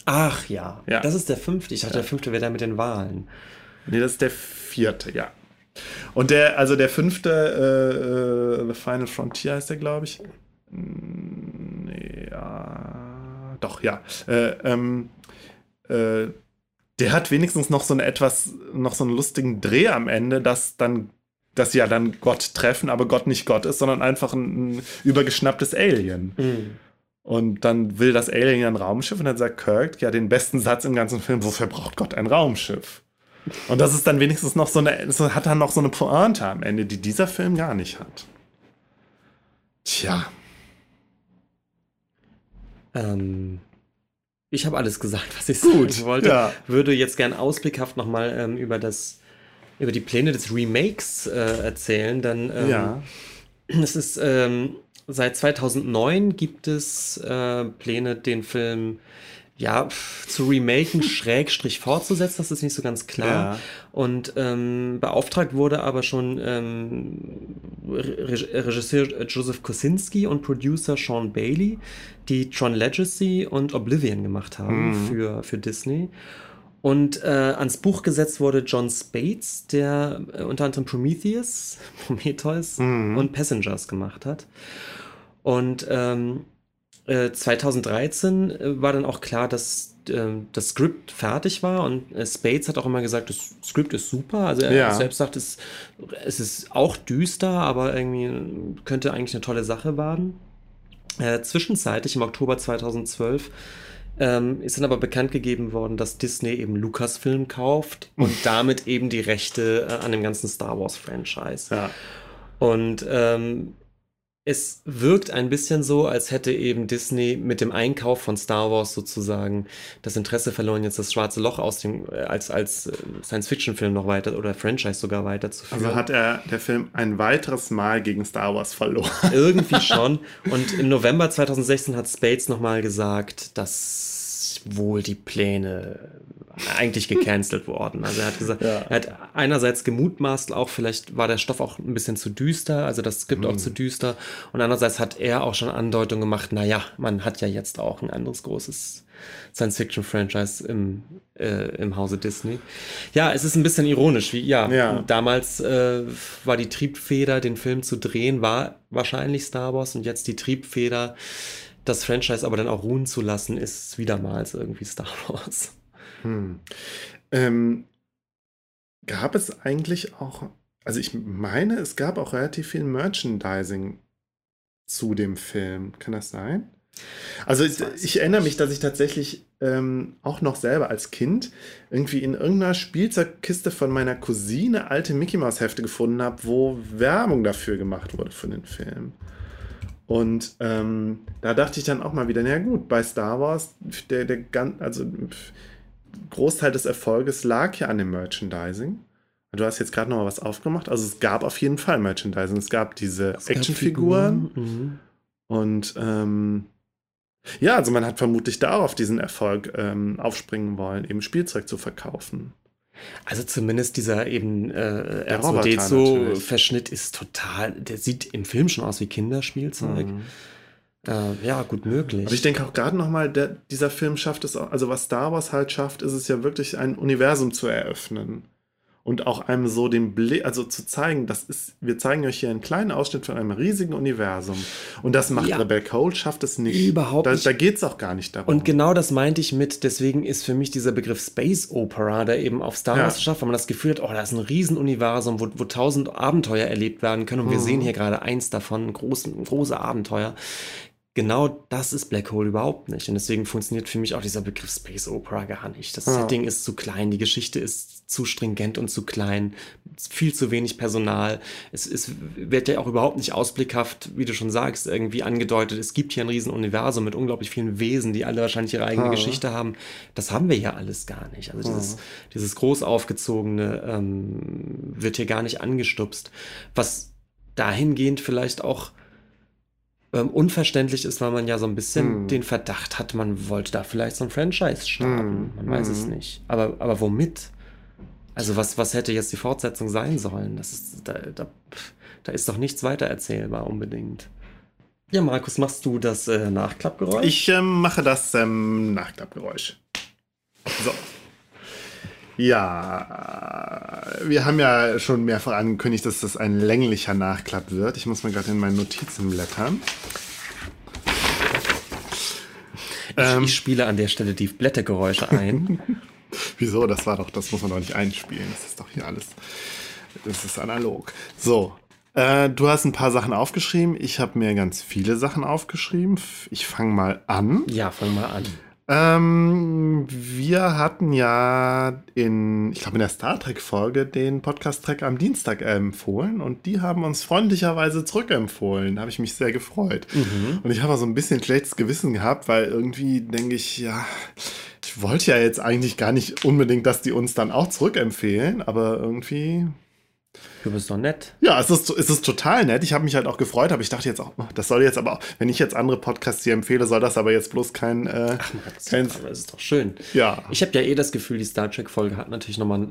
Ach ja, ja. das ist der fünfte. Ich dachte, ja. der fünfte wäre der mit den Wahlen. Nee, das ist der vierte, ja. Und der, also der fünfte, äh, The Final Frontier heißt der, glaube ich. Nee, ja. Doch, ja. Äh, ähm, äh, der hat wenigstens noch so eine etwas, noch so einen lustigen Dreh am Ende, dass dann, dass sie ja dann Gott treffen, aber Gott nicht Gott ist, sondern einfach ein, ein übergeschnapptes Alien. Mhm. Und dann will das Alien ein Raumschiff und dann sagt Kirk ja den besten Satz im ganzen Film: Wofür braucht Gott ein Raumschiff? Und das ist dann wenigstens noch so eine, hat dann noch so eine Pointe am Ende, die dieser Film gar nicht hat. Tja. Ähm, ich habe alles gesagt, was ich Gut, sagen wollte. Ja. Würde jetzt gern ausblickhaft nochmal ähm, über das, über die Pläne des Remakes äh, erzählen. Dann ähm, ja. es ist ähm, seit 2009 gibt es äh, Pläne, den Film ja, zu remaken, Schrägstrich fortzusetzen, das ist nicht so ganz klar. Ja. Und ähm, beauftragt wurde aber schon ähm, Regisseur Joseph Kosinski und Producer Sean Bailey, die Tron Legacy und Oblivion gemacht haben mhm. für, für Disney. Und äh, ans Buch gesetzt wurde John Spates, der äh, unter anderem Prometheus, Prometheus mhm. und Passengers gemacht hat. Und ähm, 2013 äh, äh, war dann auch klar, dass äh, das Skript fertig war und äh, Spades hat auch immer gesagt, das Skript ist super. Also er ja. selbst sagt, es, es ist auch düster, aber irgendwie könnte eigentlich eine tolle Sache werden. Äh, zwischenzeitlich im Oktober 2012 ähm, ist dann aber bekannt gegeben worden, dass Disney eben Lucasfilm kauft und damit eben die Rechte äh, an dem ganzen Star Wars Franchise. Ja. Und ähm, es wirkt ein bisschen so, als hätte eben Disney mit dem Einkauf von Star Wars sozusagen das Interesse verloren, jetzt das Schwarze Loch aus dem, äh, als, als äh, Science-Fiction-Film noch weiter oder Franchise sogar weiterzuführen. Also hat er der Film ein weiteres Mal gegen Star Wars verloren. Irgendwie schon. Und im November 2016 hat Spades nochmal gesagt, dass wohl die Pläne eigentlich gecancelt worden. Also er hat gesagt, Ja. er hat einerseits gemutmaßt, auch vielleicht war der Stoff auch ein bisschen zu düster, also das Skript Mhm. auch zu düster. Und andererseits hat er auch schon Andeutungen gemacht, naja, man hat ja jetzt auch ein anderes großes Science-Fiction-Franchise im, äh, im Hause Disney. Ja, es ist ein bisschen ironisch, wie, ja, Ja. damals äh, war die Triebfeder, den Film zu drehen, war wahrscheinlich Star Wars und jetzt die Triebfeder, das Franchise aber dann auch ruhen zu lassen, ist wiedermals irgendwie Star Wars. Hm. Ähm, gab es eigentlich auch, also ich meine, es gab auch relativ viel Merchandising zu dem Film. Kann das sein? Also ich, ich erinnere mich, dass ich tatsächlich ähm, auch noch selber als Kind irgendwie in irgendeiner Spielzeugkiste von meiner Cousine alte Mickey Mouse Hefte gefunden habe, wo Werbung dafür gemacht wurde für den Film. Und ähm, da dachte ich dann auch mal wieder, na gut, bei Star Wars, der, der gan- also Großteil des Erfolges lag ja an dem Merchandising. Du hast jetzt gerade noch mal was aufgemacht. Also es gab auf jeden Fall Merchandising. Es gab diese Actionfiguren Figuren, mhm. und ähm, ja, also man hat vermutlich da auch auf diesen Erfolg ähm, aufspringen wollen, eben Spielzeug zu verkaufen. Also zumindest dieser eben äh, Roboter R2D2-Verschnitt ist total, der sieht im Film schon aus wie Kinderspielzeug. Mhm. Äh, ja, gut möglich. Aber ich denke auch gerade nochmal, dieser Film schafft es auch, also was Star Wars halt schafft, ist es ja wirklich ein Universum zu eröffnen. Und auch einem so den Blick, also zu zeigen, das ist, wir zeigen euch hier einen kleinen Ausschnitt von einem riesigen Universum. Und das macht Ja. Rebel Cole, schafft es nicht. Überhaupt da, nicht. Da geht es auch gar nicht darum. Und genau das meinte ich mit, deswegen ist für mich dieser Begriff Space Opera, der eben auf Star Ja. Wars schafft, weil man das Gefühl hat, oh, da ist ein Riesenuniversum, wo, wo tausend Abenteuer erlebt werden können. Und wir Mhm. sehen hier gerade eins davon, ein, großen, ein Abenteuer. Genau das ist Black Hole überhaupt nicht. Und deswegen funktioniert für mich auch dieser Begriff Space Opera gar nicht. Das Ja. Setting ist zu klein, die Geschichte ist zu stringent und zu klein, viel zu wenig Personal. Es, es wird ja auch überhaupt nicht ausblickhaft, wie du schon sagst, irgendwie angedeutet. Es gibt hier ein Riesenuniversum mit unglaublich vielen Wesen, die alle wahrscheinlich ihre eigene Ja. Geschichte haben. Das haben wir ja alles gar nicht. Also dieses, dieses groß aufgezogene ähm, wird hier gar nicht angestupst. Was dahingehend vielleicht auch ähm, unverständlich ist, weil man ja so ein bisschen Hm. den Verdacht hat, man wollte da vielleicht so ein Franchise starten. Hm, Man weiß es hm. nicht. Aber, aber womit? Also was, was hätte jetzt die Fortsetzung sein sollen? Das ist, da, da, da ist doch nichts weiter erzählbar unbedingt. Ja, Markus, machst du das äh, Nachklappgeräusch? Ich ähm, mache das ähm, Nachklappgeräusch. So. Ja, wir haben ja schon mehrfach angekündigt, dass das ein länglicher Nachklapp wird. Ich muss mal gerade in meine Notizen blättern. ich, ich spiele an der Stelle die Blättergeräusche ein. Wieso? Das war doch, das muss man doch nicht einspielen. Das ist doch hier alles. Das ist analog. So. Äh, du hast ein paar Sachen aufgeschrieben. Ich habe mir ganz viele Sachen aufgeschrieben. Ich fange mal an. ja, fang mal an. Ähm, wir hatten ja in, ich glaube in der Star Trek Folge den Podcast-Track am Dienstag empfohlen und die haben uns freundlicherweise zurückempfohlen. Da habe ich mich sehr gefreut. Und ich habe auch so ein bisschen schlechtes Gewissen gehabt, weil irgendwie denke ich, ja, ich wollte ja jetzt eigentlich gar nicht unbedingt, dass die uns dann auch zurückempfehlen, aber irgendwie Du bist doch nett. ja, es ist, es ist total nett. Ich habe mich halt auch gefreut, aber ich dachte jetzt auch, oh, das soll jetzt aber auch, wenn ich jetzt andere Podcasts hier empfehle, soll das aber jetzt bloß kein, äh, kein Aber das ist doch schön. ja. Ich habe ja eh das Gefühl, die Star Trek-Folge hat natürlich nochmal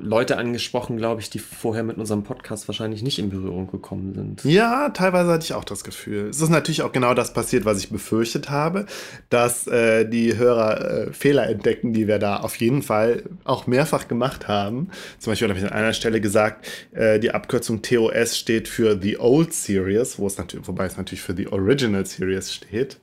Leute angesprochen, glaube ich, die vorher mit unserem Podcast wahrscheinlich nicht in Berührung gekommen sind. Ja, teilweise hatte ich auch das Gefühl. Es ist natürlich auch genau das passiert, was ich befürchtet habe, dass äh, die Hörer äh, Fehler entdecken, die wir da auf jeden Fall auch mehrfach gemacht haben. Zum Beispiel habe ich an einer Stelle gesagt, äh, die Abkürzung TOS steht für The Old Series, wo es natürlich, wobei es natürlich für The Original Series steht.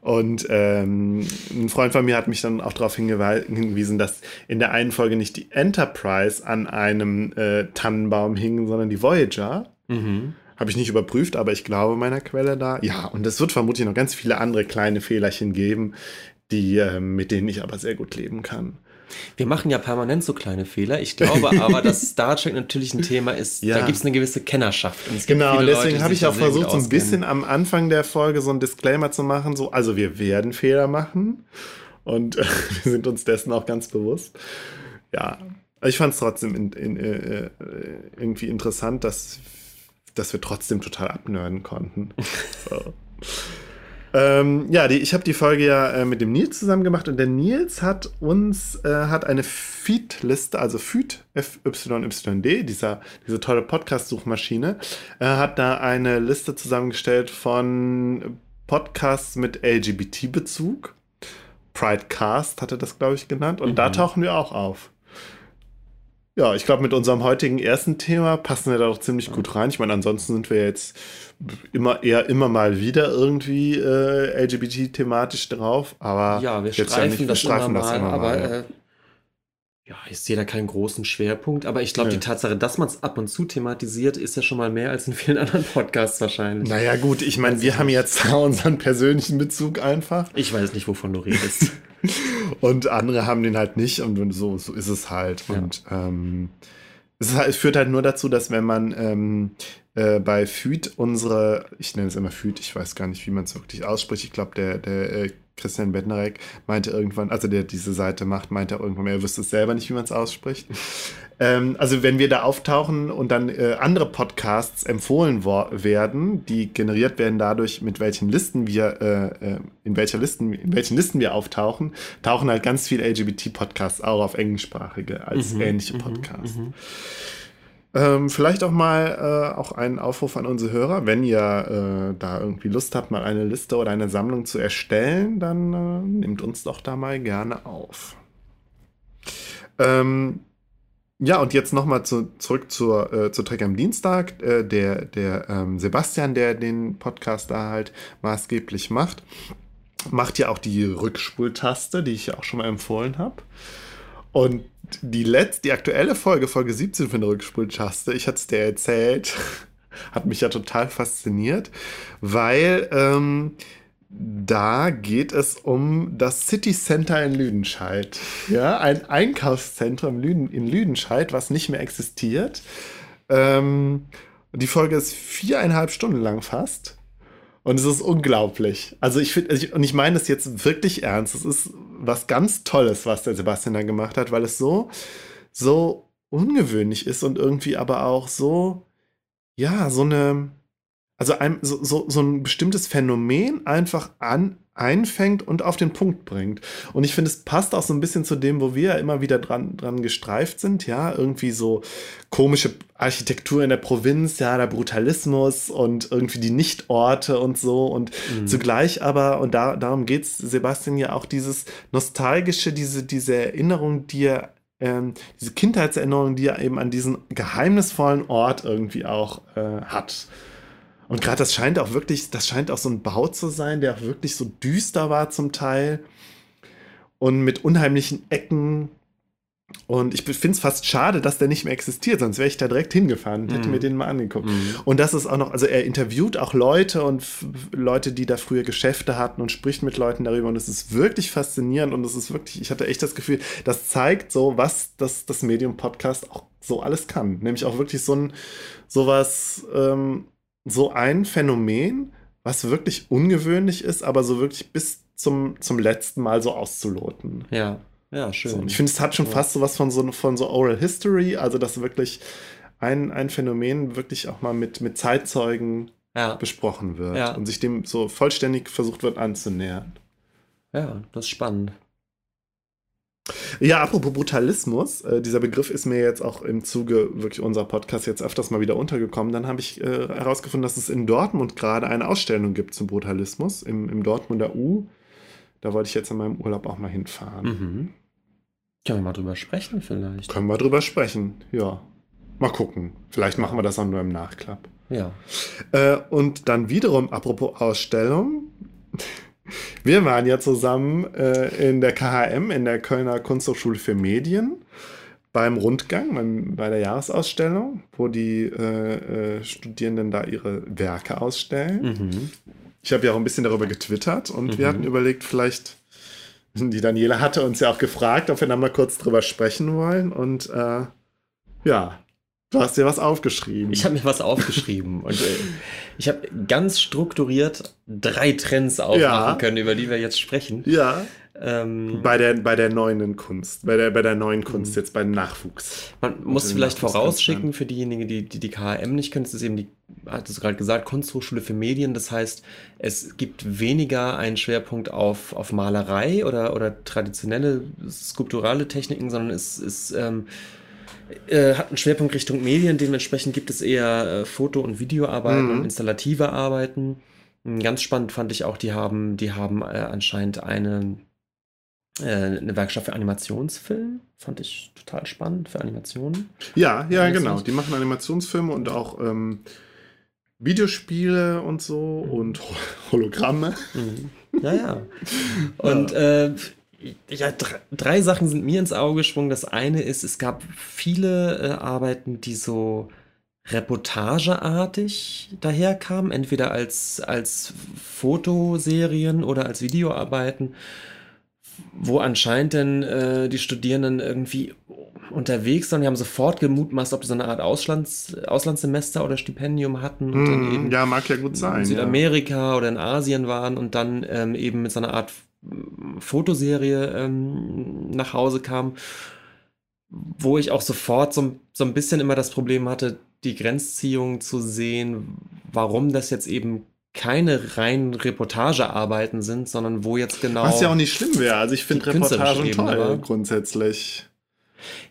Und ähm, ein Freund von mir hat mich dann auch darauf hingewiesen, dass in der einen Folge nicht die Enterprise an einem äh, Tannenbaum hing, sondern die Voyager. Mhm. Habe ich nicht überprüft, aber ich glaube meiner Quelle da. Ja, und es wird vermutlich noch ganz viele andere kleine Fehlerchen geben, die, äh, mit denen ich aber sehr gut leben kann. Wir machen ja permanent so kleine Fehler. Ich glaube aber, dass Star Trek natürlich ein Thema ist, Ja. da gibt es eine gewisse Kennerschaft. Genau, deswegen habe ich auch versucht, so ein bisschen am Anfang der Folge so ein Disclaimer zu machen, so, also wir werden Fehler machen und äh, wir sind uns dessen auch ganz bewusst. Ja, ich fand es trotzdem in, in, äh, äh, irgendwie interessant, dass, dass wir trotzdem total abnörden konnten. So. Ähm, ja, die, ich habe die Folge ja äh, mit dem Nils zusammen gemacht und der Nils hat uns äh, hat eine Feed-Liste, also Feed FYYD, dieser, diese tolle Podcast-Suchmaschine, äh, hat da eine Liste zusammengestellt von Podcasts mit LGBT-Bezug. Pridecast hatte das, glaube ich, genannt. Und mhm. da tauchen wir auch auf. Ja, ich glaube, mit unserem heutigen ersten Thema passen wir da doch ziemlich gut rein. Ich meine, ansonsten sind wir jetzt immer eher immer mal wieder irgendwie äh, LGBT-thematisch drauf, aber ja, wir streifen, ja nicht, wir das, streifen immer das immer mal. Aber äh, ja, ich sehe da keinen großen Schwerpunkt, aber ich glaube, ja. die Tatsache, dass man es ab und zu thematisiert, ist ja schon mal mehr als in vielen anderen Podcasts wahrscheinlich. Naja, gut, ich meine, wir haben jetzt unseren persönlichen Bezug einfach. Ich weiß nicht, wovon du redest. und andere haben den halt nicht und so, so ist es halt. Ja. Und ähm, es, es, führt halt nur dazu, dass wenn man ähm, äh, bei FÜD unsere, ich nenne es immer FÜD, ich weiß gar nicht, wie man es wirklich ausspricht, ich glaube, der, der äh, Christian Bednarek meinte irgendwann, also der diese Seite macht, meinte irgendwann, er wüsste es selber nicht, wie man es ausspricht. ähm, also wenn wir da auftauchen und dann äh, andere Podcasts empfohlen werden, die generiert werden dadurch, mit welchen Listen wir, äh, äh, in welcher Listen, in welchen Listen wir auftauchen, tauchen halt ganz viele LGBT-Podcasts auch auf englischsprachige als mhm, ähnliche mhm, Podcasts. Mhm, ähm, vielleicht auch mal äh, auch einen Aufruf an unsere Hörer, wenn ihr äh, da irgendwie Lust habt, mal eine Liste oder eine Sammlung zu erstellen, dann äh, nehmt uns doch da mal gerne auf. Ähm, ja, und jetzt nochmal zu, zurück zur, äh, zur Trek am Dienstag. Äh, der der ähm, Sebastian, der den Podcast da halt maßgeblich macht, macht ja auch die Rückspultaste, die ich ja auch schon mal empfohlen habe. Und die letzte, die aktuelle Folge, Folge 17 von der Rückspultaste, ich hatte es dir erzählt, hat mich ja total fasziniert, weil ähm, da geht es um das City Center in Lüdenscheid. Ja, ein Einkaufszentrum in Lüdenscheid, was nicht mehr existiert. Ähm, die Folge ist viereinhalb Stunden lang fast. Und es ist unglaublich. Also ich finde, und ich meine das jetzt wirklich ernst. Es ist was ganz Tolles, was der Sebastian da gemacht hat, weil es so, so ungewöhnlich ist und irgendwie aber auch so, ja, so eine, also ein, so, so, so ein bestimmtes Phänomen einfach an, einfängt und auf den Punkt bringt. Und ich finde, es passt auch so ein bisschen zu dem, wo wir immer wieder dran, dran gestreift sind, ja, irgendwie so komische Architektur in der Provinz, ja, der Brutalismus und irgendwie die Nichtorte und so und mhm. zugleich aber, und da, darum geht es Sebastian ja auch, dieses nostalgische, diese, diese Erinnerung, die er ähm, diese Kindheitserinnerung, die er eben an diesen geheimnisvollen Ort irgendwie auch äh, hat. Und gerade das scheint auch wirklich, das scheint auch so ein Bau zu sein, der auch wirklich so düster war zum Teil und mit unheimlichen Ecken. Und ich finde es fast schade, dass der nicht mehr existiert, sonst wäre ich da direkt hingefahren und hätte mm. mir den mal angeguckt. Mm. Und das ist auch noch, also er interviewt auch Leute und Leute, die da früher Geschäfte hatten und spricht mit Leuten darüber. Und es ist wirklich faszinierend und es ist wirklich, ich hatte echt das Gefühl, das zeigt so, was das, das Medium Podcast auch so alles kann. Nämlich auch wirklich so ein, sowas, ähm, so ein Phänomen, was wirklich ungewöhnlich ist, aber so wirklich bis zum, zum letzten Mal so auszuloten. Ja, ja, schön. So, ich finde, es hat schon ja. fast so was von so, von so Oral History, also dass wirklich ein, ein Phänomen wirklich auch mal mit, mit Zeitzeugen ja. besprochen wird ja. und sich dem so vollständig versucht wird anzunähern. Ja, das ist spannend. Ja, apropos Brutalismus, äh, dieser Begriff ist mir jetzt auch im Zuge wirklich unserer Podcast jetzt öfters mal wieder untergekommen. Dann habe ich äh, herausgefunden, dass es in Dortmund gerade eine Ausstellung gibt zum Brutalismus im, im Dortmunder U. Da wollte ich jetzt in meinem Urlaub auch mal hinfahren. Mhm. Können wir mal drüber sprechen vielleicht? Können wir drüber sprechen, ja. Mal gucken. Vielleicht machen wir das auch nur im Nachklapp. Ja. Äh, und dann wiederum, apropos Ausstellung, wir waren ja zusammen äh, in der KHM, in der Kölner Kunsthochschule für Medien, beim Rundgang, beim, bei der Jahresausstellung, wo die äh, äh, Studierenden da ihre Werke ausstellen. Mhm. Ich habe ja auch ein bisschen darüber getwittert und mhm. wir hatten überlegt, vielleicht, die Daniela hatte uns ja auch gefragt, ob wir dann mal kurz drüber sprechen wollen. Und äh, ja, Du hast dir was aufgeschrieben. Ich habe mir was aufgeschrieben und äh, ich habe ganz strukturiert drei Trends aufmachen ja. können, über die wir jetzt sprechen. Ja. Ähm, Bei der, bei der neuen Kunst, bei der, bei der neuen Kunst, jetzt beim Nachwuchs. Man muss vielleicht vorausschicken für diejenigen, die die, die KHM nicht kennen, das ist eben die, hattest du gerade gesagt, Kunsthochschule für Medien. Das heißt, es gibt weniger einen Schwerpunkt auf, auf Malerei oder, oder traditionelle skulpturale Techniken, sondern es ist, ähm, äh, hat einen Schwerpunkt Richtung Medien. Dementsprechend gibt es eher äh, Foto- und Videoarbeiten Mhm. und installative Arbeiten. Mm, Ganz spannend fand ich auch, die haben, die haben äh, anscheinend eine, äh, eine Werkstatt für Animationsfilm. Fand ich total spannend für Animationen. Ja, ja, genau. Die machen Animationsfilme und auch ähm, Videospiele und so Mhm. und Ho- Hologramme. Mhm. Ja, ja. Und äh, ja, drei, drei Sachen sind mir ins Auge gesprungen. Das eine ist, es gab viele äh, Arbeiten, die so reportageartig daherkamen, entweder als, als Fotoserien oder als Videoarbeiten, wo anscheinend dann äh, die Studierenden irgendwie unterwegs waren. Die haben sofort gemutmaßt, ob die so eine Art Auslands, Auslandssemester oder Stipendium hatten und dann eben Hm, ja, mag ja gut sein. in Südamerika oder in Asien waren und dann ähm, eben mit so einer Art mm, Fotoserie ähm, nach Hause kamen, wo ich auch sofort so, so ein bisschen immer das Problem hatte, die Grenzziehung zu sehen, warum das jetzt eben keine reinen Reportagearbeiten sind, sondern wo jetzt genau. Was ja auch nicht schlimm wäre. Also ich finde Reportagen toll, aber- grundsätzlich.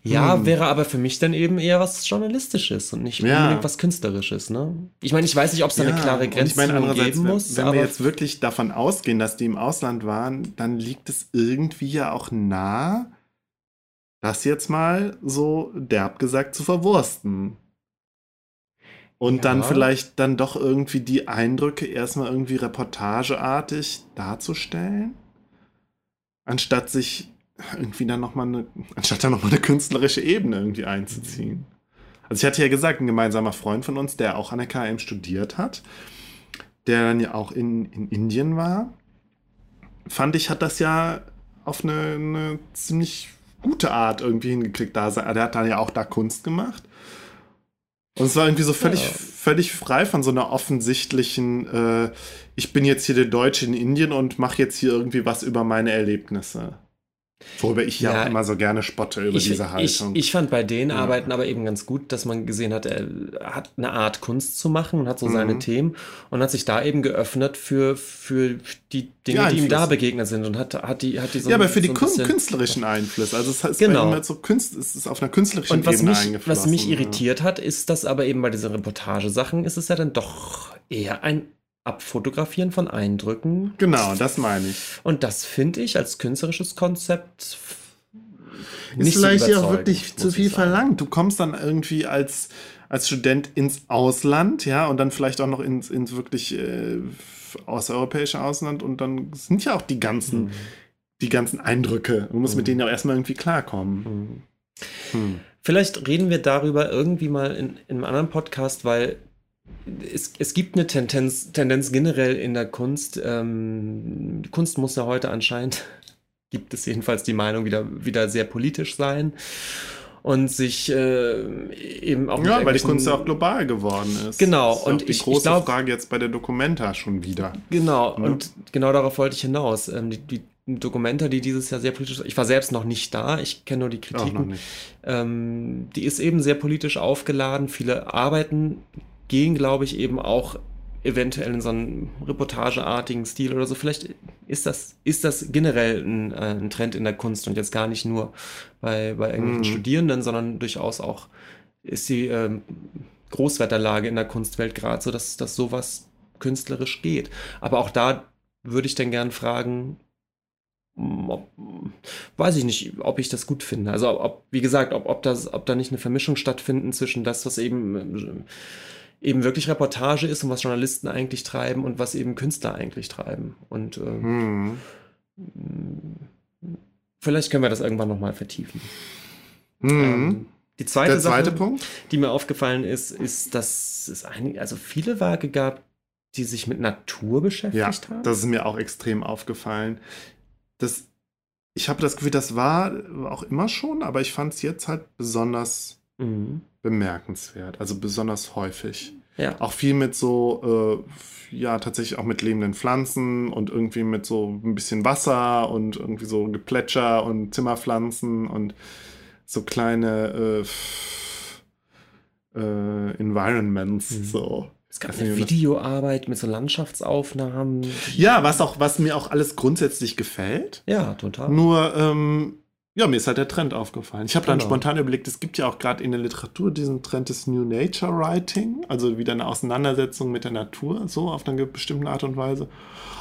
Ja, Hm. wäre aber für mich dann eben eher was Journalistisches und nicht Ja. unbedingt was Künstlerisches, ne? Ich meine, ich weiß nicht, ob es da eine klare und ich Grenze meine, geben wenn, muss, wenn wir jetzt wirklich davon ausgehen, dass die im Ausland waren, dann liegt es irgendwie ja auch nah, das jetzt mal so derb gesagt zu verwursten. Und dann Ja. vielleicht dann doch irgendwie die Eindrücke erstmal irgendwie reportageartig darzustellen, anstatt sich irgendwie dann nochmal eine, anstatt dann nochmal eine künstlerische Ebene irgendwie einzuziehen. Also ich hatte ja gesagt, ein gemeinsamer Freund von uns, der auch an der KM studiert hat, der dann ja auch in, in Indien war, fand ich, hat das ja auf eine, eine ziemlich gute Art irgendwie hingekriegt. Da, der hat dann ja auch da Kunst gemacht. Und es war irgendwie so völlig, Ja. völlig frei von so einer offensichtlichen, äh, ich bin jetzt hier der Deutsche in Indien und mache jetzt hier irgendwie was über meine Erlebnisse. Worüber ich ja, Ja, auch immer so gerne spotte über ich, diese ich, Haltung. ich fand bei den Ja. Arbeiten aber eben ganz gut, dass man gesehen hat, er hat eine Art Kunst zu machen und hat so Mhm. seine Themen und hat sich da eben geöffnet für, für die Dinge, Ja, die ihm da begegnet sind und hat, hat die, hat die so ja, aber für die so kun- bisschen- künstlerischen Einflüsse. Also es ist Genau. halt so Kunst, es ist auf einer künstlerischen Und was Ebene mich, eingeflossen. was mich ja. irritiert hat, ist, dass aber eben bei diesen Reportagesachen ist es ja dann doch eher ein Abfotografieren von Eindrücken. Genau, das meine ich. Und das finde ich als künstlerisches Konzept Ist vielleicht ja auch wirklich zu viel verlangt. Du kommst dann irgendwie als, als Student ins Ausland, ja, und dann vielleicht auch noch ins, ins wirklich äh, außereuropäische Ausland und dann sind ja auch die ganzen, Mhm. die ganzen Eindrücke. Du musst mit Mhm. denen ja auch erstmal irgendwie klarkommen. Mhm. Hm. Vielleicht reden wir darüber irgendwie mal in, in einem anderen Podcast, weil es, es gibt eine Tendenz, Tendenz generell in der Kunst. Ähm, die Kunst muss ja heute anscheinend, gibt es jedenfalls die Meinung, wieder, wieder sehr politisch sein und sich äh, eben auch Ja, weil die Kunst ja auch global geworden ist. Genau, ist und die ich- ich große glaub- Frage jetzt bei der Documenta schon wieder. Genau, Ne? und genau darauf wollte ich hinaus. Ähm, die, die Dokumenta, die dieses Jahr sehr politisch, ich war selbst noch nicht da, ich kenne nur die Kritiken. Ähm, die ist eben sehr politisch aufgeladen. Viele Arbeiten gehen, glaube ich, eben auch eventuell in so einen reportageartigen Stil oder so. Vielleicht ist das, ist das generell ein, äh, ein Trend in der Kunst und jetzt gar nicht nur bei, bei irgendwelchen Mhm. Studierenden, sondern durchaus auch ist die ähm, Großwetterlage in der Kunstwelt gerade so, dass, dass sowas künstlerisch geht. Aber auch da würde ich dann gern fragen, hm, ob, weiß ich nicht, ob ich das gut finde. Also ob, wie gesagt, ob, ob, das, ob da nicht eine Vermischung stattfinden zwischen das, was eben, ähm, eben wirklich Reportage ist und was Journalisten eigentlich treiben und was eben Künstler eigentlich treiben. Und ähm, Hm. vielleicht können wir das irgendwann nochmal vertiefen. Hm. Ähm, die zweite, Der zweite Sache, Punkt? die mir aufgefallen ist, ist, dass es einige, also viele Werke gab, die sich mit Natur beschäftigt Ja, haben. das ist mir auch extrem aufgefallen. Das, ich habe das Gefühl, das war auch immer schon, aber ich fand es jetzt halt besonders Mhm. bemerkenswert. Also besonders häufig. Ja. Auch viel mit so, äh, ja, tatsächlich auch mit lebenden Pflanzen und irgendwie mit so ein bisschen Wasser und irgendwie so Geplätscher und Zimmerpflanzen und so kleine äh, äh, Environments. Mhm. So. Es gab eine Videoarbeit mit so Landschaftsaufnahmen. Ja, was auch, was mir auch alles grundsätzlich gefällt. Ja, total. Nur, ähm, ja, mir ist halt der Trend aufgefallen. Ich habe dann Genau. spontan überlegt, es gibt ja auch gerade in der Literatur diesen Trend des New Nature Writing, also wieder eine Auseinandersetzung mit der Natur, so auf eine bestimmte Art und Weise.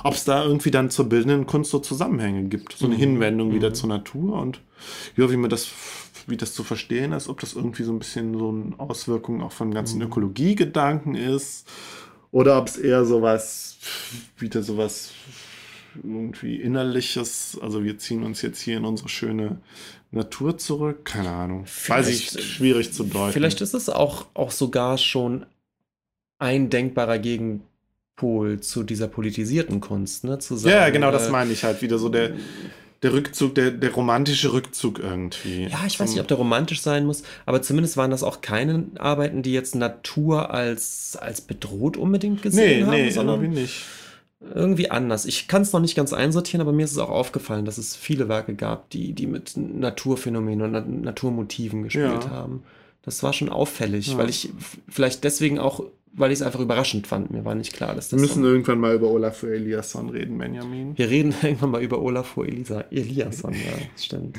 Ob es da irgendwie dann zur bildenden Kunst so Zusammenhänge gibt, so eine Mhm. Hinwendung wieder Mhm. zur Natur und ja, wie man das, wie das zu verstehen ist, ob das irgendwie so ein bisschen so eine Auswirkung auch von ganzen Mhm. Ökologiegedanken ist oder ob es eher sowas, wieder sowas irgendwie innerliches, also wir ziehen uns jetzt hier in unsere schöne Natur zurück, keine Ahnung. Weiß ich, Vielleicht- schwierig zu deuten. Vielleicht ist es auch, auch sogar schon ein denkbarer Gegenpol zu dieser politisierten Kunst, ne? Zu sagen, ja, genau, das äh, meine ich halt wieder so der, der Rückzug, der, der romantische Rückzug irgendwie. Ja, ich weiß nicht, ob der romantisch sein muss, aber zumindest waren das auch keine Arbeiten, die jetzt Natur als, als bedroht unbedingt Nee, gesehen haben, nee, sondern irgendwie nicht. Irgendwie anders. Ich kann es noch nicht ganz einsortieren, aber mir ist es auch aufgefallen, dass es viele Werke gab, die, die mit Naturphänomenen und Na- Naturmotiven gespielt Ja. haben. Das war schon auffällig, Ja. weil ich vielleicht deswegen auch, weil ich es einfach überraschend fand. Mir war nicht klar, dass Wir das. müssen so, irgendwann mal über Olafur Eliasson reden, Benjamin. wir reden irgendwann mal über Olafur Elisa, Eliasson, ja, stimmt.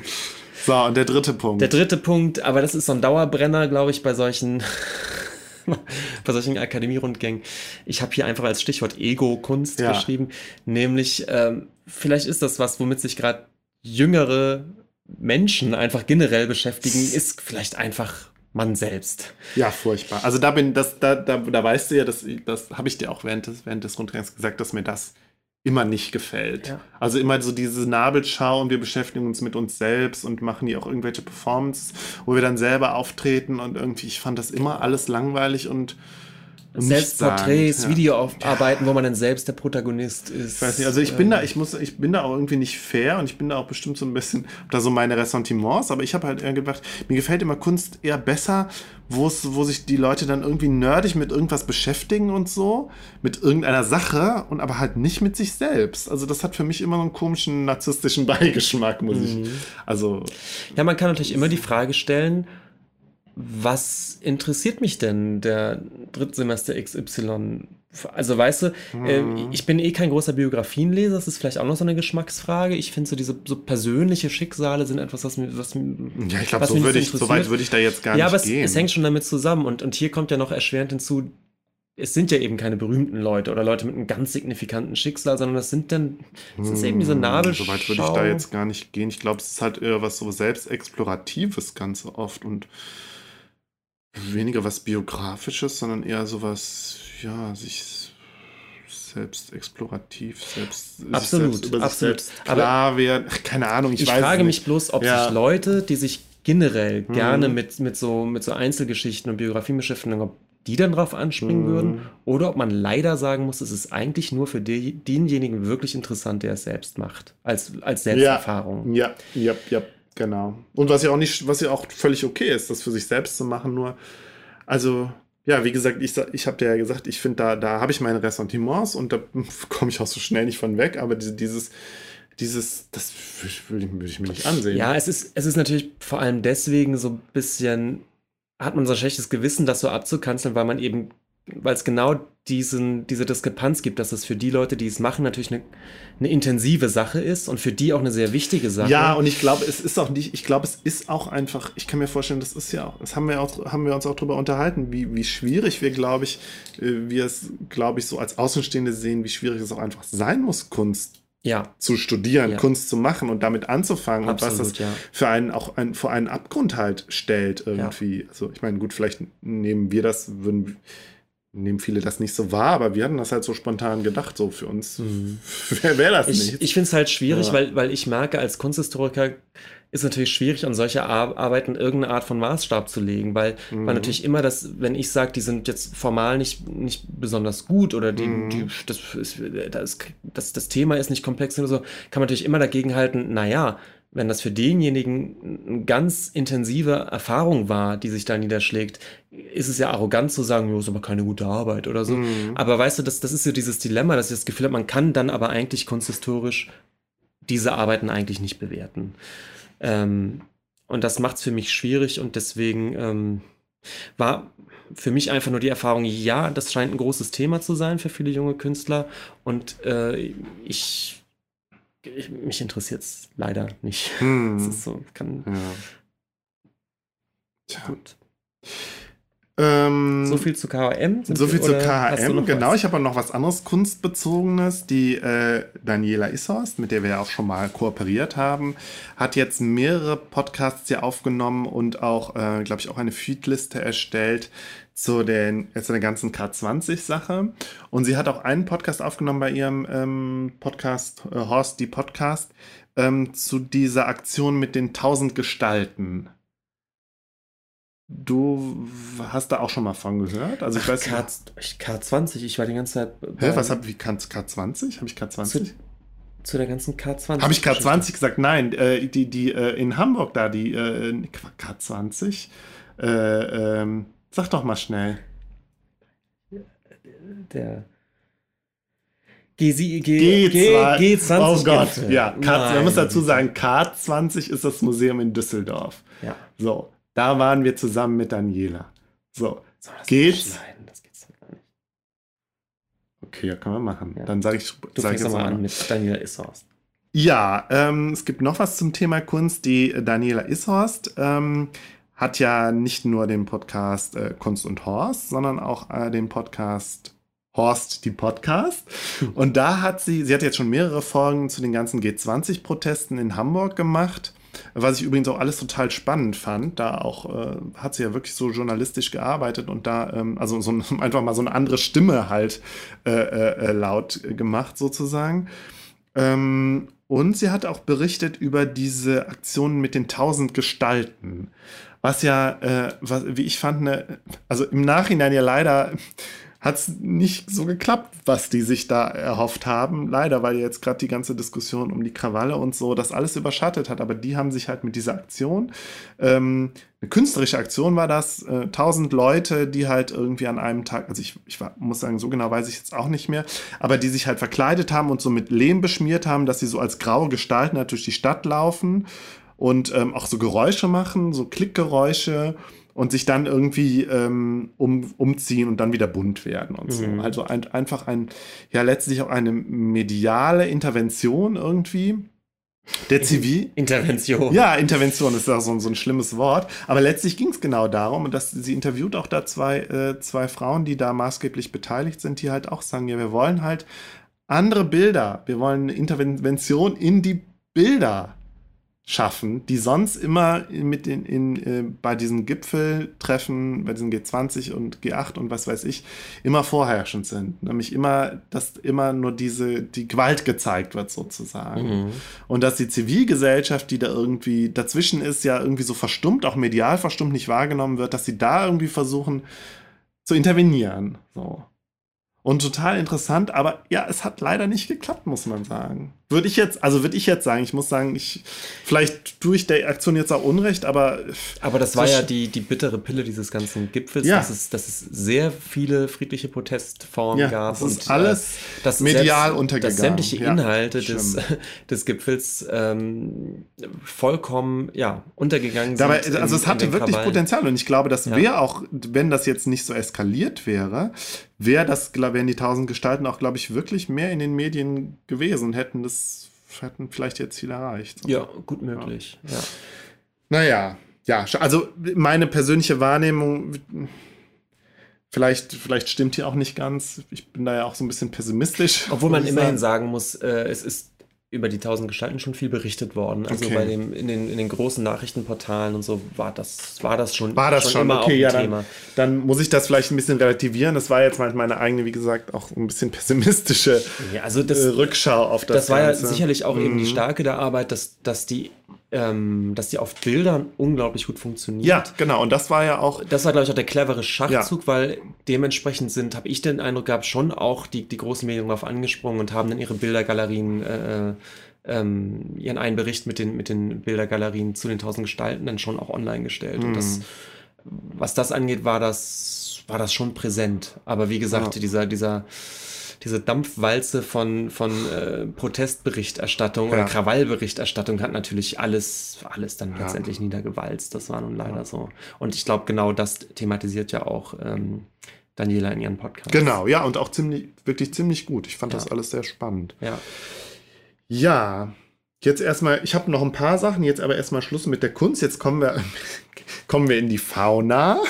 So, und der dritte Punkt. Der dritte Punkt, aber das ist so ein Dauerbrenner, glaube ich, bei solchen, bei solchen Akademierundgängen. Ich habe hier einfach als Stichwort Ego-Kunst Ja. geschrieben, nämlich ähm, vielleicht ist das was, womit sich gerade jüngere Menschen einfach generell beschäftigen, ist vielleicht einfach man selbst. Ja, furchtbar. Also da bin, das, da, da, da weißt du ja, dass, das habe ich dir auch während des, während des Rundgangs gesagt, dass mir das immer nicht gefällt. Ja. Also immer so diese Nabelschau und wir beschäftigen uns mit uns selbst und machen hier auch irgendwelche Performances, wo wir dann selber auftreten und irgendwie, ich fand das immer alles langweilig und, und Selbstporträts, ja. Videoarbeiten, wo man dann selbst der Protagonist ist. Ich weiß nicht, also ich bin da, ich muss, ich bin da auch irgendwie nicht fair und ich bin da auch bestimmt so ein bisschen, da so meine Ressentiments, aber ich habe halt gedacht, mir gefällt immer Kunst eher besser, wo es, wo sich die Leute dann irgendwie nerdig mit irgendwas beschäftigen und so, mit irgendeiner Sache und aber halt nicht mit sich selbst. Also das hat für mich immer so einen komischen narzisstischen Beigeschmack, muss ich. Mhm. Also Ja, man kann natürlich immer die Frage stellen, was interessiert mich denn der Drittsemester XY? Also weißt du, äh, Mhm. ich bin eh kein großer Biografienleser, das ist vielleicht auch noch so eine Geschmacksfrage. Ich finde so diese so persönliche Schicksale sind etwas, was mir, was, ja, ich glaube, so ich, so weit würde ich da jetzt gar ja, nicht aber es, gehen. es hängt schon damit zusammen und, und hier kommt ja noch erschwerend hinzu, es sind ja eben keine berühmten Leute oder Leute mit einem ganz signifikanten Schicksal, sondern das sind dann, das ist eben diese Hm, Nabelschau. So weit würde ich da jetzt gar nicht gehen. Ich glaube, es ist halt eher was so selbstexploratives ganz oft und weniger was biografisches, sondern eher sowas, ja, sich selbst explorativ, selbst, Absolut, selbst über absolut. sich selbst klar werden. Ach, keine Ahnung, ich, Ich, weiß frage es mich nicht. bloß, ob Ja. sich Leute, die sich generell Mhm. gerne mit, mit, so, mit so Einzelgeschichten und Biografien beschäftigen, ob die dann drauf anspringen Mhm. würden oder ob man leider sagen muss, es ist eigentlich nur für die, denjenigen wirklich interessant, der es selbst macht, als, als Selbsterfahrung. Ja, ja, ja, genau. Und was ja auch nicht, was ja auch völlig okay ist, das für sich selbst zu machen, nur, also, ja, wie gesagt, ich, ich habe dir ja gesagt, ich finde, da, da habe ich meine Ressentiments und da komme ich auch so schnell nicht von weg, aber diese, dieses, dieses, das würde ich, würd ich mir nicht ansehen. Ja, es ist, es ist natürlich vor allem deswegen so ein bisschen, hat man so ein schlechtes Gewissen, das so abzukanzeln, weil man eben, weil es genau diesen, diese Diskrepanz gibt, dass es für die Leute, die es machen, natürlich eine, eine intensive Sache ist und für die auch eine sehr wichtige Sache. Ja, und ich glaube, es ist auch nicht, ich glaube, es ist auch einfach, ich kann mir vorstellen, das ist ja auch, das haben wir auch, haben wir uns auch drüber unterhalten, wie, wie schwierig wir, glaube ich, äh, wir es, glaube ich, so als Außenstehende sehen, wie schwierig es auch einfach sein muss, Kunst ja, zu studieren, Ja. Kunst zu machen und damit anzufangen und was absolut, das ja. für einen auch ein, vor einen Abgrund halt stellt irgendwie. Also ich meine, gut, vielleicht nehmen wir das, würden nehmen viele das nicht so wahr, aber wir hatten das halt so spontan gedacht, so für uns wäre wär das Mhm. Ich, nicht. ich finde es halt schwierig, Ja. weil, weil ich merke, als Kunsthistoriker ist natürlich schwierig, an solche Ar Arbeiten irgendeine Art von Maßstab zu legen, weil, Mhm. weil natürlich immer das, wenn ich sage, die sind jetzt formal nicht, nicht besonders gut oder die, Mhm. die, das, ist, das, das, das Thema ist nicht komplex oder so, kann man natürlich immer dagegen halten, naja, wenn das für denjenigen eine ganz intensive Erfahrung war, die sich da niederschlägt, ist es ja arrogant zu sagen, jo, ist aber keine gute Arbeit oder so. Mhm. Aber weißt du, das, das ist so dieses Dilemma, dass ich das Gefühl habe, man kann dann aber eigentlich kunsthistorisch diese Arbeiten eigentlich nicht bewerten. Ähm, und das macht es für mich schwierig und deswegen ähm, war für mich einfach nur die Erfahrung, ja, das scheint ein großes Thema zu sein für viele junge Künstler und äh, ich, ich mich interessiert es leider nicht. Hm. Das ist so, kann Ja. Tja. gut. Ähm, So viel zu? Sind So wir- viel zu KHM, genau. was? Ich habe noch was anderes Kunstbezogenes. Die äh, Daniela Ishorst, mit der wir ja auch schon mal kooperiert haben, hat jetzt mehrere Podcasts hier aufgenommen und auch, äh, glaube ich, auch eine Feedliste erstellt zu, den, zu der ganzen K20-Sache. Und sie hat auch einen Podcast aufgenommen bei ihrem ähm, Podcast, äh, Horst, die Podcast, ähm, zu dieser Aktion mit den 1000 Gestalten. Du hast da auch schon mal von gehört? Also ich weiß K, ich- K20, ich war die ganze Zeit Hä, was hab wie kann K20? Habe ich K20? zu, zu der ganzen K20. Habe ich K20 gesagt? Nein, äh, die, die äh, in Hamburg da, die äh, K20. Äh, ähm, sag doch mal schnell. Der G, G, G, G2. G20. Oh Gott, Gipfel. ja. K, man muss dazu sagen, K20 ist das Museum in Düsseldorf. Ja. So, da waren wir zusammen mit Daniela. So, Soll das Geht's? Das geht's doch gar nicht. okay, ja, können wir machen. Ja. Dann sage ich, Du sag ich jetzt mal an mit Daniela Ishorst. Ja, ähm, es gibt noch was zum Thema Kunst. Die Daniela Ishorst ähm, hat ja nicht nur den Podcast äh, Kunst und Horst, sondern auch äh, den Podcast Horst, die Podcast. Und da hat sie, sie hat jetzt schon mehrere Folgen zu den ganzen G20-Protesten in Hamburg gemacht. Was ich übrigens auch alles total spannend fand, da auch äh, hat sie ja wirklich so journalistisch gearbeitet und da ähm, also so ein- einfach mal so eine andere Stimme halt äh, äh, äh, laut gemacht sozusagen. Ähm, und sie hat auch berichtet über diese Aktionen mit den tausend Gestalten. Was ja, äh, was, wie ich fand, ne, also im Nachhinein ja leider hat es nicht so geklappt, was die sich da erhofft haben. Leider, weil jetzt gerade die ganze Diskussion um die Krawalle und so das alles überschattet hat. Aber die haben sich halt mit dieser Aktion, ähm, eine künstlerische Aktion war das, äh, tausend Leute, die halt irgendwie an einem Tag, also ich, ich war, muss sagen, so genau weiß ich jetzt auch nicht mehr, aber die sich halt verkleidet haben und so mit Lehm beschmiert haben, dass sie so als graue Gestalten halt durch die Stadt laufen und ähm, auch so Geräusche machen, so Klickgeräusche und sich dann irgendwie ähm, um, umziehen und dann wieder bunt werden und so. Mhm. Also ein, einfach ein, ja, letztlich auch eine mediale Intervention irgendwie. Der Zivil, Intervention. ja, Intervention ist ja so, ein- so ein schlimmes Wort. Aber letztlich ging es genau darum, und das, sie interviewt auch da zwei, äh, zwei Frauen, die da maßgeblich beteiligt sind, die halt auch sagen, ja, wir wollen halt andere Bilder. Wir wollen eine Intervention in die Bilder schaffen, die sonst immer mit in, in, äh, bei diesen Gipfeltreffen, bei diesen G20 und G8 und was weiß ich, immer vorherrschend sind. Nämlich immer, dass immer nur diese, die Gewalt gezeigt wird sozusagen. Mhm. Und dass die Zivilgesellschaft, die da irgendwie dazwischen ist, ja irgendwie so verstummt, auch medial verstummt nicht wahrgenommen wird, dass sie da irgendwie versuchen zu intervenieren. So. Und total interessant, aber ja, es hat leider nicht geklappt, muss man sagen. Würde ich jetzt, also würde ich jetzt sagen, ich muss sagen, ich, vielleicht tue ich der Aktion jetzt auch Unrecht, aber Aber das war ja die, die bittere Pille dieses ganzen Gipfels, Ja. dass, es, dass es sehr viele friedliche Protestformen Ja, gab. es ist und, alles äh, dass medial selbst, untergegangen. Dass sämtliche Ja, Inhalte des, schlimm. des Gipfels ähm, vollkommen ja, untergegangen Dabei, sind. also in- es hatte wirklich Krawallen. Potenzial und ich glaube, das wäre auch, wenn das jetzt nicht so eskaliert wäre, wäre das, wären die tausend Gestalten auch, glaube ich, wirklich mehr in den Medien gewesen und hätten das, hätten vielleicht jetzt viel erreicht. Ja, gut möglich. Ja. Naja, ja, also meine persönliche Wahrnehmung, vielleicht, vielleicht stimmt die auch nicht ganz. Ich bin da ja auch so ein bisschen pessimistisch. Obwohl man immerhin sagen. sagen muss, äh, es ist über die tausend Gestalten schon viel berichtet worden. Also Okay. bei dem, in, den, in den großen Nachrichtenportalen und so war das, war das schon, War das schon, immer okay, ja, auch ein dann, Thema. dann muss ich das vielleicht ein bisschen relativieren. Das war jetzt mal meine eigene, wie gesagt, auch ein bisschen pessimistische Ja, also das, äh, Rückschau auf das das war ja Ganze. sicherlich auch eben die Mhm. Stärke der Arbeit, dass, dass, die, ähm, dass die auf Bildern unglaublich gut funktioniert. Ja, genau. Und das war ja auch. Das war, glaube ich, auch der clevere Schachzug, weil dementsprechend sind, habe ich den Eindruck gehabt, schon auch die, die großen Medien darauf angesprungen und haben dann ihre Bildergalerien äh, ähm, ihren einen Bericht mit den, mit den Bildergalerien zu den tausend Gestalten dann schon auch online gestellt. Und das, was das angeht, war das, war das schon präsent. Aber wie gesagt, Ja. dieser, dieser, diese Dampfwalze von, von äh, Protestberichterstattung Ja. oder Krawallberichterstattung hat natürlich alles, alles dann letztendlich niedergewalzt. Das war nun leider so. Und ich glaube, genau das thematisiert ja auch ähm, Daniela in ihrem Podcast. Genau, ja, und auch ziemlich, wirklich ziemlich gut. Ich fand Ja. das alles sehr spannend. Ja. Ja, jetzt erstmal, ich habe noch ein paar Sachen, jetzt aber erstmal Schluss mit der Kunst. Jetzt kommen wir, kommen wir in die Fauna.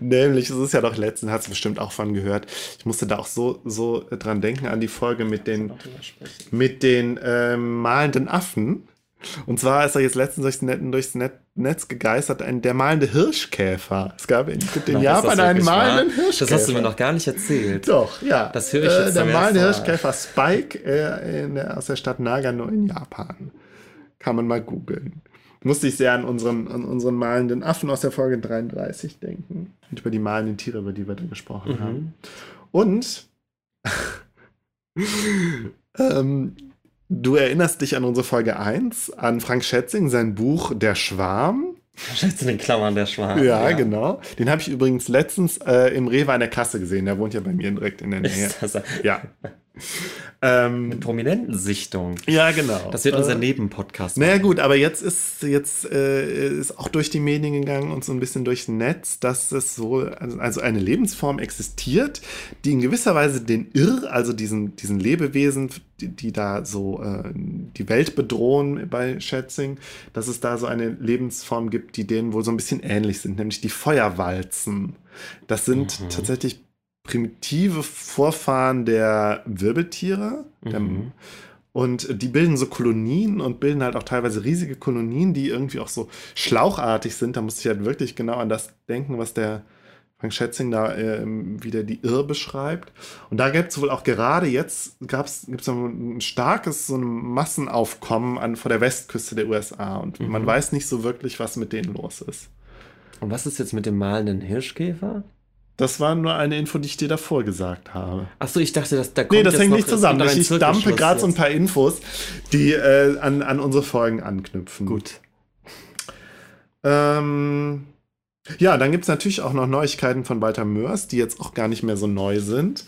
Nämlich, es ist ja doch letztens, hat es bestimmt auch von gehört. Ich musste da auch so, so dran denken an die Folge mit den, mit den ähm, malenden Affen. Und zwar ist er jetzt letztens durchs, Net, durchs Net, Netz gegeistert, ein, der malende Hirschkäfer. Es gab in, in Japan einen wirklich wahr? malenden Hirschkäfer. Das hast du mir noch gar nicht erzählt. Doch, ja. Das höre ich Äh, jetzt Der zum malende. Hirschkäfer Spike äh, in der, aus der Stadt Nagano in Japan. Kann man mal googeln. Musste ich sehr an unseren, an unseren malenden Affen aus der Folge 33 denken. Und über die malenden Tiere, über die wir da gesprochen Mhm. haben. Und ähm, du erinnerst dich an unsere Folge 1, an Frank Schätzing, sein Buch Der Schwarm. Schätze in den Klammern der Schwan. Ja, genau. Den habe ich übrigens letztens äh, im Rewe an der Kasse gesehen. Der wohnt ja bei mir direkt in der Nähe. Ist das Ja. Ähm, prominenten Sichtung. ja, genau. Das wird unser Äh, Nebenpodcast. naja gut, aber jetzt ist jetzt äh, ist auch durch die Medien gegangen und so ein bisschen durchs Netz, dass es so also, also eine Lebensform existiert, die in gewisser Weise den Irr, also diesen diesen Lebewesen, die, die da so äh, die Welt bedrohen bei Schätzing, dass es da so eine Lebensform gibt, die denen wohl so ein bisschen ähnlich sind, nämlich die Feuerwalzen. Das sind Mhm. tatsächlich primitive Vorfahren der Wirbeltiere, der, Mhm. und die bilden so Kolonien und bilden halt auch teilweise riesige Kolonien, die irgendwie auch so schlauchartig sind. Da muss ich halt wirklich genau an das denken, was der Frank Schätzing da ähm, wieder die Irr beschreibt. Und da gibt es wohl auch gerade jetzt, gibt es ein starkes so ein Massenaufkommen an, vor der Westküste der USA. Und man Mhm. weiß nicht so wirklich, was mit denen los ist. Und was ist jetzt mit dem malenden Hirschkäfer? Das war nur eine Info, die ich dir davor gesagt habe. Achso, ich dachte, dass da kommt Nee, das hängt nicht zusammen. Ich dampfe Zirkelschluss gerade so ein paar Infos, die äh, an, an unsere Folgen anknüpfen. Gut. Ähm, ja, dann gibt es natürlich auch noch Neuigkeiten von Walter Mörs, die jetzt auch gar nicht mehr so neu sind.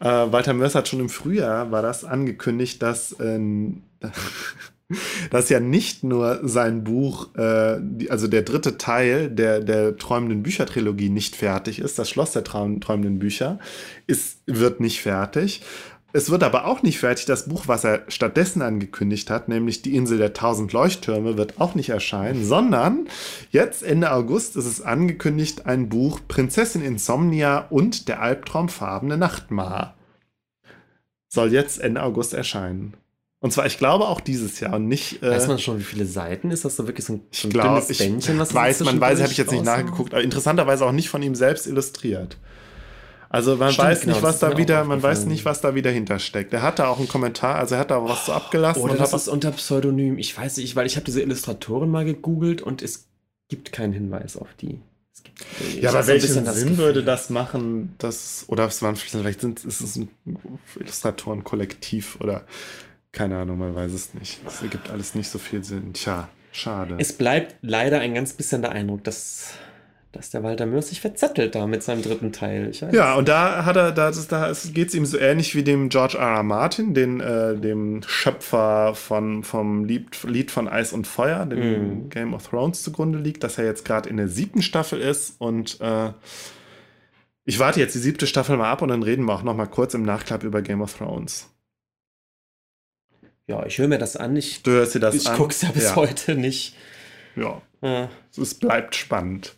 Äh, Walter Mörs hat schon im Frühjahr, war das angekündigt, dass, ähm, dass ja nicht nur sein Buch, äh, also der dritte Teil der, der träumenden Büchertrilogie nicht fertig ist, das Schloss der Traum, träumenden Bücher, ist, wird nicht fertig. Es wird aber auch nicht fertig. Das Buch, was er stattdessen angekündigt hat, nämlich Die Insel der tausend Leuchttürme, wird auch nicht erscheinen, sondern jetzt Ende August ist es angekündigt, ein Buch Prinzessin Insomnia und der albtraumfarbene Nachtmahr soll jetzt Ende August erscheinen. Und zwar, ich glaube, auch dieses Jahr und nicht. Äh, Weiß man schon, wie viele Seiten ist das so wirklich so ein, ich glaube, dünnes ich Bändchen, was weiß, man weiß, habe ich jetzt nicht nachgeguckt, aber interessanterweise auch nicht von ihm selbst illustriert. Also man Stimmt, weiß genau, nicht, was da wieder, man weiß nicht, was da wieder hintersteckt. Er hat da auch einen Kommentar, also er hat da was so abgelassen Oder und das ist unter Pseudonym. Ich weiß nicht, weil ich habe diese Illustratoren mal gegoogelt und es gibt keinen Hinweis auf die. Es gibt, ich Ja, aber welchen Sinn würde das machen? Das, oder es waren vielleicht sind ist es ein Illustratorenkollektiv oder keine Ahnung, man weiß es nicht. Es ergibt alles nicht so viel Sinn. Tja, schade. Es bleibt leider ein ganz bisschen der Eindruck, dass, dass der Walter Mörs sich verzettelt da mit seinem dritten Teil. Ja, und da hat er, da, da geht es ihm so ähnlich wie dem George R. R. Martin, den, äh, dem Schöpfer von, vom Lied, Lied von Eis und Feuer, dem Mhm. Game of Thrones zugrunde liegt, dass er jetzt gerade in der siebten Staffel ist und äh, ich warte jetzt die siebte Staffel mal ab und dann reden wir auch noch mal kurz im Nachklapp über Game of Thrones. Ja, ich höre mir das an. Ich, Du hörst dir das ich an? gucke es ja bis ja. heute nicht. Ja, Ja, es bleibt spannend.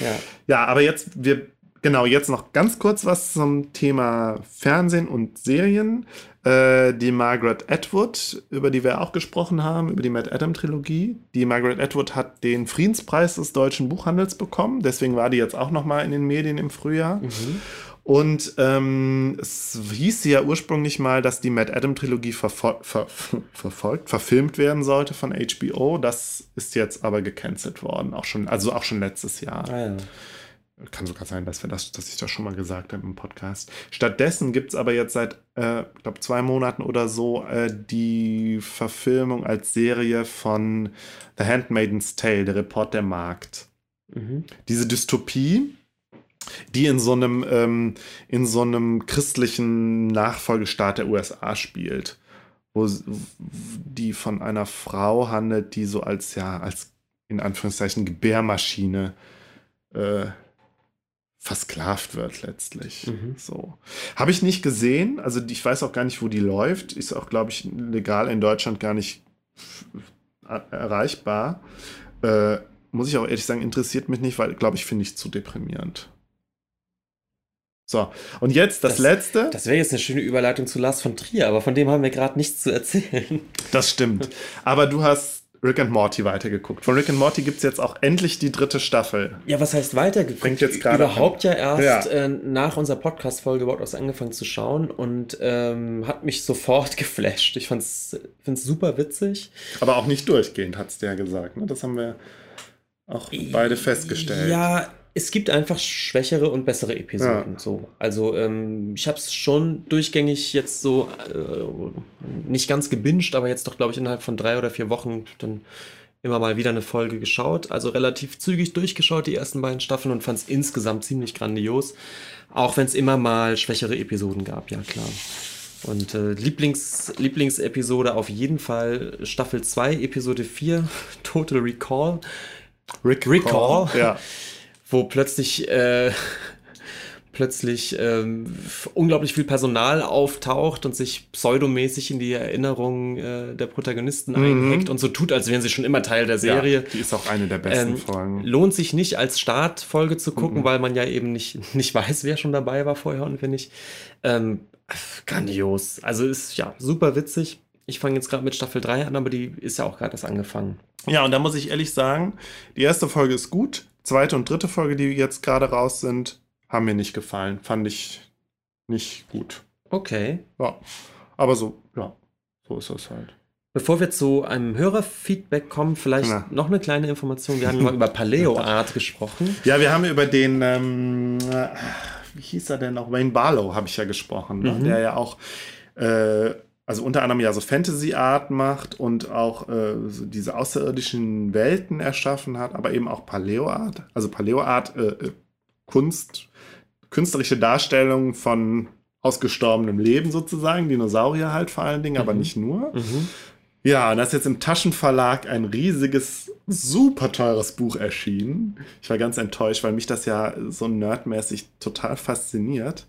ja. Ja, aber jetzt, wir, genau, jetzt noch ganz kurz was zum Thema Fernsehen und Serien. Äh, die Margaret Atwood, über die wir auch gesprochen haben, über die Matt Adam Trilogie. Die Margaret Atwood hat den Friedenspreis des deutschen Buchhandels bekommen, deswegen war die jetzt auch noch mal in den Medien im Frühjahr. Mhm. Und ähm, es hieß ja ursprünglich mal, dass die Matt Adam Trilogie verfol ver verfolgt, verfilmt werden sollte von HBO. Das ist jetzt aber gecancelt worden, auch schon, also auch schon letztes Jahr. Ah, ja. Kann sogar sein, dass, wir das, dass ich das schon mal gesagt habe im Podcast. Stattdessen gibt es aber jetzt seit, äh, ich glaube, zwei Monaten oder so äh, die Verfilmung als Serie von The Handmaiden's Tale, der Report der Markt. Mhm. Diese Dystopie, die in so einem, ähm, in so einem christlichen Nachfolgestaat der USA spielt, wo die von einer Frau handelt, die so als, ja, als in Anführungszeichen Gebärmaschine äh, versklavt wird letztlich. Mhm. So. Habe ich nicht gesehen, also ich weiß auch gar nicht, wo die läuft. Ist auch, glaube ich, legal in Deutschland gar nicht erreichbar. Äh, muss ich auch ehrlich sagen, interessiert mich nicht, weil, glaube ich, finde ich zu deprimierend. So, und jetzt das, das letzte. Das wäre jetzt eine schöne Überleitung zu Lars von Trier, aber von dem haben wir gerade nichts zu erzählen. Das stimmt. Aber du hast Rick and Morty weitergeguckt. Von Rick and Morty gibt es jetzt auch endlich die dritte Staffel. Ja, was heißt weitergeguckt? Fängt jetzt gerade Überhaupt an. ja erst ja. Äh, nach unserer Podcast-Folge überhaupt erst angefangen zu schauen und ähm, hat mich sofort geflasht. Ich finde es super witzig. Aber auch nicht durchgehend, hat es der gesagt. Ne? Das haben wir auch beide festgestellt. Ja, es gibt einfach schwächere und bessere Episoden. Ja. So. Also ähm, ich habe es schon durchgängig jetzt so äh, nicht ganz gebinged, aber jetzt doch, glaube ich, innerhalb von drei oder vier Wochen dann immer mal wieder eine Folge geschaut. Also relativ zügig durchgeschaut, die ersten beiden Staffeln und fand es insgesamt ziemlich grandios. Auch wenn es immer mal schwächere Episoden gab, ja klar. Und äh, Lieblings, Lieblingsepisode auf jeden Fall Staffel 2, Episode 4, Total Recall. Rick Recall. Ja. wo plötzlich äh, plötzlich ähm, unglaublich viel Personal auftaucht und sich pseudomäßig in die Erinnerungen äh, der Protagonisten mhm. einhackt und so tut, als wären sie schon immer Teil der Serie. Ja, die ist auch eine der besten ähm, Folgen. Lohnt sich nicht als Startfolge zu gucken, mhm. weil man ja eben nicht, nicht weiß, wer schon dabei war vorher und wer nicht. Ähm, grandios. Also ist ja super witzig. Ich fange jetzt gerade mit Staffel 3 an, aber die ist ja auch gerade erst angefangen. Ja, und da muss ich ehrlich sagen, die erste Folge ist gut zweite und dritte Folge, die jetzt gerade raus sind, haben mir nicht gefallen. Fand ich nicht gut. Okay. Ja. Aber so, ja, so ist es halt. Bevor wir zu einem Hörerfeedback kommen, vielleicht Na. noch eine kleine Information. Wir haben mal über Paleo Art gesprochen. Ja, wir haben über den, ähm, wie hieß er denn noch? Wayne Barlow habe ich ja gesprochen, ne? mhm. der ja auch äh, also unter anderem ja so Fantasy-Art macht und auch äh, so diese außerirdischen Welten erschaffen hat, aber eben auch Paleo-Art. Also Paleo-Art, äh, äh, Kunst, künstlerische Darstellung von ausgestorbenem Leben sozusagen, Dinosaurier halt vor allen Dingen, mhm. aber nicht nur. Mhm. Ja, und da ist jetzt im Taschenverlag ein riesiges, super teures Buch erschienen. Ich war ganz enttäuscht, weil mich das ja so nerdmäßig total fasziniert,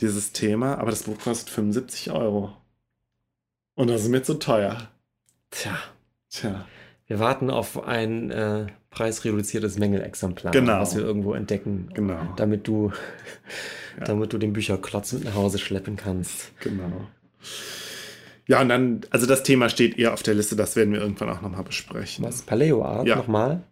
dieses Thema. Aber das Buch kostet 75 Euro. Und das ist mir zu teuer. Tja. Tja. Wir warten auf ein äh, preisreduziertes Mängelexemplar, genau. was wir irgendwo entdecken, genau. damit du, ja. damit du den Bücherklotz mit nach Hause schleppen kannst. Genau. Ja, und dann, also das Thema steht eher auf der Liste, das werden wir irgendwann auch nochmal besprechen. Was? Paleo-Art? Ja. Nochmal?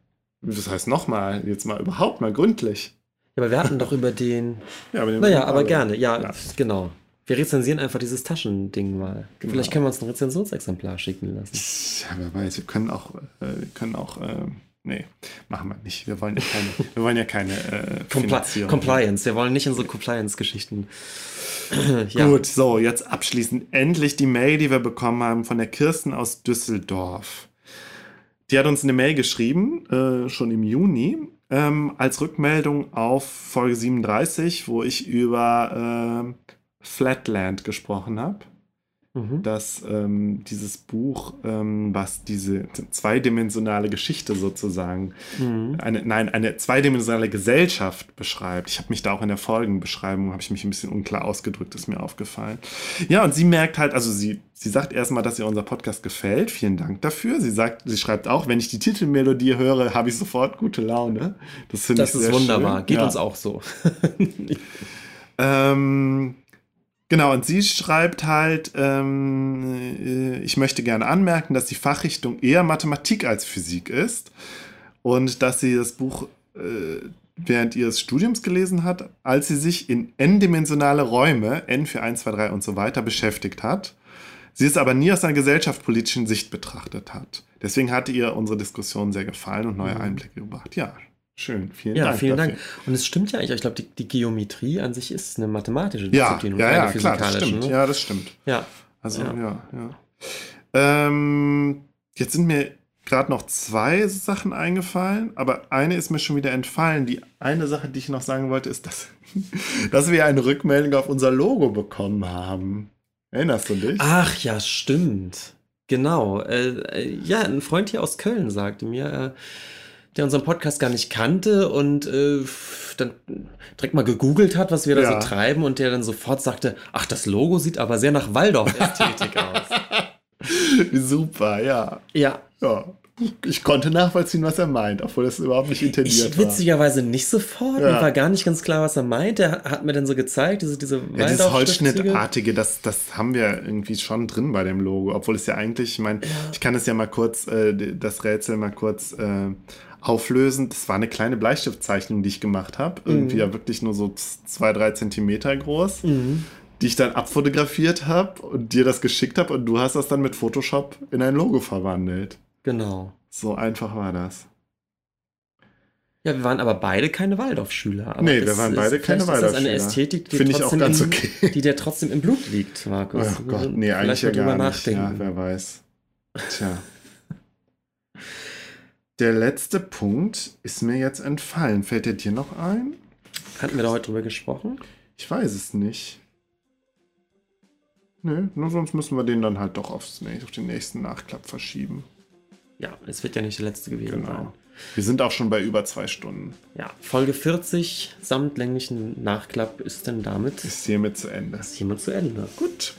Was heißt nochmal? Jetzt mal überhaupt mal gründlich. Ja, aber wir hatten doch über den. Ja, aber den naja, aber gerne. Ja, ja, genau. Wir rezensieren einfach dieses Taschending mal. Genau. Vielleicht können wir uns ein Rezensionsexemplar schicken lassen. Ja, wer weiß, wir können auch, äh, wir können auch, äh, nee, machen wir nicht. Wir wollen ja keine, wir wollen ja keine äh, Compli Compliance. Wir wollen nicht in so Compliance-Geschichten. ja. Gut, so, jetzt abschließend endlich die Mail, die wir bekommen haben von der Kirsten aus Düsseldorf. Die hat uns eine Mail geschrieben, äh, schon im Juni, ähm, als Rückmeldung auf Folge 37, wo ich über äh, Flatland gesprochen habe. Mhm. Dass ähm, dieses Buch, ähm, was diese zweidimensionale Geschichte sozusagen, mhm. eine, nein, eine zweidimensionale Gesellschaft beschreibt. Ich habe mich da auch in der Folgenbeschreibung, habe ich mich ein bisschen unklar ausgedrückt, ist mir aufgefallen. Ja, und sie merkt halt, also sie, sie sagt erstmal, dass ihr unser Podcast gefällt. Vielen Dank dafür. Sie sagt, sie schreibt auch, wenn ich die Titelmelodie höre, habe ich sofort gute Laune. Das finde ich sehr Das ist wunderbar. Schön. Geht ja. uns auch so. ähm, Genau, und sie schreibt halt, ähm, äh, ich möchte gerne anmerken, dass die Fachrichtung eher Mathematik als Physik ist und dass sie das Buch äh, während ihres Studiums gelesen hat, als sie sich in n-dimensionale Räume, n für 1, 2, 3 und so weiter, beschäftigt hat. Sie es aber nie aus einer gesellschaftspolitischen Sicht betrachtet hat. Deswegen hatte ihr unsere Diskussion sehr gefallen und neue mhm. Einblicke gebracht. Ja, schön. Vielen Ja, Dank. vielen dafür. Dank. Und es stimmt ja eigentlich, ich glaube, die, die Geometrie an sich ist eine mathematische Ja, Disziplin und ja, keine ja, klar, das stimmt. ne? Ja, das stimmt. ja. Also, Ja. ja, ja. Ähm, jetzt sind mir gerade noch zwei Sachen eingefallen, aber eine ist mir schon wieder entfallen. Die eine Sache, die ich noch sagen wollte, ist, dass, dass wir eine Rückmeldung auf unser Logo bekommen haben. Erinnerst du dich? Ach ja, stimmt. Genau. Äh, äh, ja, ein Freund hier aus Köln sagte mir, äh, der unseren Podcast gar nicht kannte und äh, dann direkt mal gegoogelt hat, was wir da Ja. so treiben und der dann sofort sagte, ach, das Logo sieht aber sehr nach Waldorf-Ästhetik aus. Super, ja. Ja, ja. Ich konnte nachvollziehen, was er meint, obwohl das überhaupt nicht intendiert ich war. witzigerweise nicht sofort. Ja. Mir war gar nicht ganz klar, was er meint. Er hat mir dann so gezeigt, diese, diese Ja, dieses. Holzschnittartige, das, das haben wir irgendwie schon drin bei dem Logo, obwohl es ja eigentlich, ich meine, ich kann es ja mal kurz, äh, das Rätsel mal kurz äh, auflösen. Das war eine kleine Bleistiftzeichnung, die ich gemacht habe. Irgendwie ja wirklich nur so zwei, drei Zentimeter groß, Mhm. die ich dann abfotografiert habe und dir das geschickt habe und du hast das dann mit Photoshop in ein Logo verwandelt. Genau. So einfach war das. Ja, wir waren aber beide keine Waldorfschüler. Aber Nee, wir waren ist- beide keine vielleicht ist das eine Waldorfschüler. Ästhetik, die, Finde ich auch ganz im, okay. die dir trotzdem im Blut liegt, Markus. Oh Gott, nee, Vielleicht eigentlich ja gar nicht. Ja, nachdenken. wer weiß. Tja. Der letzte Punkt ist mir jetzt entfallen. Fällt der dir noch ein? Hatten wir da heute drüber gesprochen? Ich weiß es nicht. Nö, nur sonst müssen wir den dann halt doch aufs, auf den nächsten Nachklapp verschieben. Ja, es wird ja nicht der letzte gewesen sein. Genau. Wir sind auch schon bei über zwei Stunden. Ja, Folge 40 samt länglichen Nachklapp ist dann damit Ist hiermit zu Ende. hiermit zu Ende. Gut.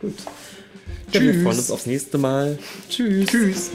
Gut. Ja, wir Tschüss. freuen uns aufs nächste Mal. Tschüss. Tschüss.